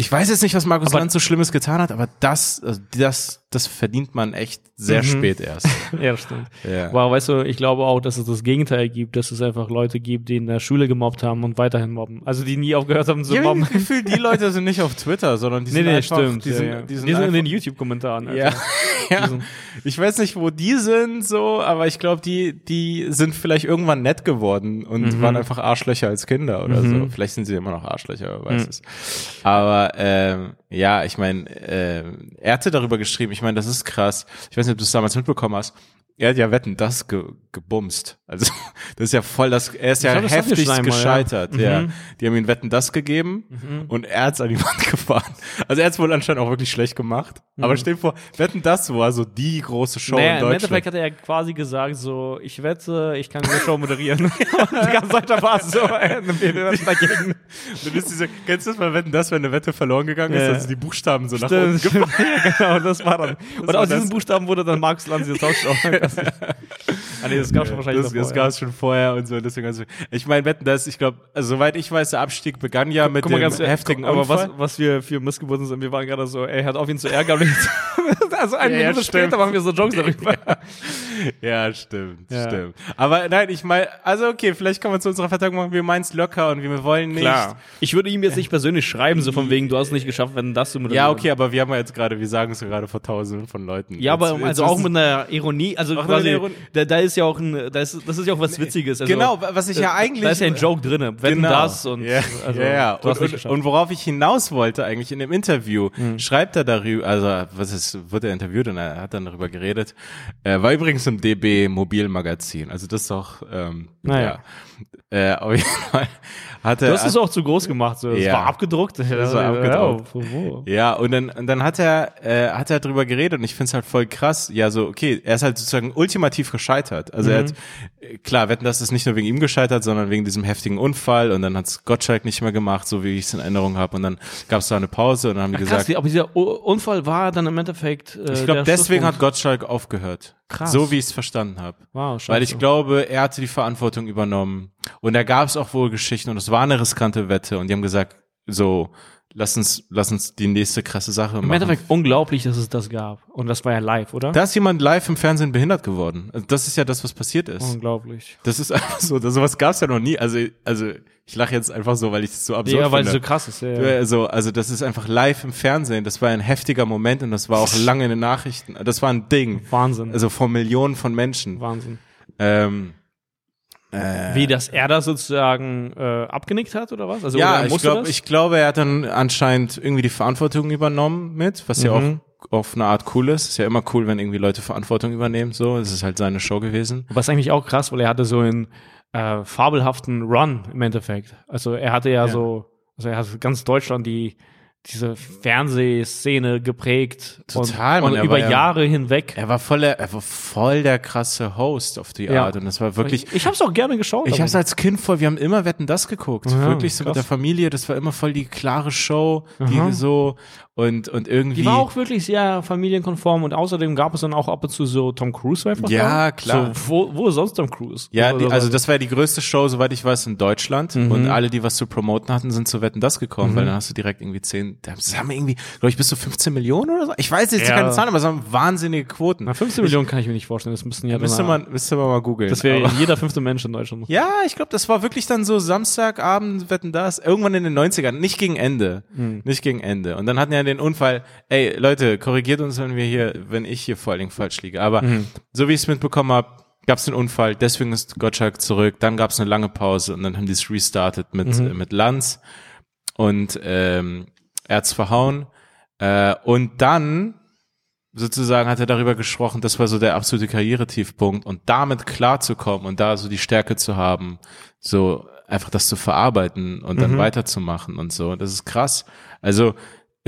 ich weiß jetzt nicht, was Markus Aber- Lanz so Schlimmes getan hat, aber das, also das, das verdient man echt sehr spät erst. *laughs* Ja, stimmt. Ja. Aber weißt du, ich glaube auch, dass es das Gegenteil gibt, dass es einfach Leute gibt, die in der Schule gemobbt haben und weiterhin mobben. Also die nie aufgehört haben zu Ich habe mobben. das Gefühl, die Leute sind nicht auf Twitter, sondern die Nee, sind nee, einfach, stimmt. die ja, sind, ja. die sind, in einfach, den YouTube-Kommentaren. Ja, Alter. *laughs* ja. Ich weiß nicht, wo die sind, so, aber ich glaube, die, die sind vielleicht irgendwann nett geworden und Mhm. waren einfach Arschlöcher als Kinder oder so. Vielleicht sind sie immer noch Arschlöcher, wer weiß es. Aber ähm, ja, ich meine, ähm, er hatte darüber geschrieben, ich meine, das ist krass. Ich weiß nicht, ob du es damals mitbekommen hast. Er hat ja Wetten, das ge gebumst. Also, *laughs* das ist ja voll das, er ist ja das hatten wir heftig schon einmal, ja. gescheitert, ja. Mhm. Die haben ihm Wetten, das gegeben und er hat's an die Wand *laughs* gefahren. Also, er hat's wohl anscheinend auch wirklich schlecht gemacht. Aber stell dir vor, Wetten, das war so die große Show Mhm. Naja, in im Deutschland. Endeffekt hat er ja quasi gesagt, so, ich wette, ich kann diese Show moderieren. *laughs* und die ganze Zeit da war es so, dagegen. Dann ist diese, kennst du das mal Wetten, das, wenn eine Wette verloren gegangen ist, Ja. also die Buchstaben so nach unten Stimmt, stimmt. ja, genau, das war dann. Und war aus diesen das. Buchstaben wurde dann Markus Lanz jetzt Talkshow. *laughs* ah, nee, das gab schon wahrscheinlich das, davor, das ja. gab es schon vorher und so. Deswegen also, ich meine, Wetten, das, ich glaube, also, soweit ich weiß, der Abstieg begann ja mit Guck mal dem ganz heftigen aber Unfall. was, was wir für Missgeburten sind, wir waren gerade so, ey, hört auf ihn zu ärgern. *laughs* also eine Ja, ja, Minute stimmt. später machen wir so Jokes darüber. *laughs* Ja, stimmt, Ja. stimmt. Aber nein, ich meine, also okay, vielleicht kann man zu unserer Verteidigung machen, wir meinen es locker und wir wollen nicht. Ich würde ihm jetzt nicht persönlich schreiben, so von wegen, du hast es nicht geschafft, wenn das zu moderieren. Ja, okay, aber wir haben ja jetzt gerade, wir sagen es gerade vor tausenden von Leuten. Ja, aber Jetzt- also jetzt auch mit einer Ironie, also mit quasi, da, da ist ja auch ein, da ist, das ist ja auch was Witziges. Also, Genau, was ich ja eigentlich- Da ist ja ein Joke drin, wenn das und, ja, also, ja, Und, und, und worauf ich hinaus wollte eigentlich in dem Interview, schreibt er darüber, also was ist, wird er interviewt und er hat dann darüber geredet, äh, war übrigens im DB Mobilmagazin, also das ist doch, ähm, Naja. ja. Äh, auf jeden Fall hat er, Du hast es auch zu groß gemacht, so. Es Ja. war abgedruckt. Das war abgedruckt. Ja? Ja, und dann, und dann hat er, äh, hat er drüber geredet und ich find's halt voll krass. Ja, so, okay, er ist halt sozusagen ultimativ gescheitert. Also er hat, äh, klar, wetten, das ist nicht nur wegen ihm gescheitert, sondern wegen diesem heftigen Unfall und dann hat's Gottschalk nicht mehr gemacht, so wie ich es in Erinnerung habe. Und dann gab's da eine Pause und dann haben die Krass, gesagt, aber dieser Unfall war dann im Endeffekt. Äh, ich glaube, deswegen hat. Gottschalk aufgehört. Krass. So wie ich es verstanden habe. Wow, scheiße. Weil ich glaube, er hatte die Verantwortung übernommen. Und da gab es auch wohl Geschichten und es war eine riskante Wette. Und die haben gesagt, so, lass uns, lass uns die nächste krasse Sache machen. Im Endeffekt unglaublich, dass es das gab. Und das war ja live, oder? Da ist jemand live im Fernsehen behindert geworden. Also das ist ja das, was passiert ist. unglaublich. Das ist *laughs* einfach so, das, sowas gab's ja noch nie. Also, also ich lache jetzt einfach so, weil ich es so absurd Ja, weil es so finde. krass ist. Ja, ja. Also, also das ist einfach live im Fernsehen. Das war ein heftiger Moment und das war auch lange in den Nachrichten. Das war ein Ding. Wahnsinn. Also von Millionen von Menschen. Wahnsinn. Ähm, äh, Wie, dass er das sozusagen äh, abgenickt hat, oder was? Also, oder ja, er ich musste glaube, das? ich glaube, er hat dann anscheinend irgendwie die Verantwortung übernommen mit, was ja Mhm. auch auf eine Art cool ist. Ist ja immer cool, wenn irgendwie Leute Verantwortung übernehmen. So, es ist halt seine Show gewesen. Was eigentlich auch krass, weil er hatte so einen äh, fabelhaften Run im Endeffekt. Also er hatte ja, Ja. so, also er hat ganz Deutschland die diese Fernsehszene geprägt Total, und, Mann, und er über war ja- Jahre hinweg. Er war voll der, er war voll der krasse Host auf die Ja. Art und das war wirklich. ich ich habe es auch gerne geschaut. Ich habe es als Kind voll, wir haben immer Wetten das geguckt. Ja, Wirklich so krass. mit der Familie, das war immer voll die klare Show, Aha. die so und und irgendwie die war auch wirklich sehr familienkonform und außerdem gab es dann auch ab und zu so Tom Cruise einfach. Ja, da. klar. So, wo, wo ist sonst Tom Cruise? Ja, die, so. also das war ja die größte Show, soweit ich weiß, in Deutschland. Mhm. Und alle, die was zu promoten hatten, sind zu Wetten das gekommen, weil dann hast du direkt irgendwie zehn, das haben irgendwie, glaube ich, bis zu 15 Millionen oder so. Ich weiß jetzt Ja. keine Zahlen, aber es haben wahnsinnige Quoten. Na, 15 Millionen kann ich mir nicht vorstellen. Das müssten ja Müsste dann- man, müsste man mal googeln. Das wäre jeder fünfte Mensch in Deutschland. *laughs* Ja, ich glaube, das war wirklich dann so Samstagabend, wetten das, irgendwann in den 90ern, nicht gegen Ende, Hm. nicht gegen Ende. Und dann hatten ja den Unfall, ey, Leute, korrigiert uns, wenn wir hier, wenn ich hier vor allen Dingen falsch liege. Aber Hm. so wie ich es mitbekommen habe, gab es den Unfall, deswegen ist Gottschalk zurück, dann gab es eine lange Pause und dann haben die es restartet mit, Mhm. äh, mit Lanz und ähm, er hat's verhauen. Äh, und dann sozusagen hat er darüber gesprochen, das war so der absolute Karrieretiefpunkt und damit klarzukommen und da so die Stärke zu haben, so einfach das zu verarbeiten und dann Mhm. weiterzumachen und so. Das ist krass. Also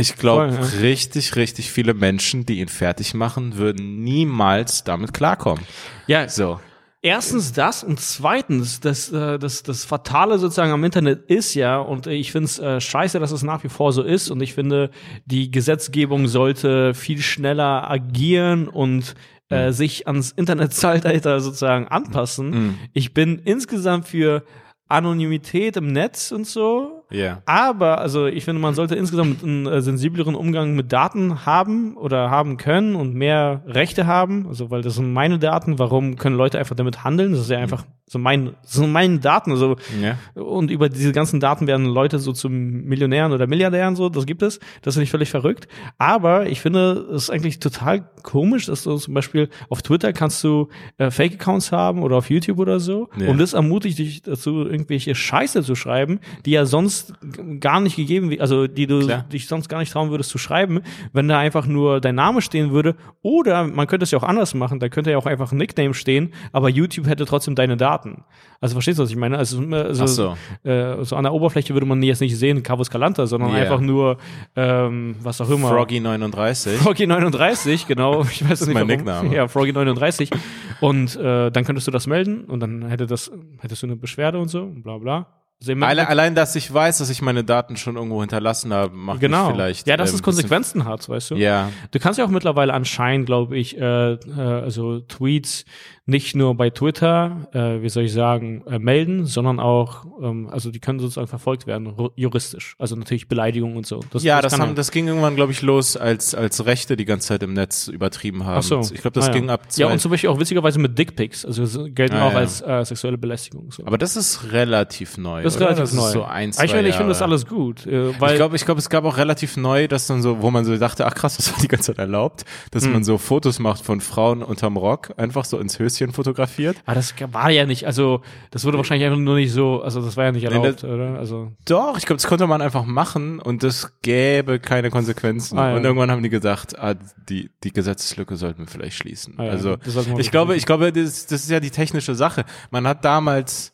ich glaube, ja. richtig, richtig viele Menschen, die ihn fertig machen, würden niemals damit klarkommen. Ja, So. Erstens das und zweitens, das, äh, das, das Fatale sozusagen am Internet ist ja, und ich finde es äh, scheiße, dass es nach wie vor so ist, und ich finde, die Gesetzgebung sollte viel schneller agieren und äh, sich ans Internetzeitalter sozusagen anpassen. Mhm. Ich bin insgesamt für Anonymität im Netz und so, Ja. aber, also ich finde, man sollte insgesamt einen äh, sensibleren Umgang mit Daten haben oder haben können und mehr Rechte haben. Also, weil das sind meine Daten. Warum können Leute einfach damit handeln? Das ist ja einfach so mein, das sind meine Daten. Also, Ja. und über diese ganzen Daten werden Leute so zu Millionären oder Milliardären so. Das gibt es. Das finde ich völlig verrückt. Aber ich finde, es eigentlich total komisch, dass du zum Beispiel auf Twitter kannst du äh, Fake-Accounts haben oder auf YouTube oder so. Ja. Und das ermutigt dich dazu, irgendwelche Scheiße zu schreiben, die ja sonst gar nicht gegeben, also die du Klar. dich sonst gar nicht trauen würdest zu schreiben, wenn da einfach nur dein Name stehen würde. Oder man könnte es ja auch anders machen, da könnte ja auch einfach ein Nickname stehen, aber YouTube hätte trotzdem deine Daten. Also verstehst du, was ich meine? Also, also Ach so. äh, so an der Oberfläche würde man jetzt nicht sehen, Cavo Scalanta, sondern Ja. einfach nur ähm, was auch immer. Froggy 39. Froggy 39, genau. *laughs* Ich weiß es nicht mein warum. Nickname. Ja, Froggy 39. Und äh, dann könntest du das melden und dann hätte das, hättest du eine Beschwerde und so, bla bla. Also Alle, allein, dass ich weiß, dass ich meine Daten schon irgendwo hinterlassen habe, macht genau. mich vielleicht. ja, dass ähm, es Konsequenzen hat, weißt du? Ja. Du kannst ja auch mittlerweile anscheinend, glaube ich, äh, äh, also Tweets nicht nur bei Twitter, äh, wie soll ich sagen, äh, melden, sondern auch, ähm, also die können sozusagen verfolgt werden, juristisch. Also natürlich Beleidigung und so. ja, das, kann haben, das ging irgendwann, glaube ich, los, als, als Rechte die ganze Zeit im Netz übertrieben haben. Ach so. Ich glaube, das Ah, ging ja. ab Ja, und zum Beispiel auch witzigerweise mit Dickpics. Also so gelten Ah, auch ja. als äh, sexuelle Belästigung. So. aber das ist relativ neu. das ist oder? relativ das neu. Ist so ein, zwei ich meine, ich finde das alles gut. Äh, weil ich glaube, ich glaube, es gab auch relativ neu, dass dann so, wo man so dachte, ach krass, das war die ganze Zeit erlaubt, dass Hm. man so Fotos macht von Frauen unterm Rock, einfach so ins Höschen fotografiert. aber das war ja nicht, also das wurde wahrscheinlich einfach nur nicht so, also das war ja nicht Nee, erlaubt, das- oder? Also Doch, ich glaube, das konnte man einfach machen und das gäbe keine Konsequenzen. Ah, ja. Und irgendwann haben die gedacht, ah, die, die Gesetzeslücke sollten wir vielleicht schließen. Ah, ja, also ich glaube, ich glaube, das, das ist ja die technische Sache. Man hat damals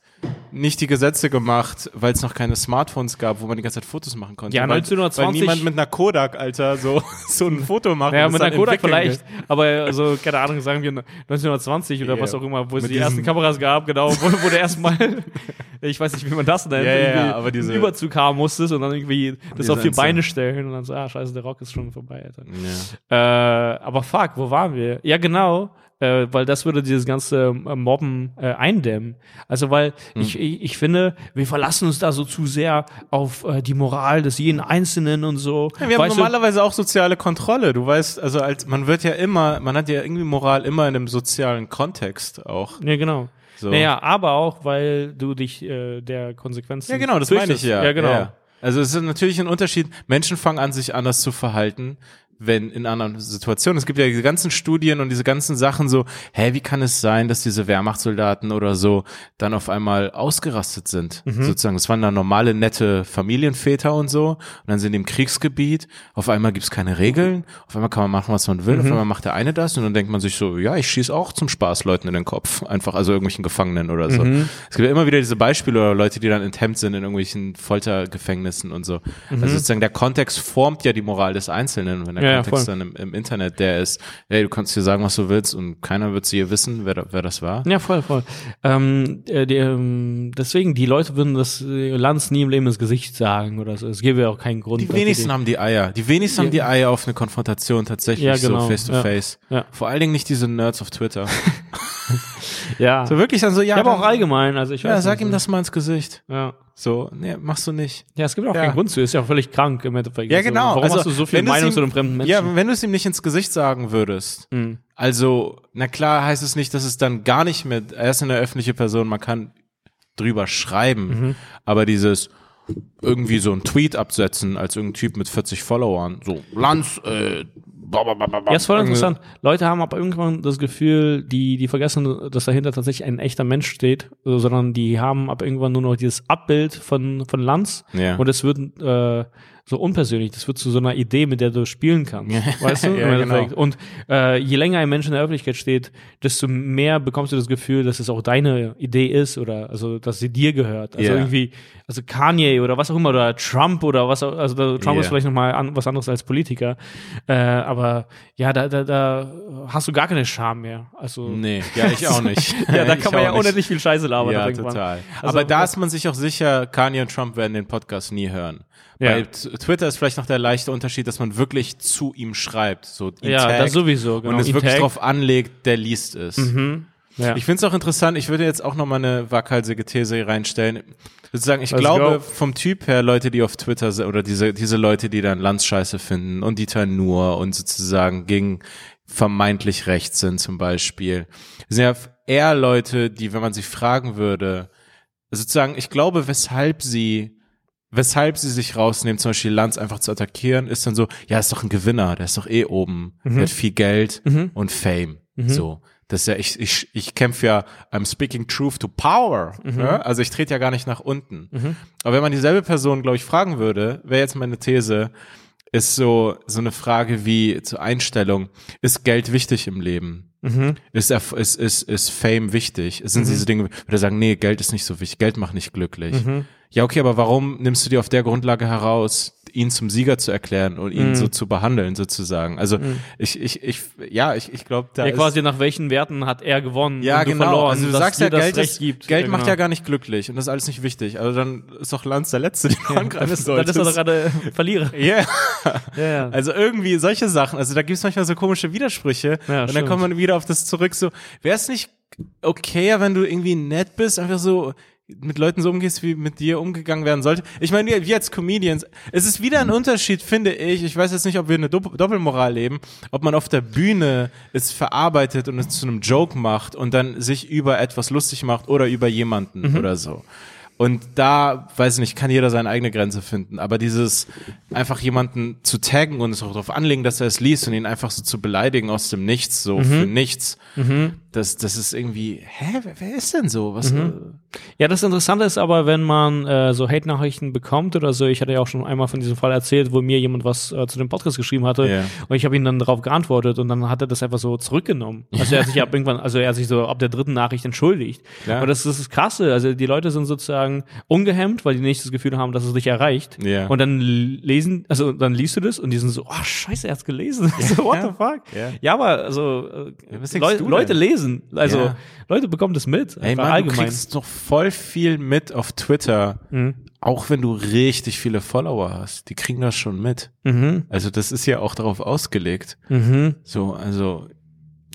nicht die Gesetze gemacht, weil es noch keine Smartphones gab, wo man die ganze Zeit Fotos machen konnte. Ja, weil, 1920 Weil niemand mit einer Kodak, Alter, so, *laughs* so ein Foto macht. Ja, und mit einer Kodak vielleicht, aber also, keine Ahnung, sagen wir 1920 oder Ja. was auch immer, wo es die ersten Kameras gab, genau, wo, wo du erstmal, *laughs* ich weiß nicht, wie man das nennt, Ja, ja, irgendwie aber diese- Überzug haben musstest und dann irgendwie das auf Einzel- Beine stellen und dann so, ah, scheiße, der Rock ist schon vorbei, Alter. Ja. Äh, aber fuck, wo waren wir? Ja, genau. Äh, weil das würde dieses ganze äh, Mobben äh, eindämmen. Also weil Hm. ich, ich, ich finde, wir verlassen uns da so zu sehr auf äh, die Moral des jeden Einzelnen und so. Ja, wir haben Weißt du, normalerweise auch soziale Kontrolle. Du weißt, also als man wird ja immer, man hat ja irgendwie Moral immer in einem sozialen Kontext auch. ja, genau. So. Naja, aber auch, weil du dich äh, der Konsequenzen Ja, genau, das meine ich ja. Ja, genau. Also es ist natürlich ein Unterschied. Menschen fangen an, sich anders zu verhalten, wenn in anderen Situationen. Es gibt ja diese ganzen Studien und diese ganzen Sachen so, hä, wie kann es sein, dass diese Wehrmachtssoldaten oder so dann auf einmal ausgerastet sind? Mhm. Sozusagen, es waren dann normale, nette Familienväter und so. Und dann sind die im Kriegsgebiet. Auf einmal gibt's keine Regeln. Auf einmal kann man machen, was man will. Mhm. Auf einmal macht der eine das und dann denkt man sich so, ja, ich schieß auch zum Spaß Leuten in den Kopf. Einfach, also irgendwelchen Gefangenen oder so. Mhm. Es gibt ja immer wieder diese Beispiele oder Leute, die dann enthemmt sind in irgendwelchen Foltergefängnissen und so. Also sozusagen der Kontext formt ja die Moral des Einzelnen. Wenn der Mhm. Ja, ja, Kontext voll. dann im, im Internet der ist, hey, du kannst dir sagen, was du willst und keiner wird sie wissen, wer, wer das war. Ja, voll, voll. Ähm, äh, die, ähm, deswegen, die Leute würden das äh, Lanz nie im Leben ins Gesicht sagen oder so. Es gäbe ja auch keinen Grund. Die wenigsten haben die Eier. Die wenigsten haben die Eier auf eine Konfrontation tatsächlich Ja, genau. so face to Ja. face. Ja. Vor allen Dingen nicht diese Nerds auf Twitter. *laughs* Ja. So wirklich dann so, ja, ja, aber auch allgemein. Also ich ja, weiß sag nicht, ihm das mal ins Gesicht. Ja. So, nee, machst du nicht. Ja, es gibt auch Ja. keinen Grund zu. Ist ja auch völlig krank im Endeffekt. Ja, Also, genau. Warum Also, hast du so viel Meinung ihm- zu einem fremden Menschen? Ja, wenn du es ihm nicht ins Gesicht sagen würdest, Mhm. also, na klar heißt es nicht, dass es dann gar nicht mehr, er ist eine öffentliche Person, man kann drüber schreiben, Mhm. aber dieses irgendwie so ein Tweet absetzen als irgendein Typ mit 40 Followern, so, Lanz, äh, Ja, ist voll interessant. Leute haben aber irgendwann das Gefühl, die, die vergessen, dass dahinter tatsächlich ein echter Mensch steht, sondern die haben ab irgendwann nur noch dieses Abbild von, von Lanz Ja. und es wird äh, so unpersönlich, das wird zu so einer Idee, mit der du spielen kannst. Weißt du? *laughs* Ja, genau. Und äh, je länger ein Mensch in der Öffentlichkeit steht, desto mehr bekommst du das Gefühl, dass es auch deine Idee ist oder also dass sie dir gehört. Also Ja. irgendwie, also Kanye oder was auch immer oder Trump oder was auch, also Trump Ja. ist vielleicht nochmal an, was anderes als Politiker. Äh, aber ja, da, da, da hast du gar keine Scham mehr. Also Nee, ja, ich auch nicht. *laughs* ja, da *laughs* kann man ja unendlich viel Scheiße labern. Ja, total. Also, Aber da ist man sich auch sicher, Kanye und Trump werden den Podcast nie hören. Ja. Bei Twitter ist vielleicht noch der leichte Unterschied, dass man wirklich zu ihm schreibt, so Ja, das sowieso, genau. und es wirklich drauf anlegt, der liest es. ja. Ich finde es auch interessant, ich würde jetzt auch noch mal eine waghalsige These reinstellen. Sozusagen, ich Let's glaube, go. vom Typ her, Leute, die auf Twitter sind, oder diese, diese Leute, die dann Landscheiße finden und Dieter Nuhr und sozusagen gegen vermeintlich rechts sind zum Beispiel, sind ja eher Leute, die, wenn man sie fragen würde, sozusagen, ich glaube, weshalb sie, weshalb sie sich rausnehmen, zum Beispiel Lanz einfach zu attackieren, ist dann so, ja, ist doch ein Gewinner, der ist doch eh oben, der hat viel Geld und Fame, so. Das ist ja, ich, ich, ich kämpfe ja, I'm speaking truth to power. Ja? Also ich trete ja gar nicht nach unten. Aber wenn man dieselbe Person, glaube ich, fragen würde, wäre jetzt meine These, ist so, so eine Frage wie zur Einstellung, ist Geld wichtig im Leben? Ist, Erf- ist, ist, ist Fame wichtig? Sind diese Dinge, würde sagen, nee, Geld ist nicht so wichtig, Geld macht nicht glücklich. Ja, okay, aber warum nimmst du dir auf der Grundlage heraus, ihn zum Sieger zu erklären und ihn so zu behandeln, sozusagen? Also ich, ich, ich, ja, ich, ich glaube, da ja, quasi nach welchen Werten hat er gewonnen ja, genau. verloren, also du sagst ja, Geld, ist, gibt. Geld ja, macht genau. ja gar nicht glücklich und das ist alles nicht wichtig. Also dann ist doch Lanz der Letzte, den Dann angreifen ist, dann ist er doch gerade Verlierer. *laughs* Ja. Ja, ja. Also irgendwie solche Sachen. Also da gibt es manchmal so komische Widersprüche. Ja, und dann stimmt. kommt man wieder auf das zurück. So, wäre es nicht okayer, wenn du irgendwie nett bist, einfach so mit Leuten so umgehst, wie mit dir umgegangen werden sollte. Ich meine, wir, als Comedians, es ist wieder ein Unterschied, finde ich. Ich weiß jetzt nicht, ob wir eine Dopp Doppelmoral leben, ob man auf der Bühne es verarbeitet und es zu einem Joke macht und dann sich über etwas lustig macht oder über jemanden Mhm. oder so. Und da, weiß ich nicht, kann jeder seine eigene Grenze finden. Aber dieses einfach jemanden zu taggen und es auch darauf anlegen, dass er es liest und ihn einfach so zu beleidigen aus dem Nichts, so für nichts, das, das ist irgendwie, hä, wer, wer ist denn so? Was, äh, Ja, das Interessante ist aber, wenn man äh, so Hate-Nachrichten bekommt oder so, ich hatte ja auch schon einmal von diesem Fall erzählt, wo mir jemand was äh, zu dem Podcast geschrieben hatte Ja. und ich habe ihm dann darauf geantwortet und dann hat er das einfach so zurückgenommen. Also er hat sich ab *laughs* irgendwann, also er hat sich so ab der dritten Nachricht entschuldigt. Ja. Und das, das ist das Krasse, also die Leute sind sozusagen ungehemmt, weil die nicht das Gefühl haben, dass es dich erreicht. Ja. Und dann lesen, also dann liest du das und die sind so, oh scheiße, er hat's gelesen. *laughs* so, what Ja. the fuck? Ja. Ja, aber also äh, Leute denn? Lesen, also Ja. Leute bekommen das mit. Ey Mann, du allgemein. kriegst doch voll viel mit auf Twitter, auch wenn du richtig viele Follower hast. Die kriegen das schon mit. Mhm. Also das ist ja auch darauf ausgelegt. Mhm. So, also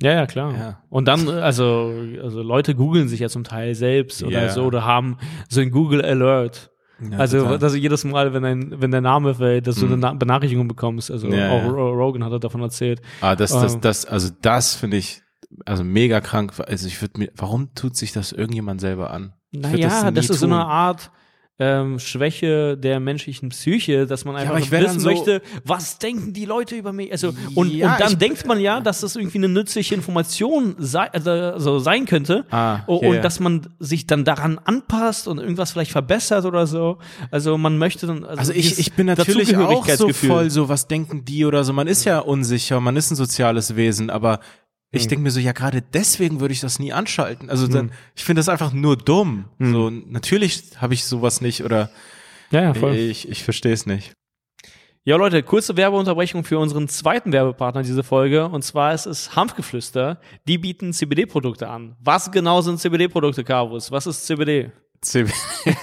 Ja, ja, klar. Ja. Und dann, also, also Leute googeln sich ja zum Teil selbst oder Ja. so oder haben so ein Google Alert. Ja, also, total. dass du jedes Mal, wenn ein, wenn der Name fällt, dass du eine Na Benachrichtigung bekommst. Also Ja, auch Rogan hat er davon erzählt. Ah, das, das, Ähm. das, also das finde ich, also mega krank. Also ich würde mir, warum tut sich das irgendjemand selber an? Ich Naja, das, nie ist so eine Art ähm, Schwäche der menschlichen Psyche, dass man einfach ich dann wissen so- möchte, was denken die Leute über mich? Also und, Ja, und dann ich- denkt man ja, dass das irgendwie eine nützliche Information sei, also so sein könnte. Ah, okay, und ja. dass man sich dann daran anpasst und irgendwas vielleicht verbessert oder so. Also man möchte dann. Also ich, dieses ich bin natürlich auch so voll so, was denken die oder so. Man ist ja unsicher, man ist ein soziales Wesen, aber ich denke mir so, ja, gerade deswegen würde ich das nie anschalten. Also dann, ich finde das einfach nur dumm. So, natürlich habe ich sowas nicht oder Ja, ja, voll. ich, ich verstehe es nicht. Ja, Leute, kurze Werbeunterbrechung für unseren zweiten Werbepartner diese Folge. Und zwar ist es Hanfgeflüster. Die bieten CBD-Produkte an. Was genau sind CBD-Produkte, Carvus? Was ist CBD? CBD. *laughs*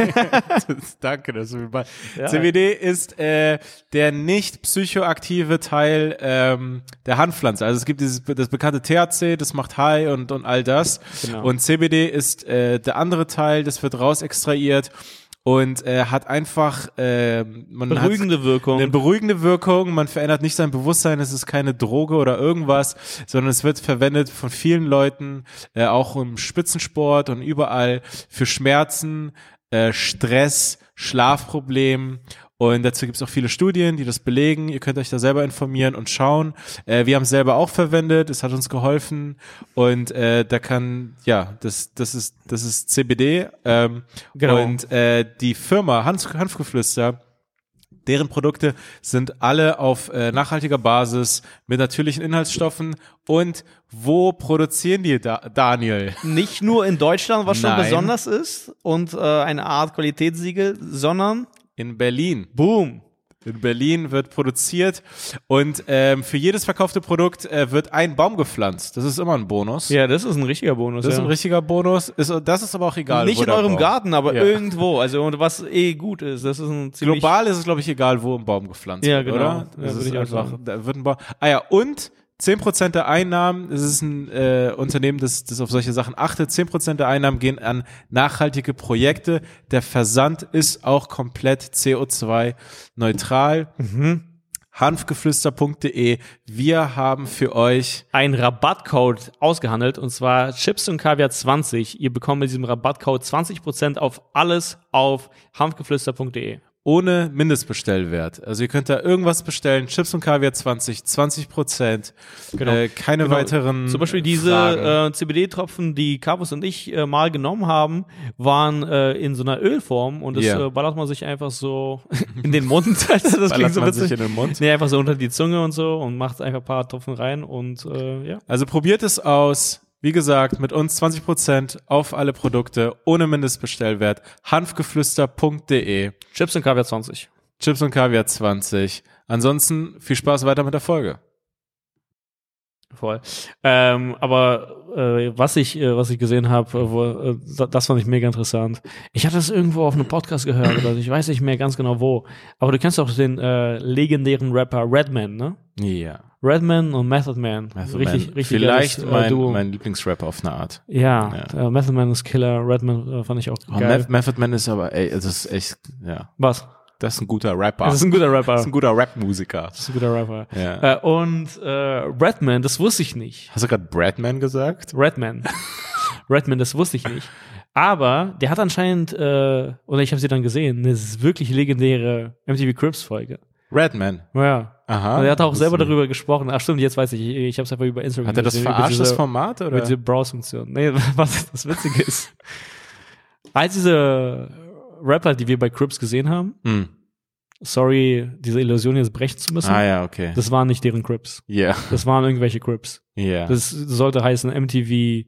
*laughs* Danke, dass du mir bei. Ja. CBD ist äh, der nicht psychoaktive Teil ähm, der Hanfpflanze. Also es gibt dieses das bekannte THC, das macht High und und all das. Genau. Und CBD ist äh, der andere Teil, das wird raus extrahiert und äh, hat einfach äh, man Beruhigende Wirkung. eine beruhigende Wirkung. Man verändert nicht sein Bewusstsein. Es ist keine Droge oder irgendwas, sondern es wird verwendet von vielen Leuten, äh, auch im Spitzensport und überall für Schmerzen, äh, Stress, Schlafproblem. Und dazu gibt es auch viele Studien, die das belegen. Ihr könnt euch da selber informieren und schauen. Äh, wir haben es selber auch verwendet. Es hat uns geholfen. Und äh, da kann, ja, das, das ist, das ist CBD. Ähm, Genau. Und äh, die Firma Hanf, Hanfgeflüster Deren Produkte sind alle auf äh, nachhaltiger Basis mit natürlichen Inhaltsstoffen. Und wo produzieren die, da Daniel? Nicht nur in Deutschland, was schon Nein. besonders ist und äh, eine Art Qualitätssiegel, sondern In Berlin. boom. In Berlin wird produziert und ähm, für jedes verkaufte Produkt äh, wird ein Baum gepflanzt. Das ist immer ein Bonus. Ja, das ist ein richtiger Bonus. Das ist ja. ein richtiger Bonus. Ist, das ist aber auch egal. Nicht in eurem Baum- Garten, aber Ja. irgendwo. Also was eh gut ist. Das ist ein Global ist es, glaube ich, egal, wo ein Baum gepflanzt Ja, wird, genau. oder? Ja, Das würde ist einfach, da wird ein Baum. Ah ja, und 10% der Einnahmen, es ist ein äh, Unternehmen, das, das auf solche Sachen achtet, 10% der Einnahmen gehen an nachhaltige Projekte. Der Versand ist auch komplett CO2-neutral. Mhm. Hanfgeflüster.de. Wir haben für euch ein Rabattcode ausgehandelt und zwar Chips und Kaviar 20. Ihr bekommt mit diesem Rabattcode 20% auf alles auf hanfgeflüster.de. ohne Mindestbestellwert. Also ihr könnt da irgendwas bestellen, Chips und Kaviar 20, 20 Prozent, Genau. äh, keine Genau. weiteren Zum Beispiel diese äh, CBD-Tropfen, die Carvus und ich äh, mal genommen haben, waren äh, in so einer Ölform und das Ja. äh, ballert man sich einfach so *laughs* in den Mund. *laughs* das klingt Ballert so man witzig. sich in den Mund. Nee, einfach so unter die Zunge und so und macht einfach ein paar Tropfen rein und äh, ja. Also probiert es aus. Wie gesagt, mit uns 20% auf alle Produkte ohne Mindestbestellwert. Hanfgeflüster.de. Chips und Kaviar 20. Chips und Kaviar 20. Ansonsten viel Spaß weiter mit der Folge. Voll. Ähm, aber äh, was ich äh, was ich gesehen habe, äh, äh, das fand ich mega interessant. Ich hatte das irgendwo auf einem Podcast gehört oder ich weiß nicht mehr ganz genau wo. Aber du kennst auch den äh, legendären Rapper Redman, ne? Ja. Redman und Method Man. Method richtig, Man. richtig Vielleicht geiles, äh, mein, Duo. mein Lieblingsrapper auf eine Art. ja, Ja. Method Man ist Killer, Redman fand ich auch Oh, geil. Meth- Method Man ist aber, ey, das ist echt, ja. Was? Das ist ein guter Rapper. Das ist ein guter Rapper. Das ist ein guter Rap-Musiker. Das ist ein guter Rapper. Ja. Äh, und äh, Redman, das wusste ich nicht. Hast du gerade Bradman gesagt? Redman. *laughs* Redman, das wusste ich nicht. Aber der hat anscheinend, äh, oder ich habe sie dann gesehen, eine wirklich legendäre MTV Crips Folge. Redman. Ja. Aha. Und er hat auch selber darüber gesprochen. Ach stimmt, jetzt weiß ich, ich, ich habe es einfach über Instagram Hat er das gesehen, verarscht, das Format, oder? diese Browse-Funktion. Nee, *laughs* was das Witzige ist. Als diese Rapper, die wir bei Crips gesehen haben, Hm. sorry, diese Illusion jetzt brechen zu müssen, Ah ja, okay. das waren nicht deren Crips. Ja, Das waren irgendwelche Crips. ja. Das sollte heißen MTV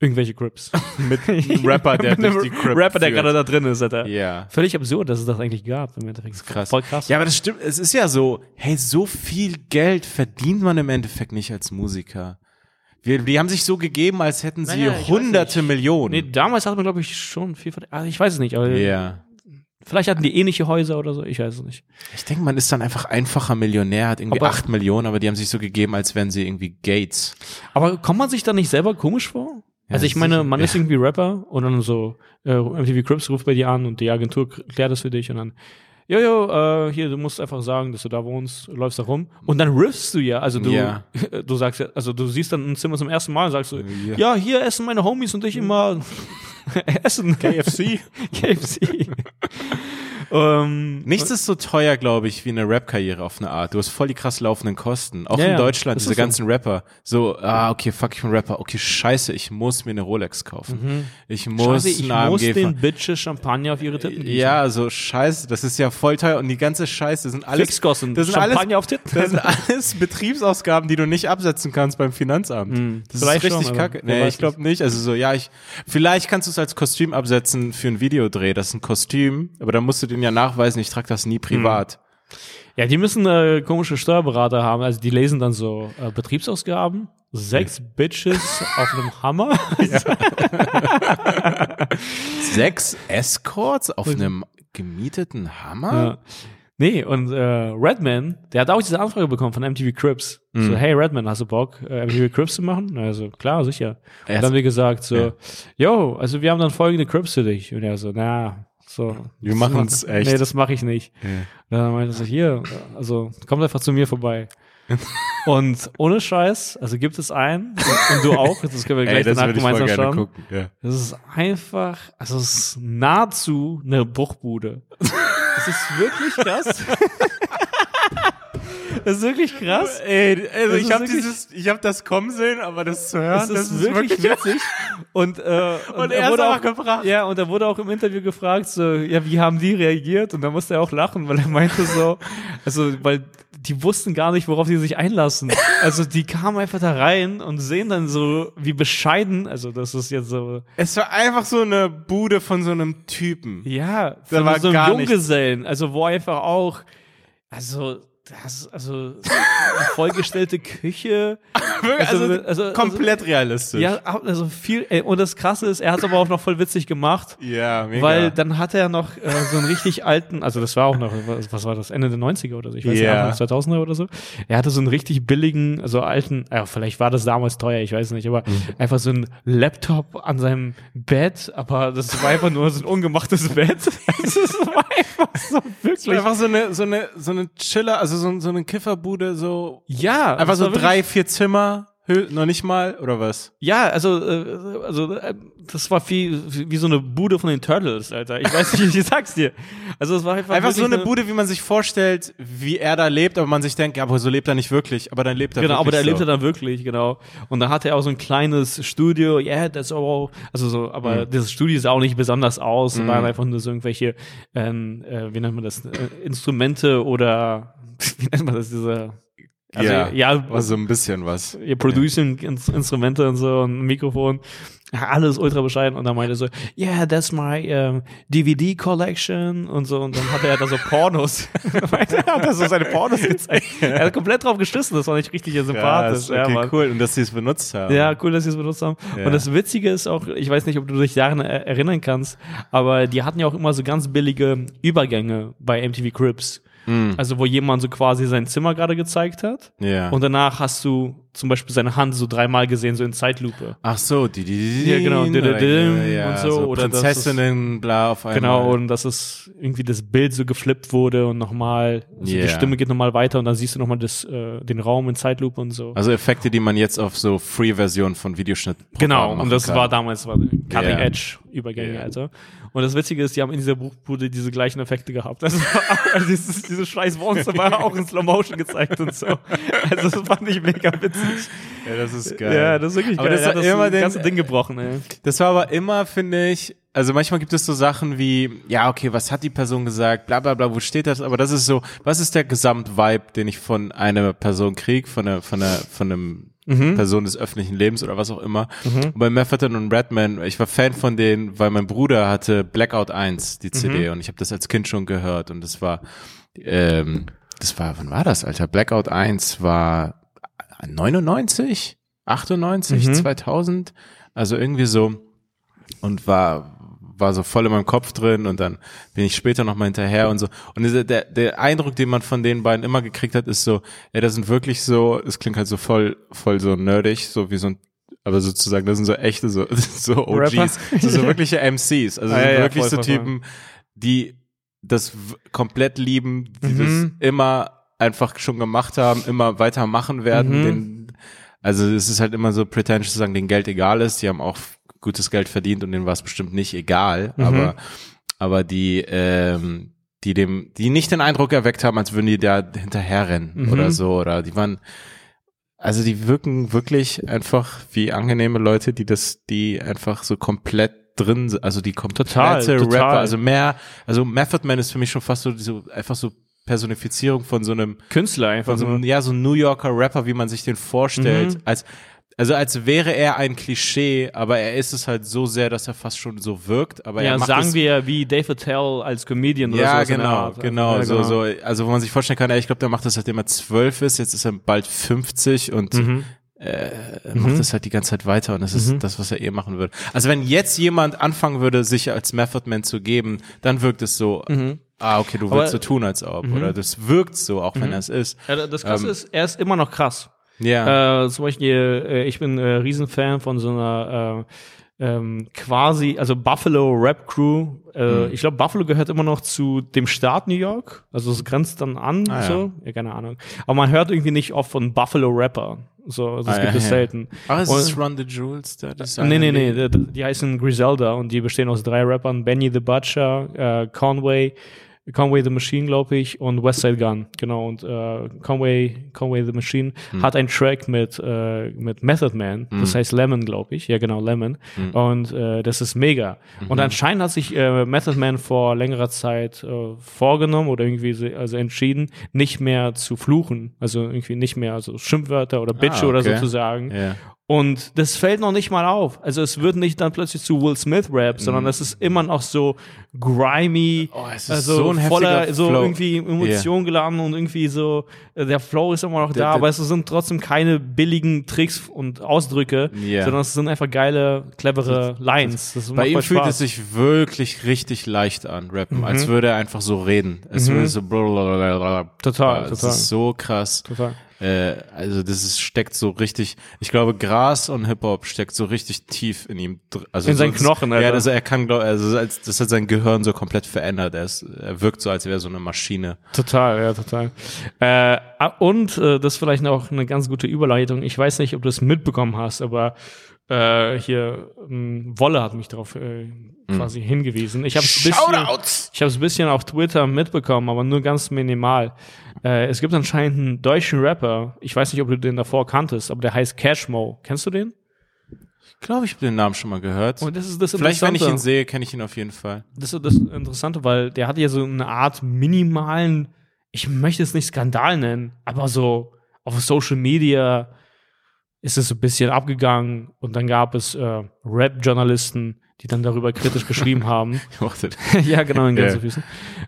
irgendwelche Crips. *laughs* Mit einem Rapper, der *laughs* Mit durch die Crip Rapper, der gerade da drin ist, Alter. Ja. Völlig absurd, dass es das eigentlich gab. Im Endeffekt. Krass. Voll krass. Ja, aber das stimmt. Es ist ja so, hey, so viel Geld verdient man im Endeffekt nicht als Musiker. Wir, die haben sich so gegeben, als hätten sie Naja, hunderte. Millionen. Nee, damals hat man, glaube ich, schon viel verdient. Also ich weiß es nicht, aber ja. Vielleicht hatten die ähnliche Häuser oder so, ich weiß es nicht. Ich denke, man ist dann einfach einfacher Millionär, hat irgendwie Aber- acht Millionen, aber die haben sich so gegeben, als wären sie irgendwie Gates. Aber kommt man sich da nicht selber komisch vor? Ja, also ich meine, man ist irgendwie Rapper und dann so, äh, MTV Crips ruft bei dir an und die Agentur klärt das für dich und dann, jojo, äh, hier, du musst einfach sagen, dass du da wohnst, läufst da rum und dann riffst du ja, also du, Ja. *laughs* du sagst ja, also du siehst dann ein Zimmer zum ersten Mal und sagst so, Ja. ja, hier essen meine Homies und ich immer *laughs* essen. KFC. *laughs* KFC. Ähm, Nichts ist so teuer, glaube ich, wie eine Rap-Karriere auf eine Art. Du hast voll die krass laufenden Kosten. Auch Ja, in Deutschland, diese so. ganzen Rapper. So, ah, okay, fuck, ich bin Rapper. Okay, scheiße, ich muss mir eine Rolex kaufen. Ich muss Scheiße, ich einen muss den. Bitches Champagner auf ihre Titten gießen. Ja, so scheiße, das ist ja voll teuer und die ganze Scheiße, sind alles, Fixkosten, das sind Champagner alles, auf Titten. das sind alles Betriebsausgaben, die du nicht absetzen kannst beim Finanzamt. Hm, Das vielleicht ist richtig schon, kacke. Nee, ich glaube nicht. Also so, ja, ich, vielleicht kannst du es als Kostüm absetzen für ein Videodreh. Das ist ein Kostüm, aber dann musst du den ja nachweisen, ich trage das nie privat. Ja, die müssen äh, komische Steuerberater haben. Also die lesen dann so äh, Betriebsausgaben, sechs Bitches *laughs* auf einem Hammer. Sechs Escorts auf einem gemieteten Hammer? ja. Nee, und äh, Redman, der hat auch diese Anfrage bekommen von MTV Cribs. Mhm. So, hey Redman, hast du Bock, äh, MTV Cribs zu machen? Also, klar, sicher. Er Und dann haben wir gesagt so, Ja. yo, also wir haben dann folgende Cribs für dich. Und er so, na, so. Wir das machen's mach- echt. Nee, das mache ich nicht. Ja. Dann meinte er hier, also kommt einfach zu mir vorbei. *laughs* und ohne Scheiß, also gibt es einen, und, und du auch, das können wir gleich Ey, danach gemeinsam schauen. Ja. Das ist einfach, also es ist nahezu eine Bruchbude. Das ist wirklich krass. *laughs* Das ist wirklich krass. Ey, also Das ich habe wirklich- dieses, ich habe das kommen sehen, aber das zu hören, Das ist, wirklich, witzig. Und, äh, *laughs* Und er ist wurde auch gebracht. Ja, und er wurde auch im Interview gefragt, so, ja, wie haben die reagiert? Und da musste er auch lachen, weil er meinte so, *laughs* also, weil die wussten gar nicht, worauf die sich einlassen. Also, die kamen einfach da rein und sehen dann so, wie bescheiden, also, das ist jetzt so, Es war einfach so eine Bude von so einem Typen. ja, Da von war so einem gar nichts. Junggesellen, also, wo einfach auch, also, das, also, eine vollgestellte Küche. *laughs* Also, Also, also- komplett realistisch. Ja, also viel, ey, und das Krasse ist, er hat es aber auch noch voll witzig gemacht. ja mega. Weil dann hatte er noch äh, so einen richtig alten, also das war auch noch, was, was war das, Ende der 90er oder so, ich weiß nicht, Ja. Anfang 2000er oder so. Er hatte so einen richtig billigen, also alten, ja, vielleicht war das damals teuer, ich weiß nicht, aber Mhm. einfach so ein Laptop an seinem Bett, aber das war einfach nur so ein ungemachtes Bett. Also es war einfach so Es war wirklich. einfach so eine, so eine, so eine Chiller, also so, so eine Kifferbude, so, Ja, einfach das so drei, vier Zimmer, noch nicht mal, oder was? Ja, also, äh, also äh, das war wie, wie so eine Bude von den Turtles, Alter. Ich weiß nicht, *laughs* ich sag's dir. Also es war einfach, Einfach so eine Bude, wie man sich vorstellt, wie er da lebt, aber man sich denkt, ja, aber so lebt er nicht wirklich, aber dann lebt er Genau, aber wirklich der so. lebte dann wirklich, genau. Und dann hatte er auch so ein kleines Studio, ja, yeah, das auch, also so, aber Mhm. dieses Studio sah auch nicht besonders aus, es waren einfach nur so irgendwelche, ähm, äh, wie nennt man das, äh, Instrumente oder, *laughs* wie nennt man das, diese, also, ja, ja, war so ein bisschen was. ihr Producing-Instrumente und so und ein Mikrofon. Ja, Alles ultra bescheiden und dann meinte er so, yeah, that's my ähm, DVD collection und so und dann hatte er da so Pornos. *laughs* er hat da so seine Pornos gezeigt. Er hat komplett drauf geschissen, das war nicht richtig sympathisch. Krass, okay, Mann. cool. Und dass sie es benutzt haben. Ja, cool, dass sie es benutzt haben. Ja. Und das Witzige ist auch, ich weiß nicht, ob du dich daran er erinnern kannst, aber die hatten ja auch immer so ganz billige Übergänge bei MTV Cribs. Also wo jemand so quasi sein Zimmer gerade gezeigt hat. Ja. Und danach hast du zum Beispiel seine Hand so dreimal gesehen, so in Zeitlupe. Ach so, die, die, die, Ja, genau, oder, dididim ja, und so, oder das Prinzessinnen, bla, auf einmal. Genau, und dass es irgendwie das Bild so geflippt wurde und nochmal, also Yeah. die Stimme geht nochmal weiter und dann siehst du nochmal das, äh, den Raum in Zeitlupe und so. Also Effekte, die man jetzt auf so Free-Versionen von Videoschnitt Genau, und das kann. war damals war Cutting Yeah. Edge Übergänge, Yeah. Alter. Und das Witzige ist, die haben in dieser Buchbude diese gleichen Effekte gehabt. Also, also dieses, dieses scheiß Monster war auch in Slow Motion gezeigt und so. Also das fand ich mega witzig. Ja, das ist geil. Ja, das ist wirklich Aber geil. das Er hat war das immer den- ganze Ding gebrochen, ey. Das war aber immer, finde ich, also manchmal gibt es so Sachen wie, ja, okay, was hat die Person gesagt, bla bla bla, wo steht das? Aber das ist so, was ist der Gesamtvibe, den ich von einer Person krieg, von einer, von einer, von einem Mhm. Person des öffentlichen Lebens oder was auch immer. Und bei Method und Redman, ich war Fan von denen, weil mein Bruder hatte Blackout 1, die CD, Mhm. und ich habe das als Kind schon gehört und das war, ähm, das war, wann war das, Alter? Blackout 1 war 99, 98, Mhm. 2000, also irgendwie so und war war so voll in meinem Kopf drin und dann bin ich später noch mal hinterher und so. Und der, der, der Eindruck, den man von den beiden immer gekriegt hat, ist so, ja, das sind wirklich so, es klingt halt so voll, voll so nerdig, so wie so ein aber sozusagen, das sind so echte, so, *laughs* so OGs, so, so wirkliche MCs, also *laughs* Ah, ja, ja, wirklich voll, so voll, voll. Typen, die das komplett lieben, die Mhm. das immer einfach schon gemacht haben, immer weitermachen werden. Mhm. Den, also es ist halt immer so pretentious zu sagen, denen Geld egal ist. Die haben auch gutes Geld verdient und denen war es bestimmt nicht egal. Mhm. Aber, aber die, ähm, die dem, die nicht den Eindruck erweckt haben, als würden die da hinterherrennen Mhm. oder so. Oder die waren, also die wirken wirklich einfach wie angenehme Leute, die das, die einfach so komplett drin sind, also die komplette Total, total. Rapper, also mehr, also Method Man ist für mich schon fast so, so einfach so Personifizierung von so einem, Künstler einfach von so so. einem, ja, so ein New Yorker Rapper, wie man sich den vorstellt, Mhm. als, also als wäre er ein Klischee, aber er ist es halt so sehr, dass er fast schon so wirkt, aber Ja, er macht sagen wir wie Dave Attell als Comedian oder ja, sowas in der genau, genau, Ja, so, so, also wo man sich vorstellen kann, ey, ich glaube, der macht das seitdem er zwölf ist, jetzt ist er bald 50 und Mhm. äh, macht das halt die ganze Zeit weiter und das ist Mhm. das, was er eh machen würde. Also wenn jetzt jemand anfangen würde, sich als Method Man zu geben, dann wirkt es so, ah, okay, du Mhm. Aber- willst so tun, als ob, oder das wirkt so, auch wenn er es ist. Ja, das Krasse Ähm, ist, er ist immer noch krass. Ja. Äh, zum Beispiel, äh, ich bin äh, Riesenfan von so einer äh, ähm, quasi, also Buffalo Rap Crew. Äh, Hm. Ich glaube, Buffalo gehört immer noch zu dem Staat New York. Also es grenzt dann an, Ah, so. Ja. keine Ahnung. Aber man hört irgendwie nicht oft von Buffalo Rapper. So, also das Ah, gibt ja, es ja. selten. Aber es Und- ist Run the Jewels da? Das Nee, nee, nee, die, die heißen Griselda und die bestehen aus drei Rappern, Benny the Butcher, äh, Conway, Conway the Machine, glaube ich, und Westside Gun, genau. Und äh, Conway, Conway the Machine hat einen Track mit, äh, mit Method Man, das heißt Lemon, glaube ich. Ja, genau, Lemon. Und äh, das ist mega. Und anscheinend hat sich äh, Method Man vor längerer Zeit äh, vorgenommen oder irgendwie so- also entschieden, nicht mehr zu fluchen. Also irgendwie nicht mehr so Schimpfwörter oder Bitch Ah, oder so okay. zu sagen. Ja. Und das fällt noch nicht mal auf. Also es wird nicht dann plötzlich zu Will Smith Rap, sondern es ist immer noch so grimy, Oh, es ist also so ein heftiger voller so Flow. irgendwie Emotionen geladen und irgendwie so äh, der Flow ist immer noch Der- da, der- aber es sind trotzdem keine billigen Tricks und Ausdrücke, Ja. sondern es sind einfach geile, clevere Lines. Das Bei ihm fühlt es sich wirklich richtig leicht an, rappen, Mhm. als würde er einfach so reden. Es würde so blablabla. Total, Das total. ist so krass. Total. Äh, also das ist, steckt so richtig, ich glaube, Gras und Hip-Hop steckt so richtig tief in ihm. Also In so, seinen Knochen, Ja, Alter. also er kann, glaub, also als, das hat sein Gehirn so komplett verändert. Er, ist, er wirkt so, als wäre so eine Maschine. Total, ja, total. Äh, ah, und äh, das ist vielleicht auch eine ganz gute Überleitung. Ich weiß nicht, ob du es mitbekommen hast, aber äh, hier ähm, Wolle hat mich darauf äh, quasi hingewiesen. Ich habe es bisschen, ich ein bisschen auf Twitter mitbekommen, aber nur ganz minimal. Äh, es gibt anscheinend einen deutschen Rapper. Ich weiß nicht, ob du den davor kanntest, aber der heißt Cashmo. Kennst du den? Ich glaube, ich habe den Namen schon mal gehört. Und das ist das Vielleicht, wenn ich ihn sehe, kenne ich ihn auf jeden Fall. Das ist das Interessante, weil der hat ja so eine Art minimalen, ich möchte es nicht Skandal nennen, aber so auf Social Media ist es so ein bisschen abgegangen und dann gab es äh, Rap-Journalisten, die dann darüber kritisch geschrieben haben. *laughs* *laughs* Ja, genau, in Ja. Gänsefüßen.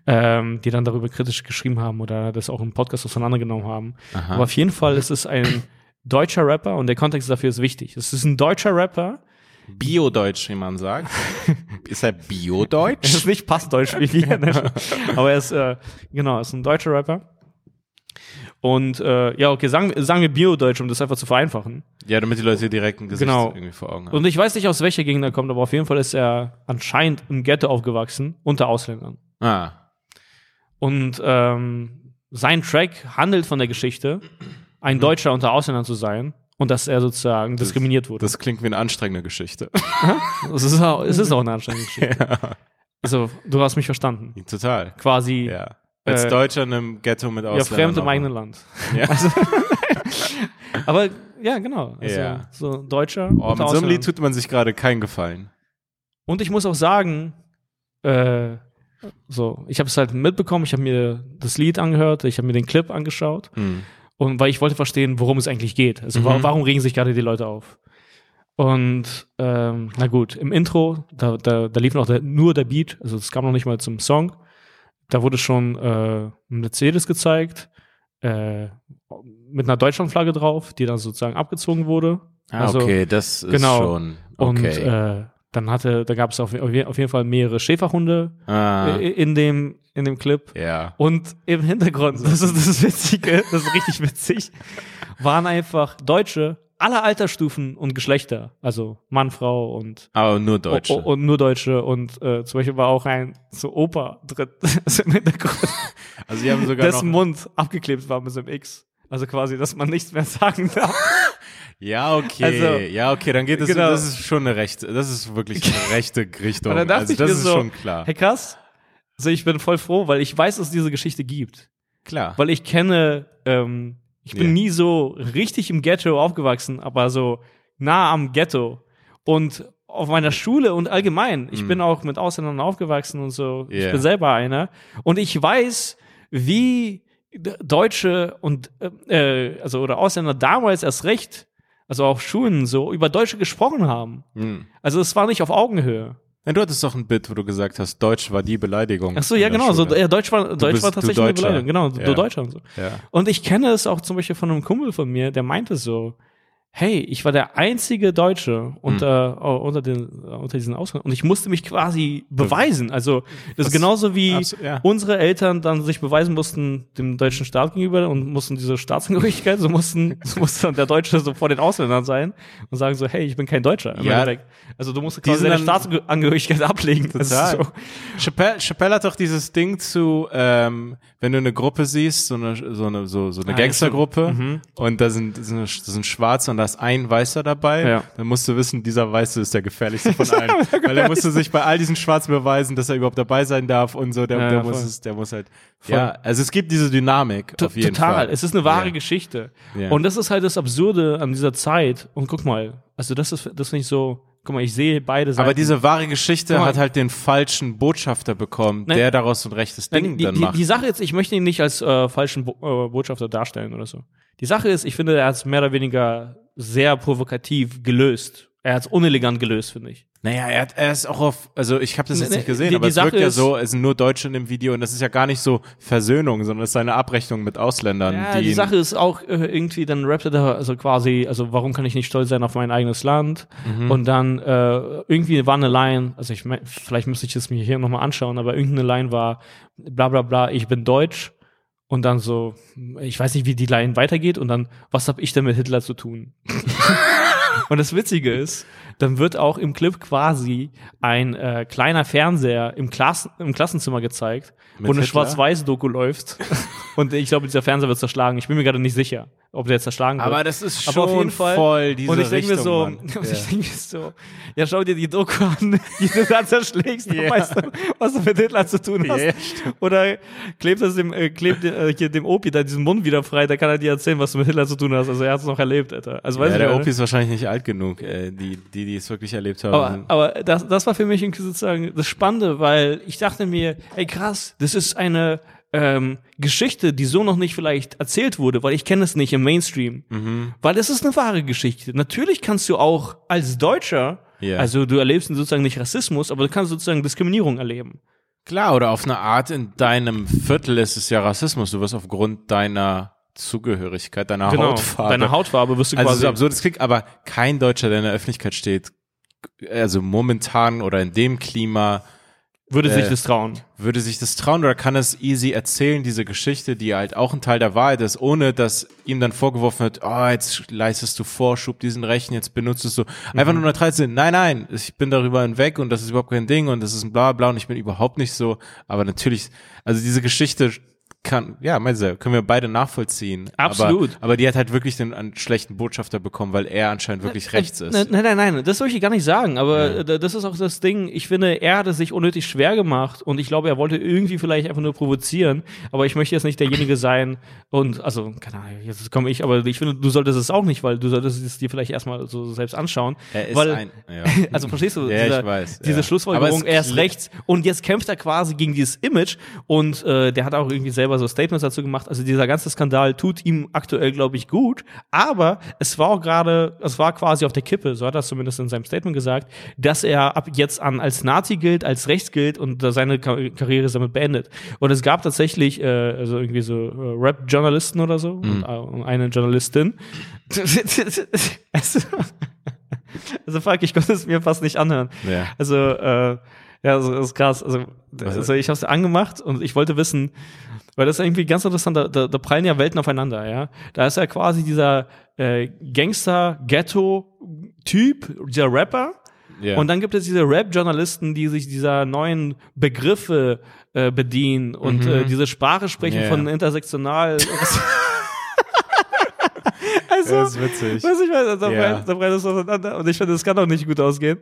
Ähm, die dann darüber kritisch geschrieben haben oder das auch im Podcast auseinandergenommen haben. Aha. Aber auf jeden Fall ist es ein deutscher Rapper und der Kontext dafür ist wichtig. Es ist ein deutscher Rapper, Bio-Deutsch, wie man sagt. *laughs* ist er Bio-Deutsch? ist nicht Passdeutsch wie wir, ne? aber er ist, äh, genau, er ist ein deutscher Rapper. Und äh, ja, okay, sagen, sagen wir Bio-Deutsch, um das einfach zu vereinfachen. ja, damit die Leute direkt ein Gesicht Genau. irgendwie vor Augen haben. Und ich weiß nicht, aus welcher Gegend er kommt, aber auf jeden Fall ist er anscheinend im Ghetto aufgewachsen, unter Ausländern. ah, Und ähm, sein Track handelt von der Geschichte, ein Deutscher unter Ausländern zu sein und dass er sozusagen diskriminiert wurde. das klingt wie eine anstrengende Geschichte. Das ist auch, es ist auch eine *laughs* anstrengende Geschichte. Also, du hast mich verstanden. Total. Quasi Ja. Als Äh, Deutscher in einem Ghetto mit Ja, Ausländern. fremd im noch. eigenen Land. Ja. *laughs* Also, *laughs* aber ja, genau. Also, Ja. So Deutscher. Oh, mit so einem Lied tut man sich gerade keinen Gefallen. Und ich muss auch sagen, äh, so, ich habe es halt mitbekommen, ich habe mir das Lied angehört, ich habe mir den Clip angeschaut Hm. und weil ich wollte verstehen, worum es eigentlich geht. Also Mhm. warum regen sich gerade die Leute auf? Und ähm, na gut, im Intro, da, da, da lief noch der, nur der Beat, also es kam noch nicht mal zum Song. Da wurde schon äh, ein Mercedes gezeigt, äh, mit einer Deutschlandflagge drauf, die dann sozusagen abgezogen wurde. Ah, Also, okay, das ist genau. schon. Und Okay. äh, dann hatte, da gab es auf, auf jeden Fall mehrere Schäferhunde Ah, i- in dem, in dem Clip. ja. Und im Hintergrund, *laughs* das ist das Witzige, das ist richtig witzig, waren einfach Deutsche aller Altersstufen und Geschlechter. Also Mann, Frau und, Aber nur Deutsche. o- o- und nur Deutsche. Und äh, zum Beispiel war auch ein so Opa drin, *laughs* das im Hintergrund, also die haben sogar dessen. Mund abgeklebt war mit so einem X. Also quasi, dass man nichts mehr sagen darf. *laughs* Ja, okay. Also, ja, okay, dann geht es. genau. Das ist schon eine rechte, das ist wirklich eine *laughs* rechte Richtung. Und dann dachte also ich das mir ist so, schon klar. Hey krass, also ich bin voll froh, weil ich weiß, dass es diese Geschichte gibt. Klar. Weil ich kenne, ähm, ich bin Ja. nie so richtig im Ghetto aufgewachsen, aber so nah am Ghetto. Und auf meiner Schule und allgemein, ich Mhm. bin auch mit Ausländern aufgewachsen und so. Ich Ja. bin selber einer. Und ich weiß, wie Deutsche und äh, also oder Ausländer damals erst recht, also auf Schulen so über Deutsche gesprochen haben. Hm. Also es war nicht auf Augenhöhe. Ja, du hattest doch ein Bit, wo du gesagt hast, Deutsch war die Beleidigung. Ach so, ja der genau, so ja, Deutsch war Deutsch bist- war du tatsächlich eine. Beleidigung, genau, du Ja. Deutscher und so. Ja. Und ich kenne es auch zum Beispiel von einem Kumpel von mir, der meinte so, hey, ich war der einzige Deutsche unter, oh, unter, den, unter diesen Ausländern und ich musste mich quasi beweisen. Also das ist genauso wie Abs- ja. unsere Eltern dann sich beweisen mussten dem deutschen Staat gegenüber und mussten diese Staatsangehörigkeit, so mussten, *laughs* so musste dann der Deutsche so vor den Ausländern sein und sagen so, hey, ich bin kein Deutscher. Ja. Also du musst quasi deine Staatsangehörigkeit *laughs* ablegen. Total. so. Chappelle, Chappelle hat doch dieses Ding zu, ähm, wenn du eine Gruppe siehst, so eine, so eine, so, so eine Ah, Gangstergruppe Mhm. und da sind, sind, da sind Schwarze und da ist ein Weißer dabei, Ja. dann musst du wissen, dieser Weiße ist der gefährlichste *laughs* von allen. Weil er musste sich bei all diesen Schwarzen beweisen, dass er überhaupt dabei sein darf und so, der, Ja, der muss es, der muss halt, Voll. ja, also es gibt diese Dynamik T- auf jeden Total. Fall. Es ist eine wahre Ja. Geschichte. Und das ist halt das Absurde an dieser Zeit. Und guck mal, also das ist, das finde ich so, guck mal, ich sehe beide Seiten. Aber diese wahre Geschichte mal. hat halt den falschen Botschafter bekommen, Nein. der daraus so ein rechtes Ding Nein, die, dann die, macht. die Sache ist, ich möchte ihn nicht als äh, falschen Bo äh, Botschafter darstellen oder so. Die Sache ist, ich finde, er hat es mehr oder weniger sehr provokativ gelöst. Er hat es unelegant gelöst, finde ich. Naja, er, hat, er ist auch auf, also ich habe das jetzt nicht gesehen, die- aber die es wirkt Sache ja ist- so, es sind nur Deutsche in dem Video und das ist ja gar nicht so Versöhnung, sondern es ist eine Abrechnung mit Ausländern. Ja, die die Sache ist auch äh, irgendwie, dann rappt er da, also quasi, also warum kann ich nicht stolz sein auf mein eigenes Land? Mhm. Und dann äh, irgendwie war eine Line, also ich mein, vielleicht müsste ich es mir hier nochmal anschauen, aber irgendeine Line war, bla bla bla, ich bin deutsch. Und dann so, ich weiß nicht, wie die Line weitergeht und dann, was hab ich denn mit Hitler zu tun? *laughs* und das Witzige ist, dann wird auch im Clip quasi ein äh, kleiner Fernseher im, Klassen, im Klassenzimmer gezeigt, Mit wo eine? Schwarz-Weiß-Doku läuft. *laughs* und ich glaube, dieser Fernseher wird zerschlagen. Ich bin mir gerade nicht sicher, ob der zerschlagen wird. aber das ist Aber schon auf jeden Fall. voll diese und ich denke mir so, Mann. *laughs* und Ja. ich denke mir so, ja, schau dir die Doku an, *laughs* die du da zerschlägst, Ja. weißt du, was du mit Hitler zu tun hast. Ja, Oder klebt das dem, äh, klebt äh, hier dem Opi da diesen Mund wieder frei, da kann er dir erzählen, was du mit Hitler zu tun hast. Also er hat es noch erlebt, Alter. Also weiß ja, ich der Opi ist wahrscheinlich nicht alt genug, äh, die, die, die es wirklich erlebt haben. aber, aber das, das war für mich sozusagen das Spannende, weil ich dachte mir, ey krass, das ist eine ähm, Geschichte, die so noch nicht vielleicht erzählt wurde, weil ich kenne es nicht im Mainstream. Mhm. Weil es ist eine wahre Geschichte. Natürlich kannst du auch als Deutscher, Ja. also du erlebst sozusagen nicht Rassismus, aber du kannst sozusagen Diskriminierung erleben. Klar, oder auf eine Art in deinem Viertel ist es ja Rassismus. Du wirst aufgrund deiner Zugehörigkeit, deiner Hautfarbe. Deine Hautfarbe wirst du Also quasi. so absurd es klingt, aber kein Deutscher, der in der Öffentlichkeit steht, also momentan oder in dem Klima, würde sich äh, das trauen. würde sich das trauen oder kann es easy erzählen, diese Geschichte, die halt auch ein Teil der Wahrheit ist, ohne dass ihm dann vorgeworfen wird, oh, jetzt leistest du Vorschub diesen Rechten, jetzt benutzt es so. Einfach nur neutral sein, nein, nein, ich bin darüber hinweg und das ist überhaupt kein Ding und das ist ein bla bla und ich bin überhaupt nicht so. Aber natürlich, also diese Geschichte kann, ja, meinst du, können wir beide nachvollziehen. Absolut. Aber, aber die hat halt wirklich den einen schlechten Botschafter bekommen, weil er anscheinend wirklich rechts ist. Nein, nein, nein, das soll ich gar nicht sagen, aber äh, das ist auch das Ding. Ich finde, er hat es sich unnötig schwer gemacht und ich glaube, er wollte irgendwie vielleicht einfach nur provozieren, aber ich möchte jetzt nicht derjenige sein und, also, keine Ahnung, jetzt komme ich, aber ich finde, du solltest es auch nicht, weil du solltest es dir vielleicht erstmal so selbst anschauen. Er ist weil, ein, ja. *laughs* also verstehst du, Ja, diese, ich weiß, diese ja. Schlussfolgerung, er ist rechts und jetzt kämpft er quasi gegen dieses Image und äh, der hat auch irgendwie selber so Statements dazu gemacht. Also dieser ganze Skandal tut ihm aktuell, glaube ich, gut, aber es war auch gerade, es war quasi auf der Kippe, so hat er es zumindest in seinem Statement gesagt, dass er ab jetzt an als Nazi gilt, als rechts gilt und seine Ka Karriere ist damit beendet. Und es gab tatsächlich äh, also irgendwie so äh, Rap-Journalisten oder so und, äh, und eine Journalistin. es, *laughs* Also fuck, ich konnte es mir fast nicht anhören. Ja. Also, äh, ja, also, das ist krass. Also, also ich habe es angemacht und ich wollte wissen, weil das ist irgendwie ganz interessant, da, da, da prallen ja Welten aufeinander, ja. Da ist ja quasi dieser äh, Gangster-Ghetto-Typ, dieser Rapper. Ja. Und dann gibt es diese Rap-Journalisten, die sich dieser neuen Begriffe äh, bedienen und äh, diese Sprache sprechen Ja. von intersektional. *laughs* also, Das ist witzig. Weiß ich weiß, da Ja. brennt da brennt es auseinander. Und ich finde, das kann auch nicht gut ausgehen.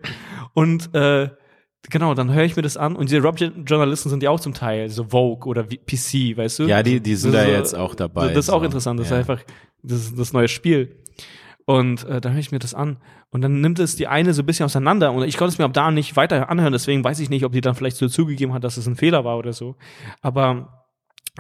Und äh, genau, dann höre ich mir das an. Und diese Rap-Journalisten sind ja auch zum Teil so Vogue oder PC, weißt du? Ja, die- die sind da ist jetzt auch dabei, Das ist auch so. interessant. Das Ja. ist einfach das, das neue Spiel. Und äh, dann höre ich mir das an. Und dann nimmt es die eine so ein bisschen auseinander. Und ich konnte es mir ab da nicht weiter anhören. Deswegen weiß ich nicht, ob die dann vielleicht so zugegeben hat, dass es ein Fehler war oder so. Aber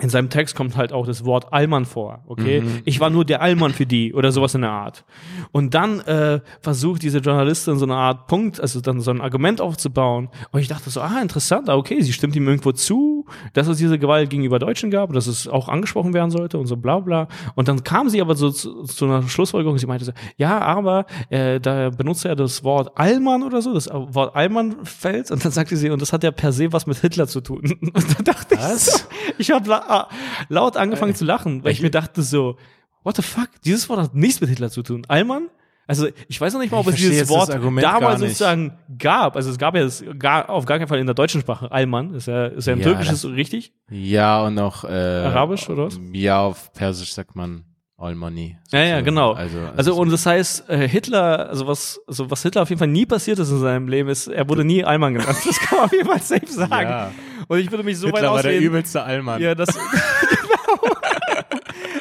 in seinem Text kommt halt auch das Wort Allmann vor, okay? Ich war nur der Allmann für die oder sowas in der Art. Und dann äh, versucht diese Journalistin so eine Art Punkt, also dann so ein Argument aufzubauen. Und ich dachte so, ah, interessant, ah, okay, sie stimmt ihm irgendwo zu, dass es diese Gewalt gegenüber Deutschen gab, dass es auch angesprochen werden sollte und so bla bla. Und dann kam sie aber so zu, zu einer Schlussfolgerung, sie meinte so, ja, aber äh, da benutzt er das Wort Allmann oder so, das Wort Allmann fällt und dann sagte sie, und das hat ja per se was mit Hitler zu tun. *laughs* Und dann dachte ich so, ich habe ah, laut angefangen zu lachen, weil ich mir dachte so, what the fuck, dieses Wort hat nichts mit Hitler zu tun. Allmann? Also ich weiß noch nicht mal, ob Ich es dieses Wort damals sozusagen gab. Also es gab ja das gar, auf gar keinen Fall in der deutschen Sprache Allmann. Ist ja, ist ja ein Ja, türkisches, richtig? Ja, und noch äh, Arabisch, oder was? Ja, auf Persisch sagt man All Money. Ja, ja, So, genau. Also, Also, und das heißt, äh, Hitler, also was, also was Hitler auf jeden Fall nie passiert ist in seinem Leben, ist, er wurde nie Allmann genannt. Das kann man auf jeden Fall safe sagen. Ja. Und ich würde mich so Hitler weit war der auslehnen. übelste Allmann. Ja, das. *laughs* genau.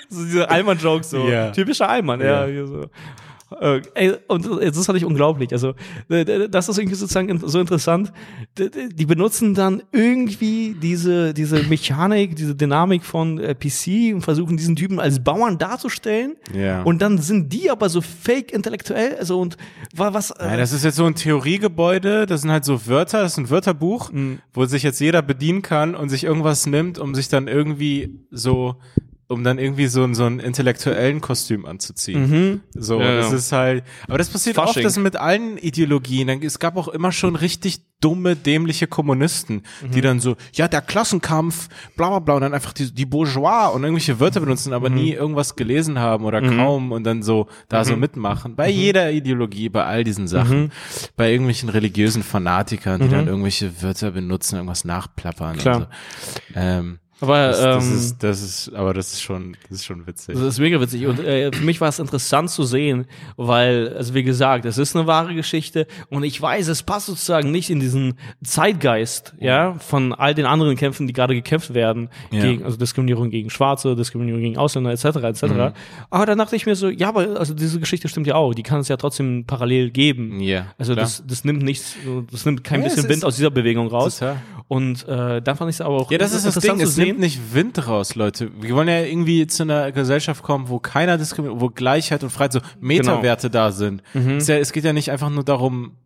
so diese Allmann-Jokes, so. Ja. Typischer Allmann, ja. Ja. Hier so. Äh, ey, und das fand ich unglaublich. Also, das ist irgendwie sozusagen so interessant. Die benutzen dann irgendwie diese, diese Mechanik, diese Dynamik von äh, PC und versuchen diesen Typen als Bauern darzustellen. Ja. Und dann sind die aber so fake intellektuell, also und wa- was. äh, das ist jetzt so ein Theoriegebäude, das sind halt so Wörter, das ist ein Wörterbuch, Mhm. wo sich jetzt jeder bedienen kann und sich irgendwas nimmt, um sich dann irgendwie so, um dann irgendwie so, ein- so einen intellektuellen Kostüm anzuziehen. So, Mhm. Ja, das ja. ist halt, aber das passiert Fasching. oft das mit allen Ideologien. Es gab auch immer schon richtig dumme, dämliche Kommunisten, Mhm. die dann so, ja, der Klassenkampf, bla bla bla, und dann einfach die, die Bourgeois und irgendwelche Wörter benutzen, aber Mhm. nie irgendwas gelesen haben oder kaum und dann so da Mhm. so mitmachen. Bei jeder Ideologie, bei all diesen Sachen. Bei irgendwelchen religiösen Fanatikern, die dann irgendwelche Wörter benutzen, irgendwas nachplappern. Mhm. Klar. Und so. ähm, aber, das, das, ähm, ist, das ist, aber das ist schon, das ist schon witzig. Das ist mega witzig. Und äh, für mich war es interessant zu sehen, weil, also wie gesagt, es ist eine wahre Geschichte und ich weiß, es passt sozusagen nicht in diesen Zeitgeist, ja, von all den anderen Kämpfen, die gerade gekämpft werden, Ja. gegen, also Diskriminierung gegen Schwarze, Diskriminierung gegen Ausländer, etc., etc. Mhm. Aber dann dachte ich mir so, ja, aber also diese Geschichte stimmt ja auch, die kann es ja trotzdem parallel geben. Ja, Also klar. das, das nimmt nichts, das nimmt kein Ja, bisschen Wind aus dieser Bewegung raus. Total. Und äh, dann fand ich es aber auch Ja, das ist das Ding. Es nimmt nicht Wind raus, Leute. Wir wollen ja irgendwie zu einer Gesellschaft kommen, wo keiner diskriminiert, wo Gleichheit und Freiheit, so Meterwerte da sind. Es, ist ja, es geht ja nicht einfach nur darum,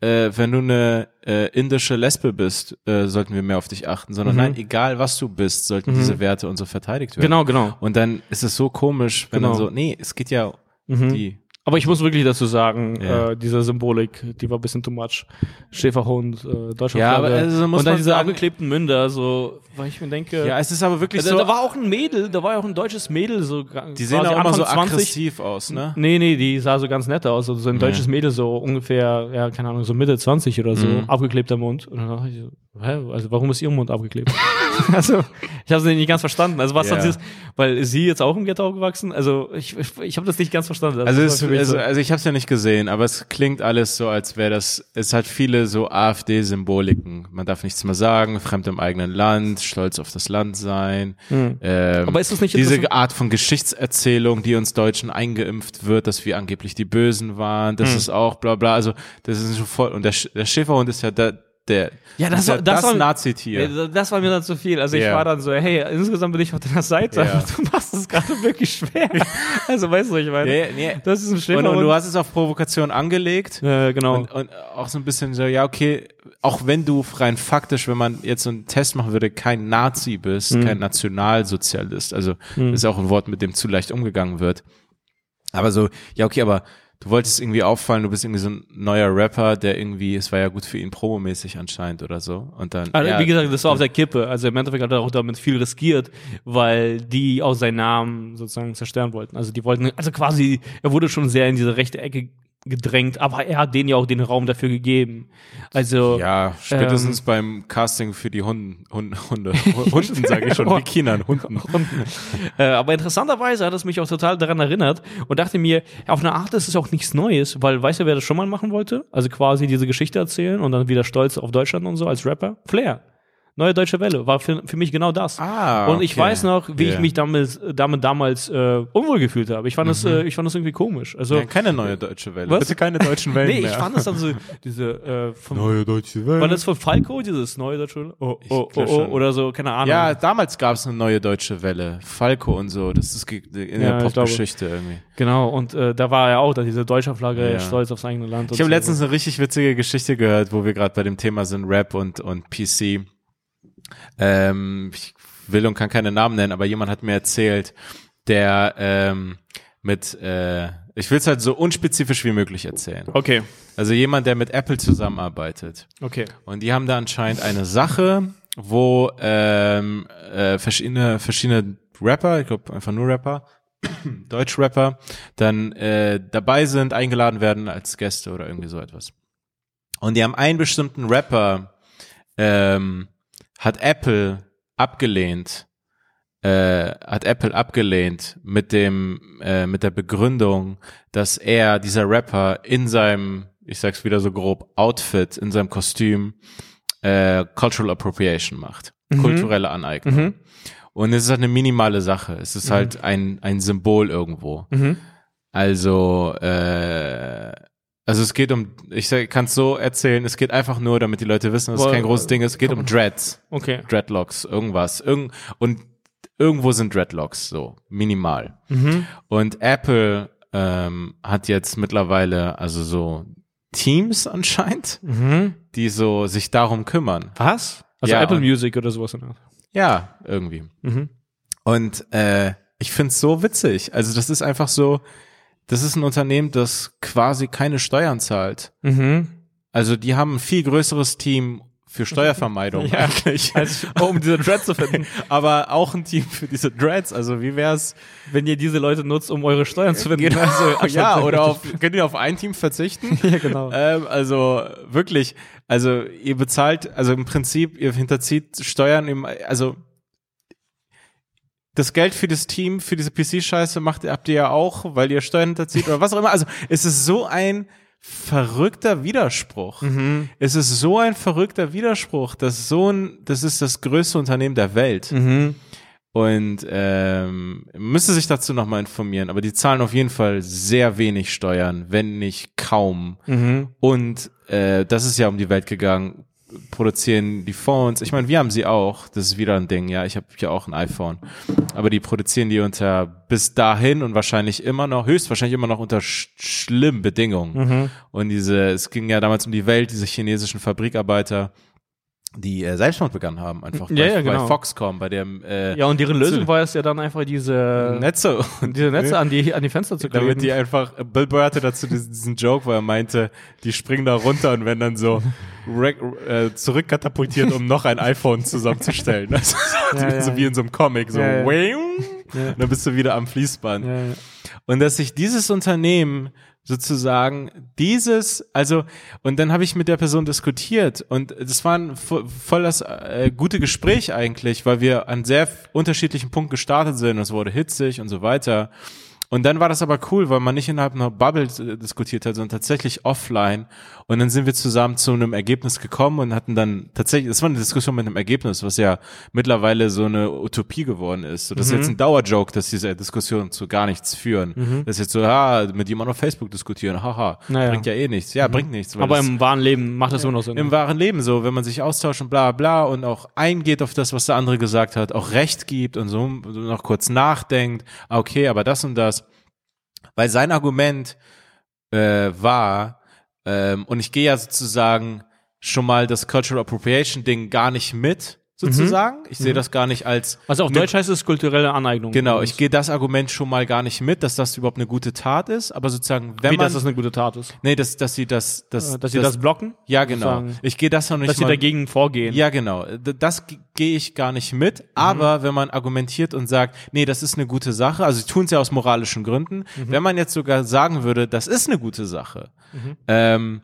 äh, wenn du eine äh, indische Lesbe bist, äh, sollten wir mehr auf dich achten, sondern nein, egal was du bist, sollten diese Werte und so verteidigt werden. Genau, genau. Und dann ist es so komisch, wenn Genau. dann so, nee, es geht ja um die. Aber ich muss wirklich dazu sagen, Ja. äh, diese Symbolik, die war ein bisschen too much. Schäferhund, äh, Deutschland. Ja, aber also muss und dann diese sagen- abgeklebten Münder, so, weil ich mir denke, Ja, es ist aber wirklich da, so, da war auch ein Mädel, da war ja auch ein deutsches Mädel, so die sehen auch immer so aggressiv aus, ne? Nee, nee, die sah so ganz nett aus. Also so ein deutsches Mädel, so ungefähr, ja, keine Ahnung, so Mitte 20 oder so, Mhm. abgeklebter Mund. Und dann dachte ich so, hä, also warum ist ihr Mund abgeklebt? *laughs* also, ich habe es nicht ganz verstanden. Also was Ja. hat sie, weil ist sie jetzt auch im Ghetto aufgewachsen? Also ich, ich, ich habe das nicht ganz verstanden. Also, das für mich also, so- also ich habe es ja nicht gesehen, aber es klingt alles so, als wäre das, es hat viele so AfD-Symboliken. Man darf nichts mehr sagen, fremd im eigenen Land, stolz auf das Land sein. Ähm, Hm. Aber ist das nicht diese Art von Geschichtserzählung, die uns Deutschen eingeimpft wird, dass wir angeblich die Bösen waren, das ist auch bla bla. Also das ist schon voll. Und der, der Schäferhund ist ja der, der Ja, das ist ja war- das das war- Nazi-Tier. Das war mir dann zu viel. Also ich Ja. war dann so, hey, insgesamt bin ich auf deiner Seite. Ja. Du machst es gerade wirklich schwer. *laughs* also weißt du, ich meine? Ja, ja, nee. Das ist ein Und, Schäferhund. und du hast es auf Provokation angelegt. äh, genau. Und, und auch so ein bisschen so, ja, okay, auch wenn du rein faktisch, wenn man jetzt so einen Test machen würde, kein Nazi bist, Mhm. kein Nationalsozialist, also das ist auch ein Wort, mit dem zu leicht umgegangen wird. Aber so, ja, okay, aber du wolltest irgendwie auffallen, du bist irgendwie so ein neuer Rapper, der irgendwie, es war ja gut für ihn promomäßig anscheinend oder so. Und dann. Also, ja, wie gesagt, das war auf der Kippe. Also im Endeffekt hat er auch damit viel riskiert, weil die auch seinen Namen sozusagen zerstören wollten. Also die wollten, also quasi, er wurde schon sehr in diese rechte Ecke gedrängt, aber er hat denen ja auch den Raum dafür gegeben. Also ja, spätestens ähm, beim Casting für die Hunden, Hunde, Hunde, Hunden sage ich schon, wie Kindern, Hunden. *laughs* Hunden. Äh, aber interessanterweise hat es mich auch total daran erinnert und dachte mir, auf eine Art ist es auch nichts Neues, weil weißt du, wer das schon mal machen wollte? Also quasi diese Geschichte erzählen und dann wieder stolz auf Deutschland und so als Rapper? Flair. Neue Deutsche Welle war für, für mich genau das. Ah, und ich weiß noch, wie yeah. ich mich damit, damit damals äh, unwohl gefühlt habe. Ich fand, mhm. das, äh, ich fand das irgendwie komisch. Also ja, keine neue Deutsche Welle. Was? Bitte keine deutschen *laughs* Wellen nee, mehr. ich fand das dann so diese äh, von, Neue Deutsche Welle. War das von Falco dieses Neue Deutsche Welle? Oh, oh, oh, oh, oder so, keine Ahnung. Ja, damals gab es eine Neue Deutsche Welle. Falco und so. Das ist in ja, der Popgeschichte irgendwie. Genau, und äh, da war ja auch da diese deutsche Flagge ja. stolz aufs eigene Land. Ich habe so. letztens eine richtig witzige Geschichte gehört, wo wir gerade bei dem Thema sind Rap und, und PC ähm, ich will und kann keine Namen nennen, aber jemand hat mir erzählt, der ähm, mit, äh, ich will es halt so unspezifisch wie möglich erzählen. Okay. Also jemand, der mit Apple zusammenarbeitet. Okay. Und die haben da anscheinend eine Sache, wo ähm, äh, verschiedene verschiedene Rapper, ich glaube einfach nur Rapper, *clears throat* Deutschrapper, dann äh, dabei sind, eingeladen werden als Gäste oder irgendwie so etwas. Und die haben einen bestimmten Rapper ähm, hat Apple abgelehnt, äh, hat Apple abgelehnt mit dem, äh, mit der Begründung, dass er, dieser Rapper, in seinem, ich sag's wieder so grob, Outfit, in seinem Kostüm, äh, Cultural Appropriation macht. Mhm. Kulturelle Aneignung. Mhm. Und es ist halt eine minimale Sache. Es ist mhm. halt ein, ein Symbol irgendwo. Mhm. Also, äh, also es geht um, ich kann es so erzählen, es geht einfach nur, damit die Leute wissen, dass es kein großes Ding ist, es geht um Dreads. Okay. Dreadlocks, irgendwas. Irgend, und irgendwo sind Dreadlocks, so, minimal. Mhm. Und Apple ähm, hat jetzt mittlerweile, also so Teams anscheinend, mhm. die so sich darum kümmern. Was? Also ja, Apple Music oder sowas. Ja, irgendwie. Mhm. Und äh, ich find's so witzig. Also das ist einfach so, das ist ein Unternehmen, das quasi keine Steuern zahlt. Mhm. Also die haben ein viel größeres Team für Steuervermeidung *laughs* ja, eigentlich. Also, um diese Dreads zu finden. *laughs* Aber auch ein Team für diese Dreads. Also wie wär's, wenn ihr diese Leute nutzt, um eure Steuern zu finden? Genau. *laughs* Also, ja, oder auf, könnt ihr auf ein Team verzichten? ja, genau. Ähm, also wirklich, also ihr bezahlt, also im Prinzip, ihr hinterzieht Steuern im, also das Geld für das Team, für diese PC-Scheiße macht, habt ihr ja auch, weil ihr Steuern hinterzieht oder was auch immer. Also es ist so ein verrückter Widerspruch. Mhm. Es ist so ein verrückter Widerspruch, dass so ein, das ist das größte Unternehmen der Welt. Mhm. Und ähm, müsste sich dazu nochmal informieren, aber die zahlen auf jeden Fall sehr wenig Steuern, wenn nicht kaum. Mhm. Und äh, das ist ja um die Welt gegangen produzieren die Phones. Ich meine, wir haben sie auch. Das ist wieder ein Ding. Ja, ich habe ja auch ein iPhone. Aber die produzieren die unter bis dahin und wahrscheinlich immer noch, höchstwahrscheinlich immer noch unter sch schlimmen Bedingungen. Mhm. Und diese, es ging ja damals um die Welt, diese chinesischen Fabrikarbeiter die äh, Selbstmord begangen haben, einfach ja, bei, ja, genau. bei Foxconn, bei dem äh, Ja, und deren Lösung war es ja dann einfach diese Netze *laughs* diese Netze an die *laughs* an die Fenster zu kleben. Damit die einfach Bill Burr hatte dazu diesen, diesen Joke, wo er meinte, die springen da runter und werden dann so äh, zurückkatapultiert, um noch ein iPhone zusammenzustellen. Also, so, ja, so wie in so einem Comic, so ja, dann bist du wieder am Fließband. Und dass sich dieses Unternehmen sozusagen dieses, also, und dann habe ich mit der Person diskutiert und das war ein voll das äh, gute Gespräch eigentlich, weil wir an sehr unterschiedlichen Punkten gestartet sind es wurde hitzig und so weiter. Und dann war das aber cool, weil man nicht innerhalb einer Bubble äh, diskutiert hat, sondern tatsächlich offline. Und dann sind wir zusammen zu einem Ergebnis gekommen und hatten dann tatsächlich, das war eine Diskussion mit einem Ergebnis, was ja mittlerweile so eine Utopie geworden ist. So, das mhm. ist jetzt ein Dauerjoke, dass diese Diskussionen zu gar nichts führen. Mhm. Das ist jetzt so, ja, mit jemandem auf Facebook diskutieren, haha, naja. bringt ja eh nichts. Ja, mhm. bringt nichts. Aber im wahren Leben macht das immer noch Sinn. Im wahren Leben so, wenn man sich austauscht und bla bla und auch eingeht auf das, was der andere gesagt hat, auch Recht gibt und so noch kurz nachdenkt, ah, okay, aber das und das weil sein Argument äh, war, ähm, und ich gehe ja sozusagen schon mal das Cultural Appropriation Ding gar nicht mit, sozusagen. Ich sehe das gar nicht als Also auf eine- Deutsch heißt es kulturelle Aneignung. Genau, ich gehe das Argument schon mal gar nicht mit, dass das überhaupt eine gute Tat ist, aber sozusagen, wenn Wie, man dass das eine gute Tat ist. nee, dass dass sie das das Äh, Dass sie das blocken? ja genau. sozusagen. Ich gehe das noch nicht Dass sie mal dagegen vorgehen. Ja, genau. Das gehe ich gar nicht mit. Mhm. Aber wenn man argumentiert und sagt, nee, das ist eine gute Sache, also sie tun es ja aus moralischen Gründen. Mhm. Wenn man jetzt sogar sagen würde, das ist eine gute Sache, Mhm. ähm,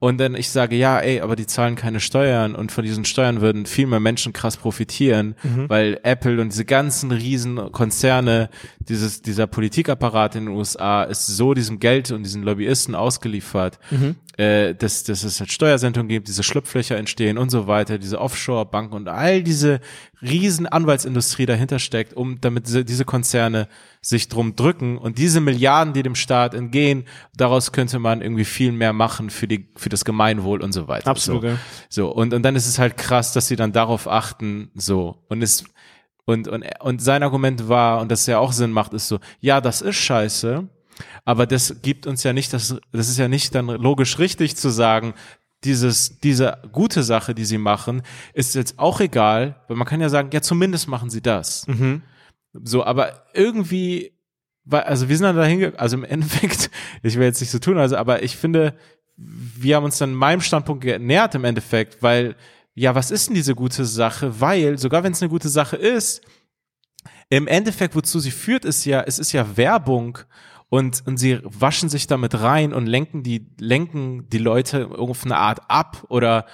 und dann ich sage, ja, ey, aber die zahlen keine Steuern und von diesen Steuern würden viel mehr Menschen krass profitieren, Mhm. weil Apple und diese ganzen riesen Konzerne, dieses, dieser Politikapparat in den USA ist so diesem Geld und diesen Lobbyisten ausgeliefert, Mhm. Äh, dass, dass es halt Steuersendungen gibt, diese Schlupflöcher entstehen und so weiter, diese Offshore-Banken und all diese riesen Anwaltsindustrie dahinter steckt, um damit diese, diese Konzerne sich drum drücken und diese Milliarden, die dem Staat entgehen, daraus könnte man irgendwie viel mehr machen für die für das Gemeinwohl und so weiter. Absolut, So, ja. so und und dann ist es halt krass, dass sie dann darauf achten, so und es und und und sein Argument war und das ja auch Sinn macht, ist so, ja, das ist scheiße, aber das gibt uns ja nicht, das, das ist ja nicht dann logisch richtig zu sagen, dieses, diese gute Sache, die sie machen, ist jetzt auch egal, weil man kann ja sagen, ja, zumindest machen sie das. Mhm. So, aber irgendwie, weil, also wir sind dann dahin, also im Endeffekt, *laughs* ich will jetzt nicht so tun, also, aber ich finde, wir haben uns dann meinem Standpunkt genähert im Endeffekt, weil, ja, was ist denn diese gute Sache? Weil, sogar wenn es eine gute Sache ist, im Endeffekt, wozu sie führt, ist ja, es ist ja Werbung und, und sie waschen sich damit rein und lenken die, lenken die Leute auf eine Art ab oder,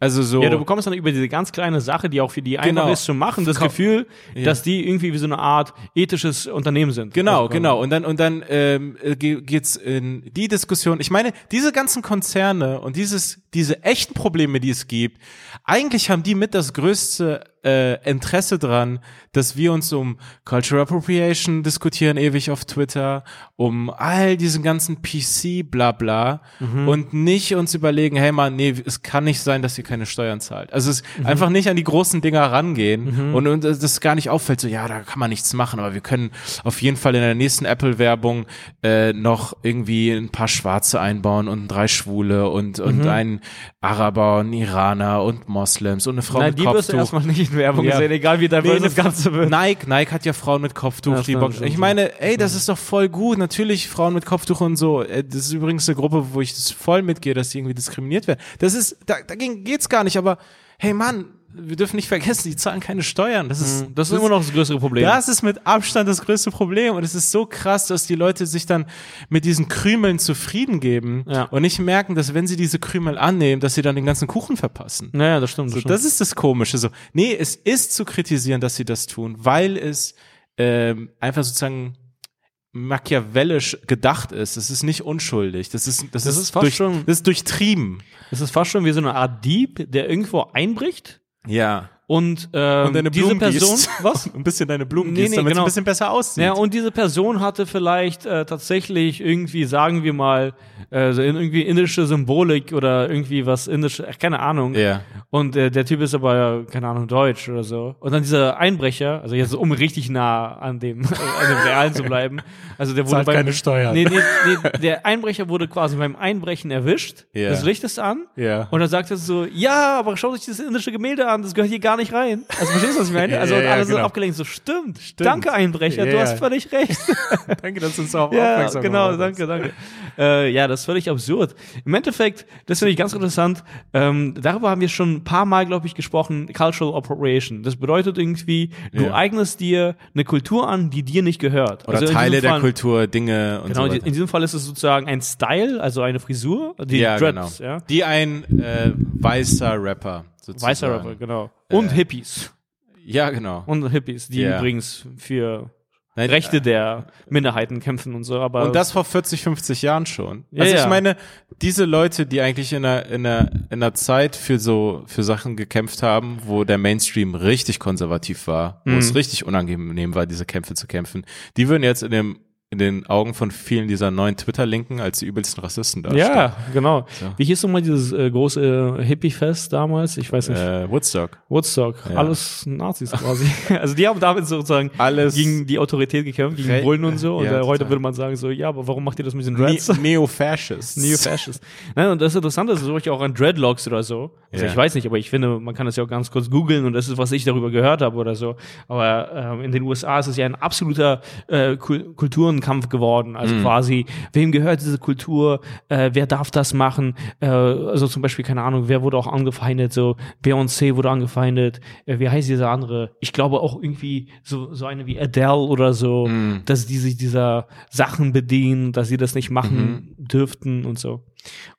also so. Ja, du bekommst dann über diese ganz kleine Sache, die auch für die einfach Genau. ist zu machen, das Komm. Gefühl, Ja. dass die irgendwie wie so eine Art ethisches Unternehmen sind. Genau, Also, genau. Und dann und dann ähm, äh, ge- geht's in die Diskussion. Ich meine, diese ganzen Konzerne und dieses diese echten Probleme, die es gibt, eigentlich haben die mit das größte äh, Interesse dran, dass wir uns um Cultural Appropriation diskutieren ewig auf Twitter, um all diesen ganzen PC bla bla und nicht uns überlegen, hey man, nee, es kann nicht sein, dass ihr keine Steuern zahlt. Also es einfach nicht an die großen Dinger rangehen und, und das gar nicht auffällt, so ja, da kann man nichts machen, aber wir können auf jeden Fall in der nächsten Apple-Werbung äh, noch irgendwie ein paar Schwarze einbauen und drei Schwule und, und einen Araber, einen Iraner und Moslems und eine Frau Nein, mit die wirst du Kopftuch. erstmal nicht Werbung Ja. sehen, egal wie diverse Nee, das Ganze wird. Nike, Nike hat ja Frauen mit Kopftuch, Ja, die stimmt, Ich meine, ey, das ist doch voll gut. Natürlich Frauen mit Kopftuch und so. Äh, Das ist übrigens eine Gruppe, wo ich das voll mitgehe, dass die irgendwie diskriminiert werden. Das ist, da, dagegen geht's gar nicht. Aber hey, Mann, wir dürfen nicht vergessen, die zahlen keine Steuern. Das ist, Das ist immer noch das größere Problem. das ist mit Abstand das größte Problem. Und es ist so krass, dass die Leute sich dann mit diesen Krümeln zufrieden geben Ja. und nicht merken, dass wenn sie diese Krümel annehmen, dass sie dann den ganzen Kuchen verpassen. naja, das stimmt. Das So, stimmt. das ist das Komische. So, nee, es ist zu kritisieren, dass sie das tun, weil es ähm, einfach sozusagen machiavellisch gedacht ist. Es ist nicht unschuldig. Das ist, das, Das ist, ist fast durch, schon- das ist durchtrieben. Das ist fast schon wie so eine Art Dieb, der irgendwo einbricht Ja. Und, ähm, Und deine diese Blumen Person, gießt. *laughs* was? Ein bisschen deine Blumen Nee, gießt, nee, damit es genau. ein bisschen besser aussieht. Ja, und diese Person hatte vielleicht äh, tatsächlich irgendwie, sagen wir mal, äh, so in- irgendwie indische Symbolik oder irgendwie was indische, ach, keine Ahnung. Ja. Und äh, der Typ ist aber, keine Ahnung, deutsch oder so. Und dann dieser Einbrecher, also jetzt um richtig nah an dem, *laughs* an dem Realen zu bleiben. Also der wurde Zahlt beim, keine Steuern. Nee, nee, nee, der Einbrecher wurde quasi beim Einbrechen erwischt. Ja. Das Licht ist an. Ja. Und dann sagt er so, ja, aber schaut euch dieses indische Gemälde an, das gehört hier gar nicht rein. Also verstehst du, was ich meine? *laughs* Also ja, und ja, alle sind genau. abgelenkt, so stimmt, danke Einbrecher, du hast völlig recht. *laughs* Danke, dass du uns darauf *laughs* ja, aufmerksam genau, gemacht hast. danke, danke. Äh, ja, das ist völlig absurd. Im Endeffekt, das finde ich ganz interessant, ähm, darüber haben wir schon ein paar Mal, glaube ich, gesprochen, Cultural Appropriation. Das bedeutet irgendwie, du eignest dir eine Kultur an, die dir nicht gehört. Oder Also in Teile der Fall- Kultur, Dinge und Genau, so in weiter. diesem Fall ist es sozusagen ein Style, also eine Frisur, die ja, Dreads, genau. ja. Die ein äh, weißer Rapper sozusagen. Weißer Rapper, genau. Und Äh, Hippies. Ja, genau. Und Hippies, die Ja. übrigens für Nein, Rechte der Minderheiten kämpfen und so, aber Und das vor 40, 50 Jahren schon. Ja, also ich ja. meine, diese Leute, die eigentlich in einer, in einer, in einer Zeit für so, für Sachen gekämpft haben, wo der Mainstream richtig konservativ war, wo Mhm. es richtig unangenehm war, diese Kämpfe zu kämpfen, die würden jetzt in dem, in den Augen von vielen dieser neuen Twitter-Linken als die übelsten Rassisten darstellen. Ja, genau. Wie hieß nochmal dieses äh, große äh, Hippie-Fest damals? Ich weiß nicht. Äh, Woodstock. Woodstock. Ja. Alles Nazis quasi. *laughs* also die haben damit sozusagen Alles gegen die Autorität gekämpft, gegen Re- Bullen und so. Und Ja, äh, heute würde man sagen so, ja, aber warum macht ihr das mit den Ne Dreads? *laughs* Neo-Fascists. Neo-Fascist. Nein, und das Interessante ist solche auch an Dreadlocks oder so. Also Ja. ich weiß nicht, aber ich finde, man kann das ja auch ganz kurz googeln und das ist, was ich darüber gehört habe oder so. Aber ähm, in den USA ist es ja ein absoluter äh, Kul Kulturenkampf geworden. Also quasi, wem gehört diese Kultur? Äh, wer darf das machen? Äh, also zum Beispiel, keine Ahnung, wer wurde auch angefeindet? So Beyoncé wurde angefeindet. Äh, wie heißt dieser andere? Ich glaube auch irgendwie so, so eine wie Adele oder so, dass die sich dieser Sachen bedienen, dass sie das nicht machen dürften und so.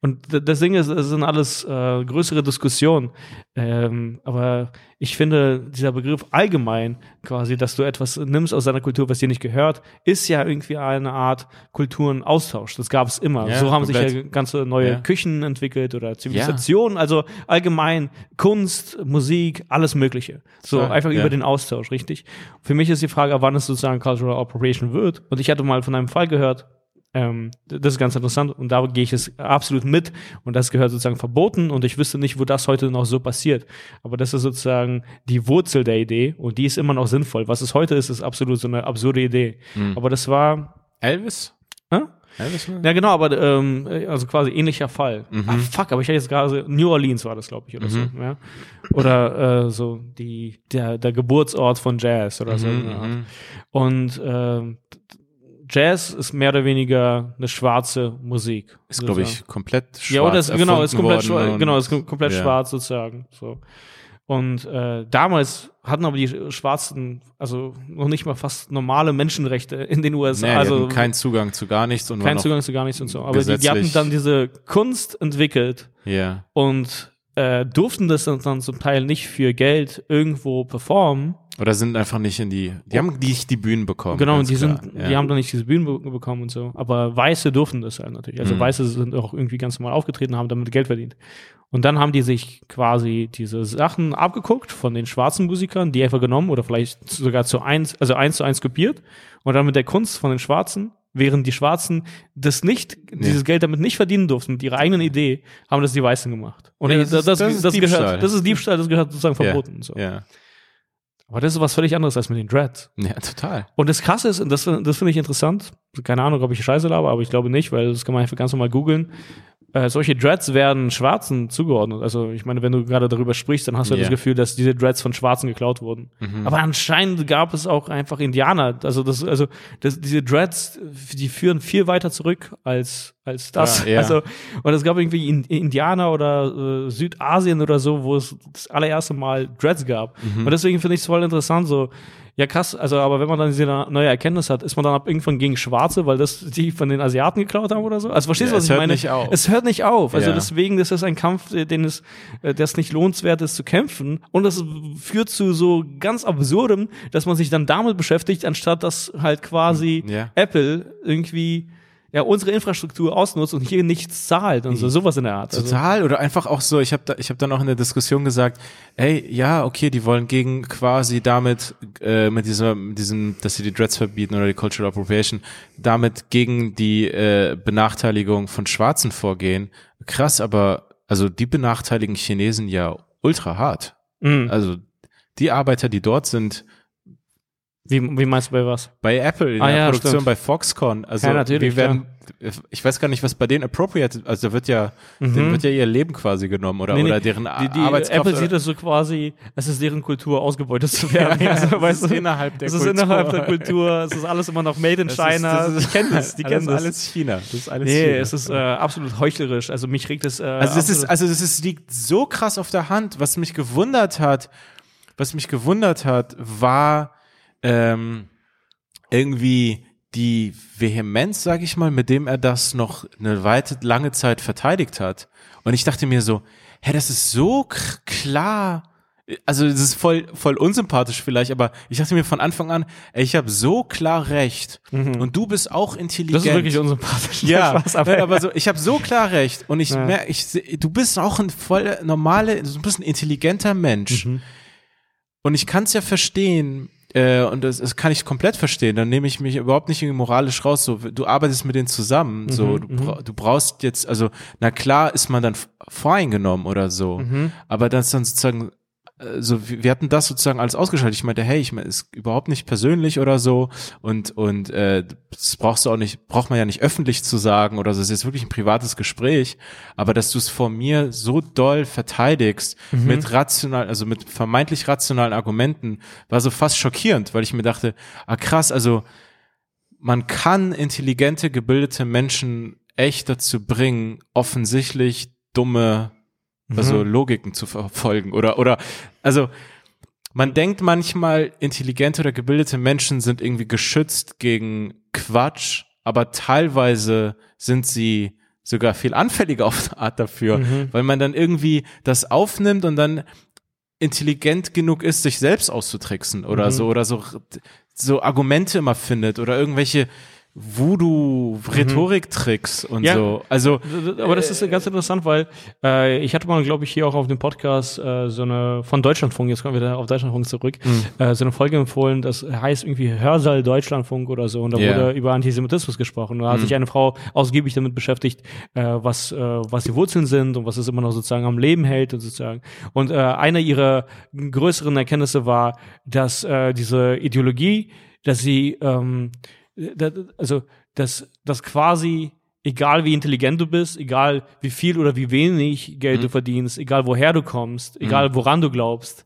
Und das Ding ist, es sind alles äh, größere Diskussionen. Ähm, aber ich finde, dieser Begriff allgemein, quasi, dass du etwas nimmst aus deiner Kultur, was dir nicht gehört, ist ja irgendwie eine Art Kulturenaustausch. Das gab es immer. Ja, so haben sich komplett. ja ganze neue Ja. Küchen entwickelt oder Zivilisationen. Also allgemein Kunst, Musik, alles Mögliche. So einfach ja. über den Austausch, richtig? Für mich ist die Frage, wann es sozusagen Cultural Appropriation wird. Und ich hatte mal von einem Fall gehört, ähm, das ist ganz interessant und da gehe ich es absolut mit und das gehört sozusagen verboten und ich wüsste nicht, wo das heute noch so passiert. Aber das ist sozusagen die Wurzel der Idee und die ist immer noch sinnvoll. Was es heute ist, ist absolut so eine absurde Idee. Aber das war, Elvis? Hä? Elvis? ja genau, aber ähm, also quasi ähnlicher Fall. Ah fuck, aber ich hatte jetzt gerade New Orleans war das, glaube ich, oder so. Ja? Oder äh, so die der der Geburtsort von Jazz oder so. eine Art. Und ähm, Jazz ist mehr oder weniger eine schwarze Musik. Ist, glaube ich, komplett schwarz Ja, oder ist, genau, ist komplett worden genau, ist kom- komplett ja. schwarz sozusagen. So. Und äh, damals hatten aber die Schwarzen also noch nicht mal fast normale Menschenrechte in den USA. Nee, also keinen Zugang zu gar nichts und kein Zugang zu gar nichts und so. Aber die, die hatten dann diese Kunst entwickelt Ja. und äh, durften das dann zum Teil nicht für Geld irgendwo performen. Oder sind einfach nicht in die, die haben nicht die Bühnen bekommen. Genau, und die klar. sind, ja. die haben dann nicht diese Bühnen be bekommen und so. Aber Weiße durften das halt natürlich. Also Mhm. Weiße sind auch irgendwie ganz normal aufgetreten, haben damit Geld verdient. Und dann haben die sich quasi diese Sachen abgeguckt von den schwarzen Musikern, die einfach genommen oder vielleicht sogar zu eins, also eins zu eins kopiert und dann mit der Kunst von den Schwarzen, während die Schwarzen das nicht, dieses Geld damit nicht verdienen durften, mit ihrer eigenen Idee, haben das die Weißen gemacht. Und Ja, das, das das, ist- das, das ist Diebstahl. gehört, das ist Diebstahl, das gehört sozusagen verboten. Und so. Ja. Aber das ist was völlig anderes als mit den Dreads. ja, total. Und das Krasse ist, und das, das finde ich interessant, keine Ahnung, ob ich Scheiße laber, aber ich glaube nicht, weil das kann man einfach ganz normal googeln. Äh, solche Dreads werden Schwarzen zugeordnet. Also ich meine, wenn du gerade darüber sprichst, dann hast du Ja. das Gefühl, dass diese Dreads von Schwarzen geklaut wurden. Aber anscheinend gab es auch einfach Indianer. Also das, also das, diese Dreads, die führen viel weiter zurück als als das. Ja, ja. Also und es gab irgendwie in, Indianer oder äh, Südasien oder so, wo es das allererste Mal Dreads gab. Und deswegen finde ich es voll interessant, so ja, krass, also aber wenn man dann diese neue Erkenntnis hat, ist man dann ab irgendwann gegen Schwarze, weil das die von den Asiaten geklaut haben oder so? Also verstehst du, Ja, was es ich hört meine? nicht auf. Es hört nicht auf. Also Ja. deswegen ist das ein Kampf, äh, den es, äh, der es nicht lohnenswert ist zu kämpfen. Und das führt zu so ganz absurdem, dass man sich dann damit beschäftigt, anstatt dass halt quasi Ja. Apple irgendwie ja unsere Infrastruktur ausnutzt und hier nichts zahlt und so sowas in der Art. Also, Total. Oder einfach auch so, ich habe da, ich habe dann auch in der Diskussion gesagt, ey, ja, okay, die wollen gegen quasi damit, äh, mit dieser, mit diesem, dass sie die Dreads verbieten oder die Cultural Appropriation, damit gegen die äh, Benachteiligung von Schwarzen vorgehen. Krass, aber also die benachteiligen Chinesen ja ultra hart. mh. Also die Arbeiter, die dort sind, wie, wie meinst du bei was? bei Apple in Ah, der ja, Produktion, stimmt. bei Foxconn, also Ja, natürlich, wir werden, ich weiß gar nicht, was bei denen appropriated, also da wird ja, denen wird ja ihr Leben quasi genommen oder, Mhm. Nee, nee, oder deren die, die Arbeitskraft. Apple sieht das so quasi, es ist deren Kultur, ausgebeutet zu werden. *laughs* Ja, also, es weißt ist du, innerhalb der es ist Kultur. innerhalb der Kultur, es ist alles immer noch made in Das China. ist, das ist, *laughs* die kennen das, die kennen ist das. alles China. Das ist alles nee, China. es ist äh, absolut heuchlerisch. Also mich regt es. Äh, also das ist, also das ist, liegt so krass auf der Hand. Was mich gewundert hat, was mich gewundert hat, war ähm, irgendwie die Vehemenz, sag ich mal, mit dem er das noch eine weite, lange Zeit verteidigt hat. Und ich dachte mir so, hä, das ist so klar. Also es ist voll, voll unsympathisch vielleicht, aber ich dachte mir von Anfang an, ey, ich habe so klar recht und du bist auch intelligent. Mhm. das ist wirklich unsympathisch. Ja, *laughs* Spaß, aber, aber so, ich habe so klar recht und ich Ja. merke, ich, du bist auch ein voll normale, du bist ein intelligenter Mensch Mhm. und ich kann es ja verstehen, äh, und das, das kann ich komplett verstehen. Dann nehme ich mich überhaupt nicht irgendwie moralisch raus. So, du arbeitest mit denen zusammen. So, Mhm, du, bra du brauchst jetzt, also na klar ist man dann voreingenommen oder so, Mhm. aber das dann sozusagen also wir hatten das sozusagen alles ausgeschaltet. Ich meinte, hey, ich meine, ist überhaupt nicht persönlich oder so und und äh, das brauchst du auch nicht, braucht man ja nicht öffentlich zu sagen oder so. Es ist jetzt wirklich ein privates Gespräch, aber dass du es vor mir so doll verteidigst mit rational, also mit vermeintlich rationalen Argumenten, war so fast schockierend, weil ich mir dachte, ah krass, also man kann intelligente, gebildete Menschen echt dazu bringen, offensichtlich dumme, also Logiken zu verfolgen oder, oder, also, man denkt manchmal, intelligente oder gebildete Menschen sind irgendwie geschützt gegen Quatsch, aber teilweise sind sie sogar viel anfälliger auf eine Art dafür, weil man dann irgendwie das aufnimmt und dann intelligent genug ist, sich selbst auszutricksen oder so oder so so Argumente immer findet oder irgendwelche Voodoo-Rhetorik-Tricks und Ja. so. Also Aber das ist ganz interessant, weil äh, ich hatte mal, glaube ich, hier auch auf dem Podcast äh, so eine von Deutschlandfunk, jetzt kommen wir wieder auf Deutschlandfunk zurück, Mhm. äh, so eine Folge empfohlen, das heißt irgendwie Hörsaal Deutschlandfunk oder so, und da Ja. wurde über Antisemitismus gesprochen. Da hat Mhm. sich eine Frau ausgiebig damit beschäftigt, äh, was, äh, was die Wurzeln sind und was es immer noch sozusagen am Leben hält und sozusagen. Und äh, eine ihrer größeren Erkenntnisse war, dass äh, diese Ideologie, dass sie ähm, da- also dass, dass quasi egal wie intelligent du bist, egal wie viel oder wie wenig Geld Mhm. du verdienst, egal woher du kommst, egal woran du glaubst,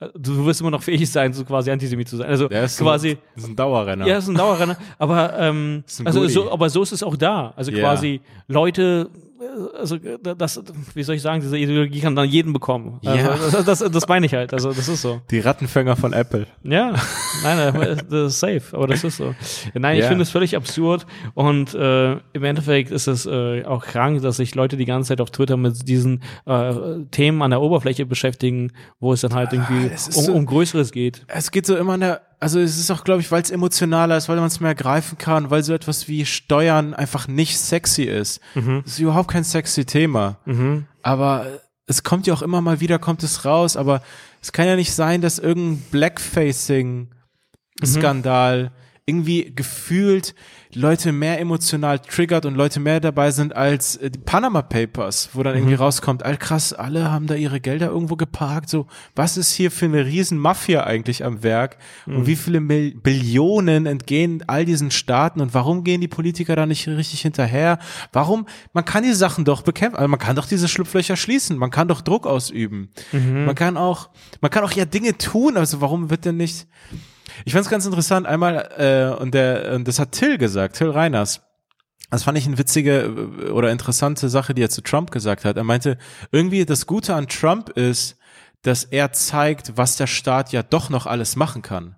äh, du wirst immer noch fähig sein, so quasi Antisemit zu sein. Also der ist quasi, ein, das ist ein Dauerrenner. ja, ist ein Dauerrenner, aber ähm, ein also Goodie. so, aber so ist es auch da. Also Ja. quasi Leute, äh, also äh, das, wie soll ich sagen, diese Ideologie kann dann jeden bekommen. Ja. Also, das, das, das meine ich halt. Also das ist so. Die Rattenfänger von Apple. Ja, *laughs* nein, das ist safe, aber das ist so. Nein, ich Ja. finde es völlig absurd und äh, im Endeffekt ist es äh, auch krank, dass sich Leute die ganze Zeit auf Twitter mit diesen äh, Themen an der Oberfläche beschäftigen, wo es dann halt irgendwie es ist um, so- um Größeres geht. Es geht so immer in der, also es ist auch, glaube ich, weil es emotionaler ist, weil man es mehr greifen kann, weil so etwas wie Steuern einfach nicht sexy ist. Es ist überhaupt kein sexy Thema. Aber es kommt ja auch immer mal wieder, kommt es raus, aber es kann ja nicht sein, dass irgendein Blackfacing-Skandal irgendwie gefühlt Leute mehr emotional triggert und Leute mehr dabei sind als äh, die Panama Papers, wo dann irgendwie rauskommt, all krass, alle haben da ihre Gelder irgendwo geparkt, so, was ist hier für eine riesen Mafia eigentlich am Werk und wie viele Mil Billionen entgehen all diesen Staaten und warum gehen die Politiker da nicht richtig hinterher? Warum? Man kann die Sachen doch bekämpfen, also man kann doch diese Schlupflöcher schließen, man kann doch Druck ausüben. Man kann auch, man kann auch ja Dinge tun, also warum wird denn nicht, ich fand es ganz interessant, einmal, äh, und der, und das hat Till gesagt, Till Reiners. Das fand ich eine witzige äh, oder interessante Sache, die er zu Trump gesagt hat. Er meinte, irgendwie das Gute an Trump ist, dass er zeigt, was der Staat ja doch noch alles machen kann.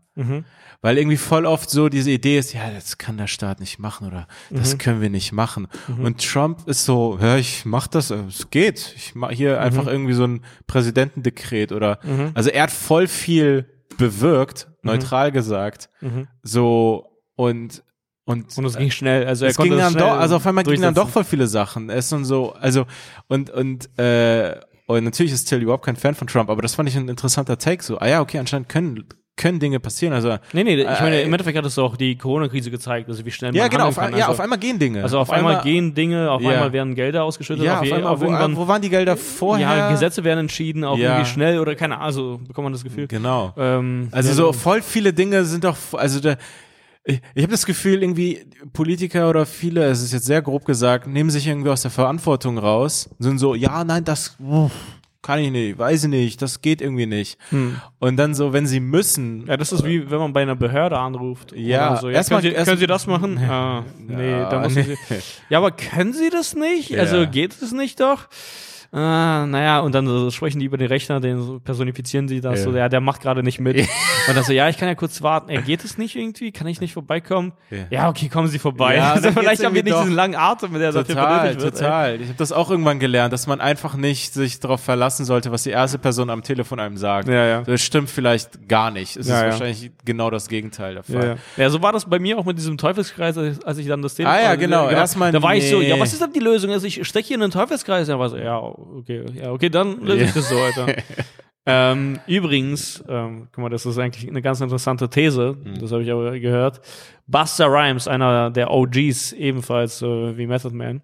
Weil irgendwie voll oft so diese Idee ist, ja, das kann der Staat nicht machen oder das können wir nicht machen. Und Trump ist so, ja, ich mach das, äh, es geht. Ich mach hier einfach irgendwie so ein Präsidentendekret oder, also er hat voll viel bewirkt, neutral gesagt, so und und Und es ging schnell. Also er es ging konnte dann schnell doch, also auf einmal gingen dann doch voll viele Sachen. Er ist dann so, also und und äh, und natürlich ist Till überhaupt kein Fan von Trump, aber das fand ich ein interessanter Take. So, ah ja, okay, anscheinend können können Dinge passieren. Also Nee, nee, ich meine, Äh, im Endeffekt hat es auch die Corona-Krise gezeigt, also wie schnell man ja, genau, auf, kann. ein, ja, also, auf einmal gehen Dinge. also auf, einmal, gehen Dinge, auf Ja. einmal werden Gelder ausgeschüttet, ja, auf, auf je- einmal, auf wo, irgendwann wo waren die Gelder vorher? ja, Gesetze werden entschieden, auch Ja. irgendwie schnell oder keine Ahnung, also bekommt man das Gefühl. Genau. Ähm, Also so voll viele Dinge sind doch, also da, ich, ich habe das Gefühl, irgendwie Politiker oder viele, es ist jetzt sehr grob gesagt, nehmen sich irgendwie aus der Verantwortung raus, sind so, ja, nein, das uff, kann ich nicht, weiß ich nicht, das geht irgendwie nicht. Und dann so, wenn sie müssen, Hm. Ja, das ist wie wenn man bei einer Behörde anruft. Ja, so. ja erstmal- können, können Sie das machen? *laughs* Ah, nee, *laughs* Ja, da müssen nee. Sie. Ja, aber können Sie das nicht? Ja. Also geht es nicht doch? Ah, naja, und dann so sprechen die über den Rechner, den so personifizieren sie das, Ja. so, ja, der macht gerade nicht mit. *laughs* Und dann so, ja, ich kann ja kurz warten. Ja, geht es nicht irgendwie? Kann ich nicht vorbeikommen? Ja. Ja, okay, kommen Sie vorbei. Ja, *laughs* also vielleicht haben wir nicht diesen langen Atem, der dafür Total, benötigt wird. ey. total. Ich habe das auch irgendwann gelernt, dass man einfach nicht sich darauf verlassen sollte, was die erste Person am Telefon einem sagt. Ja, ja. Das stimmt vielleicht gar nicht. Es Ja, ist wahrscheinlich genau das Gegenteil der Fall. ja. so war das bei mir auch mit diesem Teufelskreis, als ich- dann das Thema. Ah ja, genau. Erstmal, Da war ich so, nee. ja, was ist denn die Lösung? Also ich stecke hier in einen Teufelskreis. Ja, war so, ja, okay, ja, okay, dann löse ich das so, Alter. *laughs* Ähm, übrigens, ähm, guck mal, das ist eigentlich eine ganz interessante These, Mhm. das habe ich aber gehört. Buster Rhymes, einer der OGs, ebenfalls äh, wie Method Man.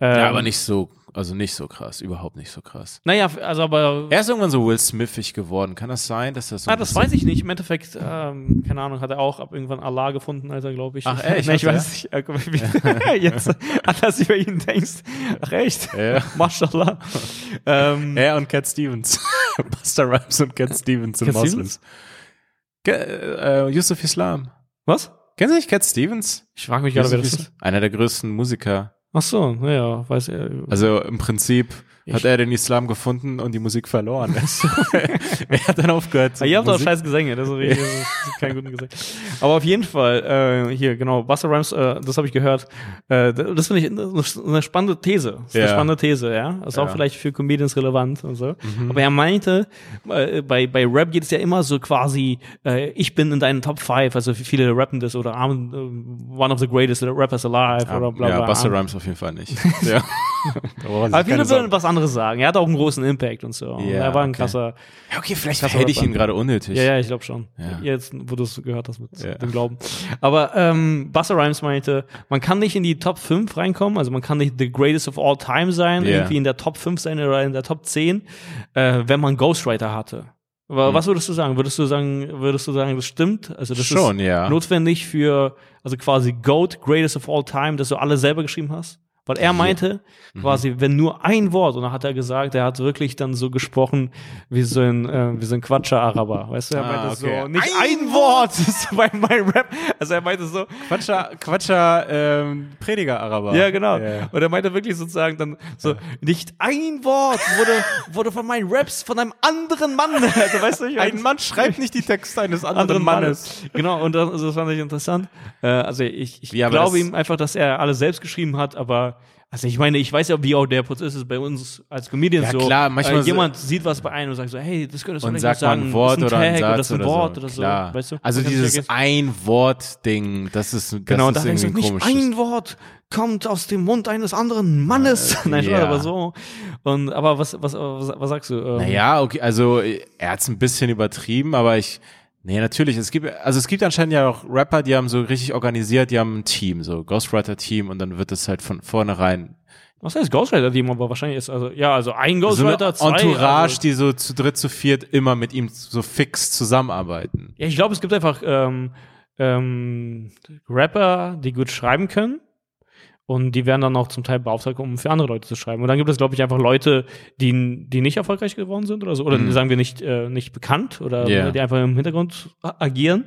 Ähm, Ja, aber nicht so, also nicht so krass, überhaupt nicht so krass. Naja, also aber. Er ist irgendwann so Will Smithig geworden. Kann das sein, dass das so Ah, das weiß ich nicht. Im Endeffekt, ähm, keine Ahnung, hat er auch ab irgendwann Allah gefunden, Alter, glaube ich. Ach, *laughs* echt? nee, ich er? weiß nicht. Äh, *laughs* Jetzt, anders über ihn denkst. Ach, echt? Ja. *laughs* Mashallah. ähm, Er und Cat Stevens. Buster Rhymes und Cat Stevens sind Moslems. Äh, Yusuf Islam. was? Kennen Sie nicht Cat Stevens? Ich frage mich gerade, wer das ist. Einer der größten Musiker. Ach so, naja, weiß er. Also im Prinzip hat Ich- er den Islam gefunden und die Musik verloren. *laughs* er hat dann aufgehört. Ah, ihr habt doch scheiß Gesänge, das ist, kein guten Gesang. Aber auf jeden Fall, äh, hier, genau, Buster Rhymes, äh, das habe ich gehört. Äh, das finde ich eine, eine spannende These. Das ist eine Ja. spannende These, ja. Ist auch Ja. Mhm. vielleicht für Comedians relevant und so. Aber er meinte, äh, bei, bei Rap geht es ja immer so quasi, äh, ich bin in deinen Top 5, also viele rappen das oder I'm äh, one of the greatest rappers alive oder bla bla. ja, Buster Rhymes auf jeden Fall nicht. *laughs* ja. Aber viele würden was anderes sagen. Er hat auch einen großen Impact und so. Ja, er war ein okay. krasser. Ja, okay, vielleicht hätte ich ihn gerade unnötig. Ja, ja, ich glaube schon. Ja. Jetzt, wo du es gehört hast mit Ja. dem Glauben. Aber ähm, Buster Rhymes meinte, man kann nicht in die Top 5 reinkommen, also man kann nicht the greatest of all time sein, Ja. irgendwie in der Top 5 sein oder in der Top 10, äh, wenn man Ghostwriter hatte. Aber was würdest du sagen? Würdest du sagen, würdest du sagen, das stimmt? Also das Hm. Schon, ist ja. notwendig für, also quasi GOAT, greatest of all time, dass du alle selber geschrieben hast? Weil er meinte, Mhm. quasi, wenn nur ein Wort, und dann hat er gesagt, er hat wirklich dann so gesprochen wie so ein, äh, wie so ein Quatscher-Araber. Weißt du, er Ah, meinte okay. so, nicht Ein ein, Wort *laughs* ist bei meinem Rap. Also er meinte so, Quatscher, Quatscher ähm, Prediger-Araber. ja, genau. Ja. Und er meinte wirklich sozusagen dann so, nicht ein Wort wurde, wurde von meinen Raps von einem anderen Mann. *laughs* Also weißt du, Ein Mann schreibt nicht die Texte eines anderen, anderen Mannes. Mannes. Genau, und das, also das fand ich interessant. Äh, also ich, ich Ja, glaube ihm einfach, dass er alles selbst geschrieben hat, aber also ich meine, ich weiß ja, wie auch der Prozess ist bei uns als Comedians Ja, so. klar, manchmal äh, so- jemand sieht was bei einem und sagt so, hey, das könntest du sagt nicht mal sagen. ein Wort das ist oder ein Tag Satz das ist ein oder Wort so. oder so. Weißt du? Also dieses. Ein-Wort-Ding, das ist, das Genau, ist da denkst du nicht, ein ein Wort kommt aus dem Mund eines anderen Mannes. *laughs* Nein, schon, ja. aber so. Und, aber was, was, was, was sagst du? Ähm, Naja, okay, also er hat es ein bisschen übertrieben, aber ich, nee, natürlich, es gibt, also es gibt anscheinend ja auch Rapper, die haben so richtig organisiert, die haben ein Team, so Ghostwriter-Team und dann wird es halt von vornherein Was heißt Ghostwriter-Team? Aber wahrscheinlich ist, also, ja, also ein so eine Ghostwriter, zwei. Entourage, also, die so zu dritt, zu viert immer mit ihm so fix zusammenarbeiten. Ja, ich glaube, es gibt einfach ähm, ähm, Rapper, die gut schreiben können. Und die werden dann auch zum Teil beauftragt, um für andere Leute zu schreiben. Und dann gibt es, glaube ich, einfach Leute, die, die nicht erfolgreich geworden sind oder so. Oder Mhm. sagen wir nicht, äh, nicht bekannt oder Ja. die einfach im Hintergrund agieren.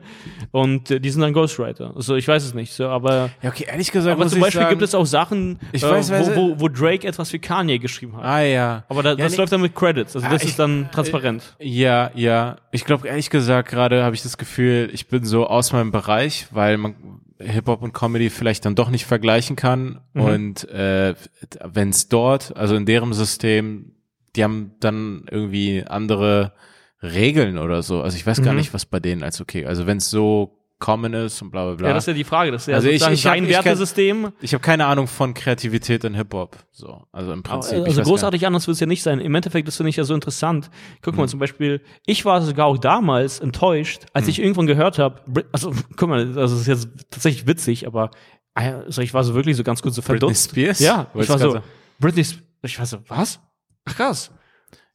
Und äh, die sind dann Ghostwriter. Also ich weiß es nicht. So, aber Ja, okay, ehrlich gesagt, aber zum Beispiel sagen, gibt es auch Sachen, äh, weiß, weiß- wo, wo, wo Drake etwas für Kanye geschrieben hat. Ah ja. Aber da, Ja, das nee. läuft dann mit Credits. Also Ah, das ich- ist dann transparent. Ja, ja. Ich glaube, ehrlich gesagt, gerade habe ich das Gefühl, ich bin so aus meinem Bereich, weil man Hip-Hop und Comedy vielleicht dann doch nicht vergleichen kann. Mhm. Und äh, wenn es dort, also in deren System, die haben dann irgendwie andere Regeln oder so. Also ich weiß gar Mhm. nicht, was bei denen als okay. Also wenn es so common ist und bla bla bla. Ja, das ist ja die Frage. Das ist ja Also ich- sozusagen ich hab- sein ich kenn- Wertesystem. ich habe keine Ahnung von Kreativität in Hip-Hop. So, also im Prinzip. ich Also großartig anders wird es ja nicht sein. Im Endeffekt, das finde ich ja so interessant. Guck Mhm. mal, zum Beispiel, ich war sogar auch damals enttäuscht, als Mhm. ich irgendwann gehört habe, also guck mal, das ist jetzt tatsächlich witzig, aber also ich war so wirklich so ganz kurz so Britney verdutzt. Spears? Ja, ich war so, Britney, Sp- ich war so, was? Ach krass.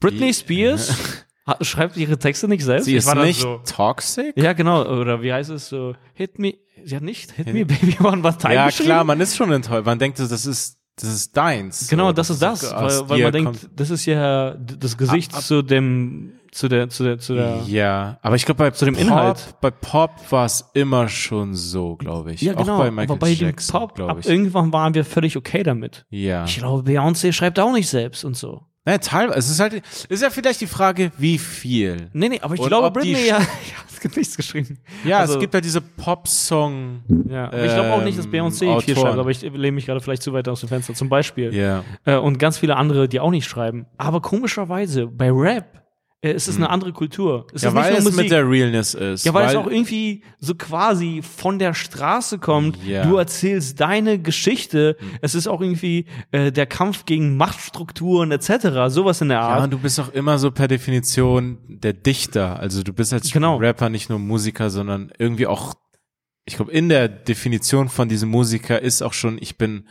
Britney Spears *laughs* schreibt ihre Texte nicht selbst. Sie ich ist nicht so, toxic? ja, genau, oder wie heißt es so, hit me, sie hat nicht, hit me, baby, one more time Ja, klar, man ist schon enttäuscht. Man denkt, das ist, das ist deins. Genau, So, das ist das, weil, weil man denkt, das ist ja das Gesicht Ab- ab- zu dem, zu der, zu der, zu der. Ja, aber ich glaube, bei Zu dem Pop, Inhalt. bei Pop war es immer schon so, glaube ich. Ja, genau. Auch bei Michael aber bei Jackson, dem Pop, ab glaube ich. irgendwann waren wir völlig okay damit. Ja. Ich glaube, Beyoncé schreibt auch nicht selbst und so. Naja, teilweise. Es ist halt, ist ja vielleicht die Frage, wie viel. Nee, nee, aber ich Und glaube, Britney, ja, *laughs* ja, es gibt nichts geschrieben. Ja, Also- es gibt halt diese Pop-Song. Ja, aber ich glaube auch nicht, dass Ähm, Beyoncé viel Autoren. schreibt, aber ich lehne mich gerade vielleicht zu weit aus dem Fenster. Zum Beispiel. Ja. Äh, und ganz viele andere, die auch nicht schreiben. Aber komischerweise, bei Rap Es ist eine andere Kultur. Es Ja, ist nicht weil nur es Musik. mit der Realness ist. Ja, weil, es weil auch irgendwie so quasi von der Straße kommt. Ja. Du erzählst deine Geschichte. Es ist auch irgendwie äh, der Kampf gegen Machtstrukturen etc. Sowas in der Ja, Art. und du bist auch immer so per Definition der Dichter. Also du bist als Genau. Rapper nicht nur Musiker, sondern irgendwie auch, ich glaube, in der Definition von diesem Musiker ist auch schon, ich bin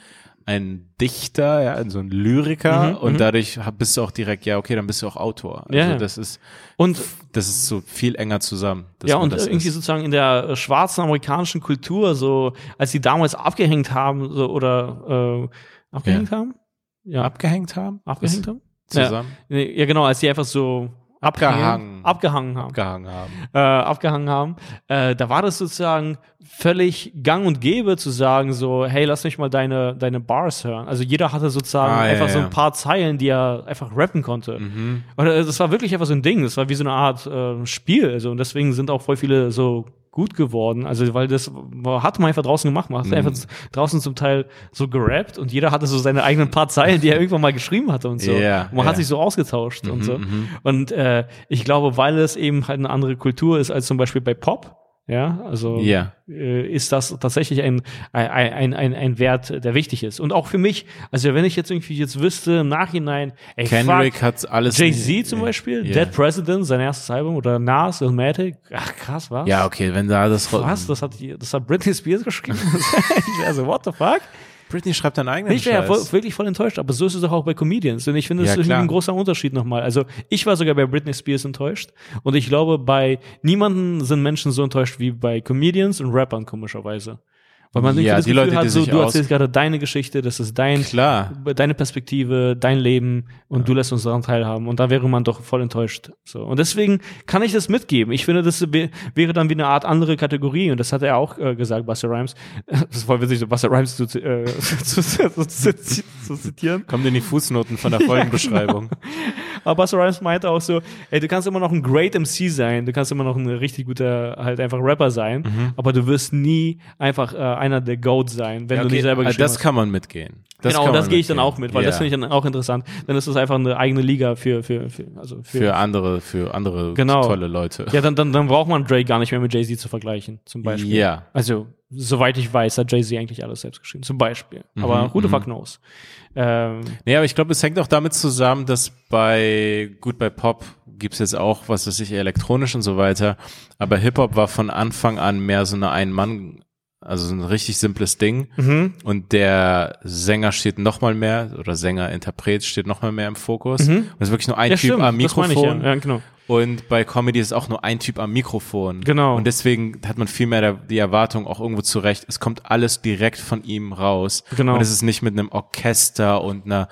ein Dichter, ja, so ein Lyriker Mhm, und mhm. dadurch bist du auch direkt, ja, okay, dann bist du auch Autor. Also Ja, ja. das ist, Und das ist so viel enger zusammen. ja, und das irgendwie ist. sozusagen in der äh, schwarzen amerikanischen Kultur, so als die damals abgehängt haben, so oder äh, abgehängt haben? Ja, abgehängt haben? abgehängt haben? Zusammen? Nee, Ja, genau, als die einfach so Abgehangen. abgehangen haben. Abgehangen haben. äh, abgehangen haben, äh, da war das sozusagen völlig gang und gäbe zu sagen so, hey, lass mich mal deine, deine Bars hören. Also jeder hatte sozusagen Ah, ja, einfach so ja. ein paar Zeilen, die er einfach rappen konnte. Mhm. Oder äh, das war wirklich einfach so ein Ding, das war wie so eine Art äh, Spiel. Also, und deswegen sind auch voll viele so gut geworden. Also, weil das hat man einfach draußen gemacht. Man hat Mhm. einfach draußen zum Teil so gerappt und jeder hatte so seine eigenen paar Zeilen, die er irgendwann mal geschrieben hatte und so. Ja, und man ja. hat sich so ausgetauscht und Mhm, so. mhm. Und äh, ich glaube, weil es eben halt eine andere Kultur ist als zum Beispiel bei Pop, ja, also Ja. äh, ist das tatsächlich ein, ein, ein, ein, Wert, der wichtig ist. Und auch für mich, also wenn ich jetzt irgendwie jetzt wüsste im Nachhinein, ey, Kendrick hat alles. Jay-Z zum Beispiel, Ja. Dead President, sein erstes Album, oder Nas, Illmatic, ach krass, was? Ja, okay, wenn da das. Was? Das hat, das hat Britney Spears *laughs* geschrieben? ich wäre so, what the fuck? Britney schreibt einen eigenen Ich wäre ja voll, wirklich voll enttäuscht, aber so ist es doch auch bei Comedians. Und ich finde, das Ja, ist ein großer Unterschied nochmal. Also ich war sogar bei Britney Spears enttäuscht. Und ich glaube, bei niemanden sind Menschen so enttäuscht wie bei Comedians und Rappern, komischerweise. Weil man Ja, das die Gefühl Leute, hat, so, du erzählst gerade deine Geschichte, das ist dein, Klar. deine Perspektive, dein Leben und du lässt uns daran teilhaben. Und da wäre man doch voll enttäuscht. So. Und deswegen kann ich das mitgeben. Ich finde, das wär- wäre dann wie eine Art andere Kategorie. Und das hat er auch äh, gesagt, Buster Rhymes. *laughs* Das ist voll witzig, so Buster Rhymes zu, äh, *laughs* zu, zu, zu, zu zitieren. Kommt in die Fußnoten von der Folgenbeschreibung. *laughs* Aber Buster Rhymes meinte auch so, ey, du kannst immer noch ein great MC sein, du kannst immer noch ein richtig guter, halt einfach Rapper sein, Mhm. aber du wirst nie einfach äh, einer der Goats sein, wenn Ja, du nicht selber äh, geschrieben das hast. kann man mitgehen. Das genau, das gehe ich dann auch mit, weil das Ja. finde ich dann auch interessant. Dann ist das einfach eine eigene Liga für, für, für also für, für andere, für andere Genau. tolle Leute. ja, dann, dann, dann braucht man Drake gar nicht mehr mit Jay-Z zu vergleichen, zum Beispiel. Ja. Also, soweit ich weiß, hat Jay-Z eigentlich alles selbst geschrieben, zum Beispiel. Aber who the fuck knows? Ähm, Nee, aber ich glaube, es hängt auch damit zusammen, dass bei, gut, bei Pop gibt's jetzt auch, was weiß ich, elektronisch und so weiter, aber Hip-Hop war von Anfang an mehr so eine Ein-Mann, also so ein richtig simples Ding mhm. und der Sänger steht noch mal mehr, oder Sänger, Interpret steht noch mal mehr im Fokus. Und es ist wirklich nur ein Ja, Typ stimmt, am das meine Mikrofon. ich, ja. ja, genau. Und bei Comedy ist auch nur ein Typ am Mikrofon. Genau. Und deswegen hat man viel mehr die Erwartung auch irgendwo zurecht. Es kommt alles direkt von ihm raus. Genau. Und es ist nicht mit einem Orchester und einer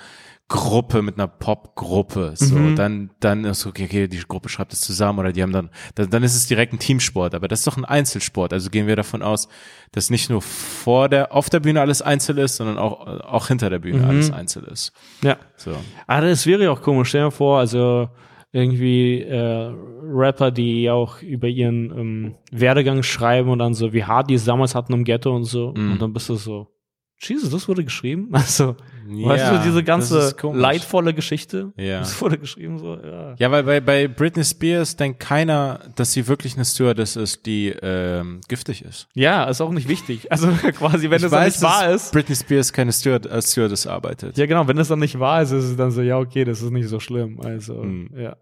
Gruppe, mit einer Popgruppe. So, Mhm. dann, dann ist okay, okay, die Gruppe schreibt es zusammen oder die haben dann, dann, dann ist es direkt ein Teamsport. Aber das ist doch ein Einzelsport. Also gehen wir davon aus, dass nicht nur vor der, auf der Bühne alles einzeln ist, sondern auch, auch hinter der Bühne Mhm. alles einzeln ist. Ja. So. Ah, das wäre ja auch komisch. Stell dir vor, also irgendwie äh, Rapper, die auch über ihren ähm, Werdegang schreiben und dann so, wie hart die es damals hatten im Ghetto und so. Mhm. Und dann bist du so, Jesus, das wurde geschrieben? *laughs* Also, weißt Ja, du, diese ganze leidvolle Geschichte, Ja. *laughs* das wurde geschrieben so, ja. Ja, weil bei, bei Britney Spears denkt keiner, dass sie wirklich eine Stewardess ist, die ähm, giftig ist. Ja, ist auch nicht wichtig. Also *laughs* quasi, wenn es dann nicht wahr ist. Britney Spears keine Steward, als Stewardess arbeitet. Ja, genau, wenn es dann nicht wahr ist, ist es dann so, ja, okay, das ist nicht so schlimm. Also, Mhm. ja.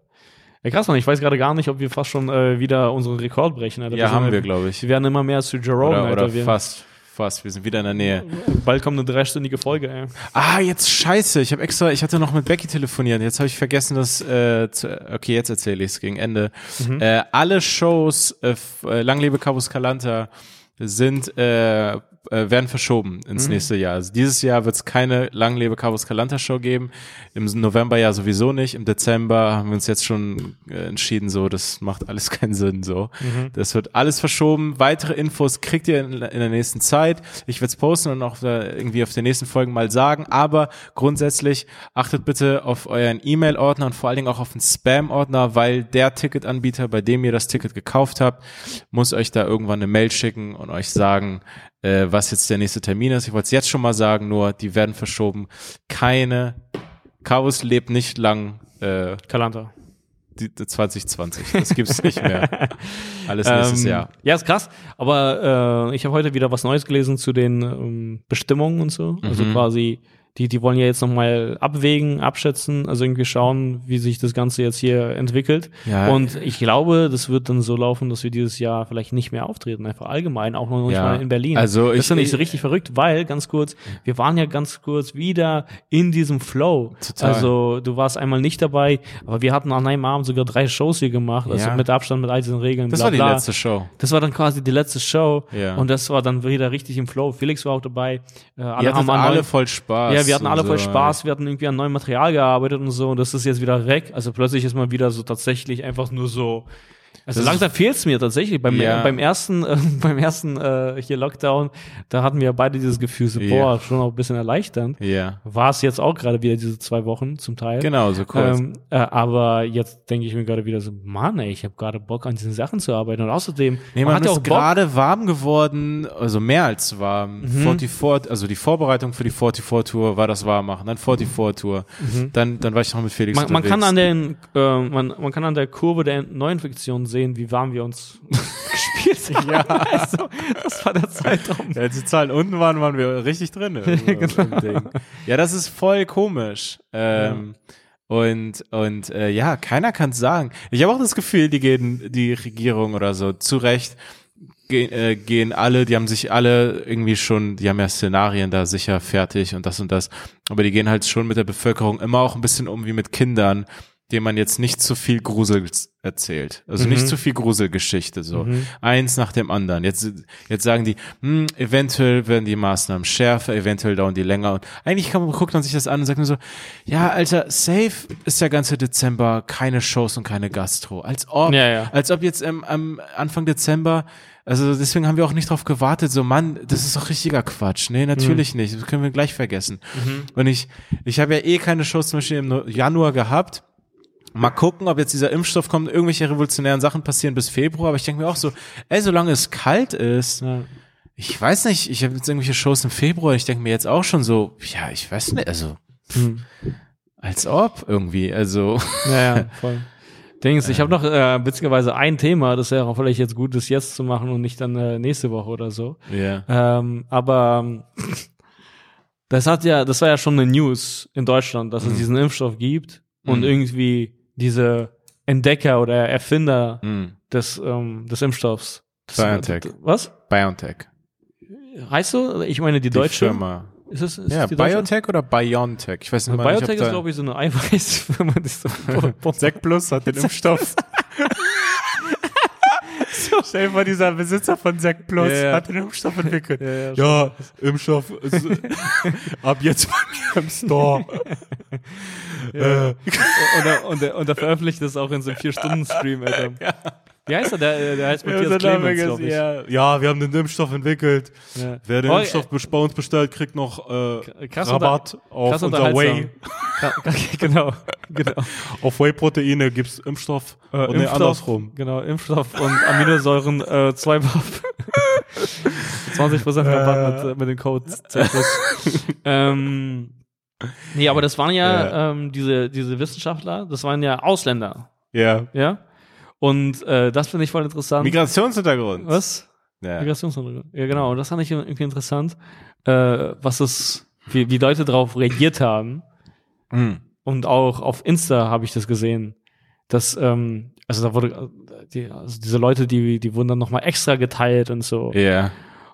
Ja, krass, Mann, ich weiß gerade gar nicht, ob wir fast schon äh, wieder unseren Rekord brechen. Alter. Ja, sind haben wir, glaube ich. Wir werden immer mehr zu Jerome, Oder, Alter. oder wir, fast, fast. Wir sind wieder in der Nähe. Bald kommt eine dreistündige Folge, ey. Ah, jetzt scheiße. Ich habe extra, ich hatte noch mit Becky telefoniert. Jetzt habe ich vergessen, dass, äh, zu, okay, jetzt erzähle ich es gegen Ende. Mhm. Äh, alle Shows, äh, äh, Lang lebe Cabus Calanta, sind, äh, äh, werden verschoben ins Mhm. nächste Jahr. Also dieses Jahr wird es keine Lang lebe Cabus Calanta Show geben. Im November ja sowieso nicht. Im Dezember haben wir uns jetzt schon äh, entschieden, so, das macht alles *laughs* keinen Sinn, so. Mhm. Das wird alles verschoben. Weitere Infos kriegt ihr in, in der nächsten Zeit. Ich werde es posten und auch irgendwie auf den nächsten Folgen mal sagen. Aber grundsätzlich achtet bitte auf euren E-Mail-Ordner und vor allen Dingen auch auf den Spam-Ordner, weil der Ticketanbieter, bei dem ihr das Ticket gekauft habt, muss euch da irgendwann eine Mail schicken und euch sagen, äh, was jetzt der nächste Termin ist. Ich wollte es jetzt schon mal sagen, nur die werden verschoben. Keine, Chaos lebt nicht lang, äh, Kalanta. die, die 2020. Das gibt's nicht mehr. *laughs* Alles nächstes Ähm, Jahr. Ja, ist krass. Aber äh, ich habe heute wieder was Neues gelesen zu den ähm, Bestimmungen und so. Also Mhm. quasi, die, die wollen ja jetzt nochmal abwägen, abschätzen, also irgendwie schauen, wie sich das Ganze jetzt hier entwickelt. Ja. Und ich glaube, das wird dann so laufen, dass wir dieses Jahr vielleicht nicht mehr auftreten, einfach allgemein, auch noch nicht Ja. mal in Berlin. Also das ich- ja nicht so richtig verrückt, weil, ganz kurz, wir waren ja ganz kurz wieder in diesem Flow. Total. Also du warst einmal nicht dabei, aber wir hatten an einem Abend sogar drei Shows hier gemacht, also Ja. mit Abstand, mit all diesen Regeln. Das bla, war die bla. letzte Show. Das war dann quasi die letzte Show Ja. und das war dann wieder richtig im Flow. Felix war auch dabei. Äh, alle an alle voll Spaß. Ja, wir hatten alle voll. Spaß, wir hatten irgendwie an neuem Material gearbeitet und so und das ist jetzt wieder weg. Also plötzlich ist man wieder so tatsächlich einfach nur so. Also langsam fehlt es mir tatsächlich. Beim, Ja. beim ersten, *laughs* äh, beim ersten äh, hier Lockdown, da hatten wir beide dieses Gefühl, so, Ja. boah, schon auch ein bisschen erleichternd. Ja, War es jetzt auch gerade wieder diese zwei Wochen zum Teil. genau, so kurz. Ähm, äh, aber jetzt denke ich mir gerade wieder so, Mann, ey, ich habe gerade Bock an diesen Sachen zu arbeiten und außerdem Nee, man man hat ja auch ist gerade warm geworden, also mehr als warm. 44, also die Vorbereitung für die 44-Tour war das Warmmachen, dann 44-Tour, dann, dann war ich noch mit Felix Man, man kann an den, äh, man, man kann an der Kurve der Neuinfektion sehen, wie warm wir uns *laughs* gespielt haben. Ja. Also, das war der Zeitraum. Ja, als die Zahlen unten waren, waren wir richtig drin. *laughs* Genau. Ja, das ist voll komisch. Ähm, Und, und äh, ja, keiner kann sagen. Ich habe auch das Gefühl, die gehen, die Regierung oder so, zu Recht, gehen, äh, gehen alle, die haben sich alle irgendwie schon, die haben ja Szenarien da sicher fertig und das und das, aber die gehen halt schon mit der Bevölkerung immer auch ein bisschen um wie mit Kindern, denen man jetzt nicht zu viel Grusel erzählt. Also nicht zu viel Gruselgeschichte, so. Eins nach dem anderen. Jetzt, jetzt sagen die, hm, eventuell werden die Maßnahmen schärfer, eventuell dauern die länger. Und eigentlich kann, guckt man sich das an und sagt nur so, ja, Alter, safe ist der ganze Dezember keine Shows und keine Gastro. Als ob, Ja, ja. als ob jetzt ähm, am Anfang Dezember also deswegen haben wir auch nicht drauf gewartet, so Mann, das ist doch richtiger Quatsch. Nee, natürlich nicht. Das können wir gleich vergessen. Und ich, ich habe ja eh keine Shows zum Beispiel im Januar gehabt. Mal gucken, ob jetzt dieser Impfstoff kommt, irgendwelche revolutionären Sachen passieren bis Februar, aber ich denke mir auch so, ey, solange es kalt ist, Ja. ich weiß nicht, ich habe jetzt irgendwelche Shows im Februar, ich denke mir jetzt auch schon so, ja, ich weiß nicht, also Hm. als ob irgendwie, also Ja, ja, *laughs* voll. Dings, ich habe noch äh, witzigerweise ein Thema, das wäre auch vielleicht jetzt gut, das jetzt zu machen und nicht dann äh, nächste Woche oder so. ja. Ähm, aber das hat ja, das war ja schon eine News in Deutschland, dass es diesen Impfstoff gibt und Mhm. irgendwie diese Entdecker oder Erfinder Hm. des, ähm, des Impfstoffs. Das, BioNTech. Was? BioNTech. Heißt du? Ich meine die Die deutsche. Firma. Ist es, ist Ja? BioNTech oder BioNTech? Ich weiß nicht mal BioNTech ist, glaube ich, so eine Eiweißfirma. *laughs* Sek Plus hat den Impfstoff. *laughs* *laughs* Stell dir vor, dieser Besitzer von Sek Plus Ja, ja. hat den Impfstoff entwickelt. ja, Ja, Impfstoff ist *laughs* ab jetzt bei mir im Store. Äh, und, er, und, er, und er veröffentlicht das auch in so einem *laughs* Vier-Stunden-Stream, Alter. Wie heißt er? Der, der heißt Matthias Clemens, glaube ich. ja. ja, wir haben den Impfstoff entwickelt. Ja. Wer den Oh, Impfstoff bei uns bestellt, kriegt noch äh, krass Rabatt auf krass unser Whey. *laughs* genau, genau. *laughs* Auf Whey-Proteine gibt's Impfstoff Äh, und nee, andersrum. Genau, Impfstoff und Aminosäuren äh, 2 Buff. 20% Rabatt mit, äh, mit dem Code ähm, nee, aber das waren ja, Ja. Ähm, diese, diese Wissenschaftler, das waren ja Ausländer, Ja. ja? Und äh, das finde ich voll interessant. Migrationshintergrund. Was? Ja. Migrationshintergrund. Ja, genau. Und das fand ich irgendwie interessant, äh, was es, wie, wie Leute darauf reagiert haben. Hm. Und auch auf Insta habe ich das gesehen, dass, ähm, also da wurde, die, also diese Leute, die, die wurden dann nochmal extra geteilt und so. Ja.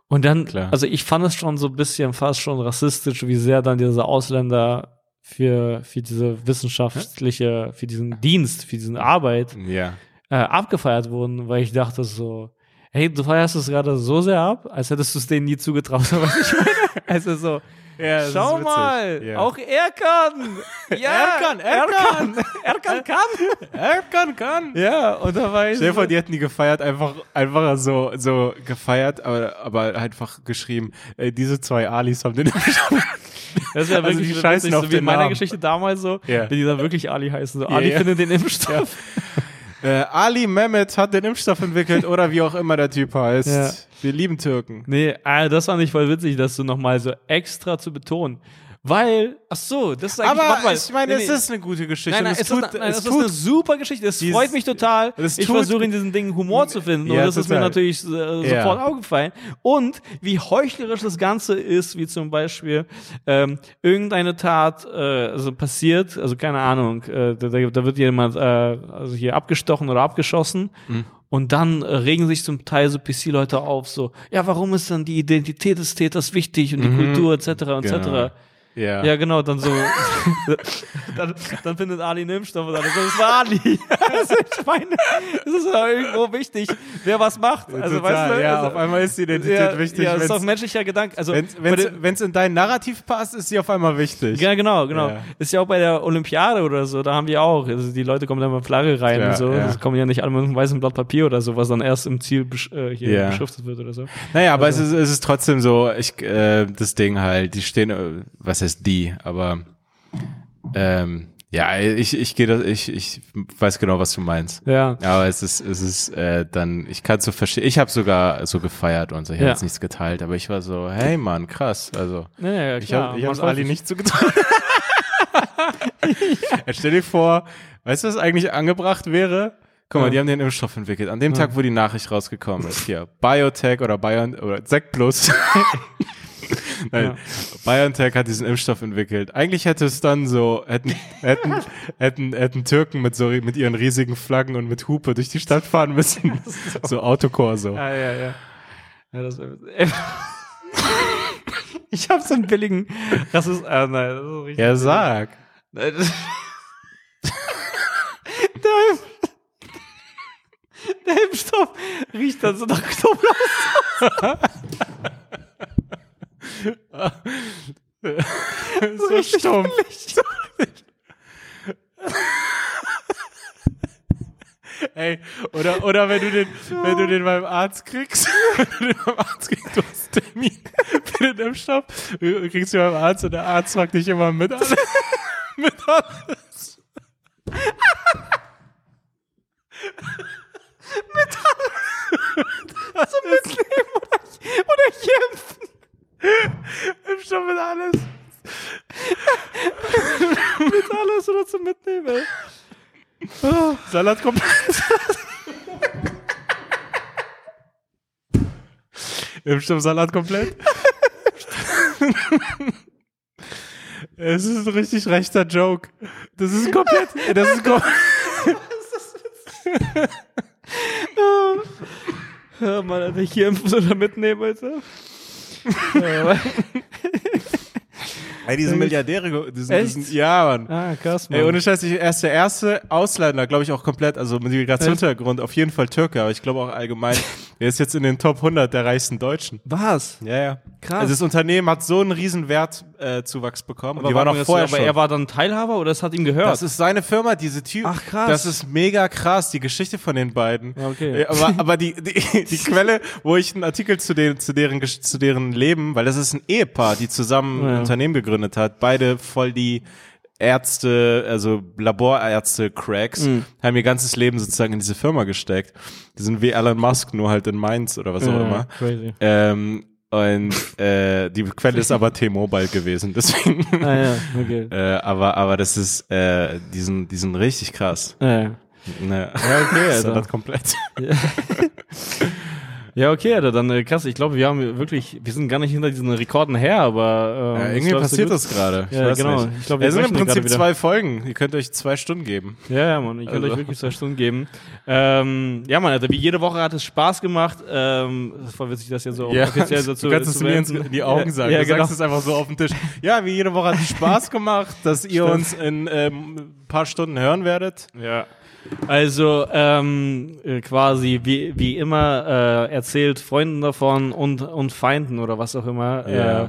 Und dann, Klar. also ich fand es schon so ein bisschen fast schon rassistisch, wie sehr dann diese Ausländer für, für diese wissenschaftliche, für diesen Dienst, für diese Arbeit Ja. Äh, abgefeiert wurden, weil ich dachte so, hey, du feierst es gerade so sehr ab, als hättest du es denen nie zugetraut. *laughs* Also so, ja schau mal, Ja. auch er *laughs* kann. *laughs* Ja, Er kann, er kann. Er kann, kann. er kann, kann. Ja, und da war ich Stell dir vor, die hätten die gefeiert, einfach, einfach so, so gefeiert, aber, aber einfach geschrieben, ey, diese zwei Alis haben den das ist ja also wirklich die so scheißen witzig, auf so wie in meiner. Geschichte damals so, Ja. wenn die da wirklich Ali heißen. So, Ja, Ali ja. findet den Impfstoff. Äh, Ali Mehmet hat den Impfstoff entwickelt oder wie auch immer der Typ heißt. Ja. Wir lieben Türken. Nee, äh, das fand ich voll witzig, das so nochmal so extra zu betonen. Weil, ach so, das ist eigentlich, Aber mal, ich meine, nee, es ist eine gute Geschichte. Nein, nein, es, es tut, ist, nein, es es ist tut eine super Geschichte. Es freut mich total. Ich versuche in diesen Dingen Humor zu finden. Ja, und das ist mir total. natürlich äh, Ja. sofort aufgefallen. Und wie heuchlerisch das Ganze ist, wie zum Beispiel ähm, irgendeine Tat äh, also passiert, also keine Ahnung, äh, da, da wird jemand äh, also hier abgestochen oder abgeschossen. Mhm. Und dann äh, regen sich zum Teil so PC-Leute auf, so, ja, warum ist dann die Identität des Täters wichtig und die Kultur etc. etc. Genau. Ja. Ja, genau, dann so. *laughs* dann, dann findet Ali einen Impfstoff und dann so, das war Ali. *laughs* also, ich meine, es ist ja irgendwo wichtig, wer was macht. Also, Total, weißt du, ja, also, auf einmal ist die Identität ja, wichtig. Ja, das ist doch ein menschlicher Gedanke. Also, den- wenn's in dein Narrativ passt, ist sie auf einmal wichtig. ja, genau, genau. Ja. Ist ja auch bei der Olympiade oder so, da haben die auch. Also die Leute kommen da mit Flagge rein Ja, und so. ja. Das kommen ja nicht alle mit einem weißen Blatt Papier oder so, was dann erst im Ziel besch äh, hier Ja. beschriftet wird oder so. Naja, aber Also es, ist, es ist trotzdem so, ich, äh, das Ding halt, die stehen, äh, was heißt die, aber ähm, ja, ich, ich gehe das, ich, ich weiß genau, was du meinst. Ja. Aber es ist, es ist äh, dann, ich kann so verstehen, ich habe sogar so gefeiert und so, ich habe Ja. jetzt nichts geteilt, aber ich war so, hey Mann, krass, also Ja, ja, ich habe ich hab's Ali nicht so geteilt. *laughs* ja. Stell dir vor, weißt du, was eigentlich angebracht wäre? Guck mal, Ja. die haben den Impfstoff entwickelt. An dem Tag, wo die Nachricht rausgekommen ist, hier, Biotech oder Bion oder Sekt Plus. *laughs* *laughs* Nein, Ja. BioNTech hat diesen Impfstoff entwickelt. Eigentlich hätte es dann so, hätten, hätten, *laughs* hätten, hätten Türken mit so, mit ihren riesigen Flaggen und mit Hupe durch die Stadt fahren müssen. *laughs* so Autokorso. Ja, ja, ja. ja das wär, ich habe so einen billigen. Das ist, äh, nein, das ist richtig. Ja, sag. Nein, der Impfstoff riecht dann so nach Knoblauch. So stumpf. Ey, oder, oder wenn du den, wenn du den beim Arzt kriegst, *laughs* wenn du den beim Arzt kriegst, du hast Termin für den Impfstoff, kriegst du beim Arzt und der Arzt fragt dich immer mit alles. *laughs* mit alles. Also mitnehmen oder, oder hier impfen. Impfstoff mit alles. *laughs* Mit alles oder zum Mitnehmen, ey. Salat komplett. Impfstoff Salat komplett. Es ist ein richtig rechter Joke. Das ist komplett. Das ist komplett. *laughs* Ja, Mann, Alter, hier impfen oder mitnehmen, Alter. so, *laughs* Ey, diese Milliardäre, diesen, Echt? diesen, ja, Mann. ah, krass, Mann. Ey, ohne Scheiß, ich, er ist der erste Ausländer, glaube ich auch komplett, also mit Migrationshintergrund, auf jeden Fall Türke, aber ich glaube auch allgemein, *laughs* er ist jetzt in den Top 100 der reichsten Deutschen. Was? Ja, ja. Krass. Also das Unternehmen hat so einen riesen Wertzuwachs äh, bekommen. Aber, die waren auch mal, vorher aber schon. er war dann Teilhaber oder es hat ihm gehört? das ist seine Firma, diese Typ. Ach, krass. Das ist mega krass, die Geschichte von den beiden. Ja, okay. Äh, Aber, *laughs* aber die, die, die Quelle, wo ich einen Artikel zu, den, zu, deren, zu deren Leben, weil das ist ein Ehepaar, die zusammen ein Ja. Unternehmen gegründet hat, beide voll die Ärzte, also Laborärzte-Cracks, Mhm. haben ihr ganzes Leben sozusagen in diese Firma gesteckt. Die sind wie Elon Musk, nur halt in Mainz oder was auch Ja, immer. Crazy. Ähm, und äh, die Quelle ist aber *laughs* T-Mobile gewesen, deswegen. Ah, ja, okay. *laughs* äh, aber, aber das ist, äh, die sind, die sind richtig krass. Ja. Ja, okay, *laughs* das ist Alter. das komplett. Ja, okay, Alter, dann äh, krass. Ich glaube, wir haben wirklich, wir sind gar nicht hinter diesen Rekorden her, aber ähm, Ja, irgendwie passiert das gerade. Ja, genau. Nicht. Ich glaub, wir es sind im Prinzip zwei Folgen. Ihr könnt euch zwei Stunden geben. Ja, ja, Mann, ich Also- euch wirklich zwei Stunden geben. Ähm, ja, Mann, Alter, wie jede Woche hat es Spaß gemacht. Ähm, war witzig, das jetzt so offiziell so *laughs* zu du kannst es mir ins, in die Augen ja, sagen. Ja, du genau. sagst es einfach so auf den Tisch. Ja, wie jede Woche hat es Spaß *laughs* gemacht, dass ihr Stimmt. uns in ähm, ein paar Stunden hören werdet. Ja. Also ähm, äh, quasi wie, wie immer äh, erzählt Freunden davon und, und Feinden oder was auch immer. Ja. Äh,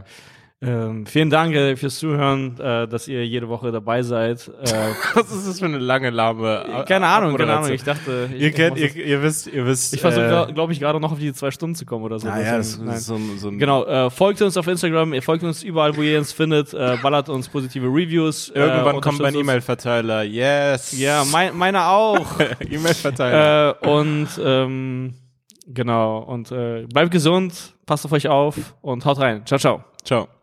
ähm, vielen Dank äh, fürs Zuhören, äh, dass ihr jede Woche dabei seid. *laughs* Äh, Was ist das für eine lange, lahme äh, keine Ahnung, keine? Ahnung. Ich dachte, ich, Ihr kennt, ihr, ihr wisst, ihr wisst. ich versuche, äh, glaube ich, gerade noch auf die zwei Stunden zu kommen oder so. ah, ja, so so ein Genau, folgt uns auf Instagram, ihr folgt uns überall, wo ihr uns findet, ballert uns positive Reviews. Irgendwann kommt mein. E-Mail-Verteiler. Yes. Ja, mein, meiner auch. *laughs* E-Mail-Verteiler. und ähm, genau, und äh, bleibt gesund, passt auf euch auf und haut rein. Ciao, ciao. Ciao.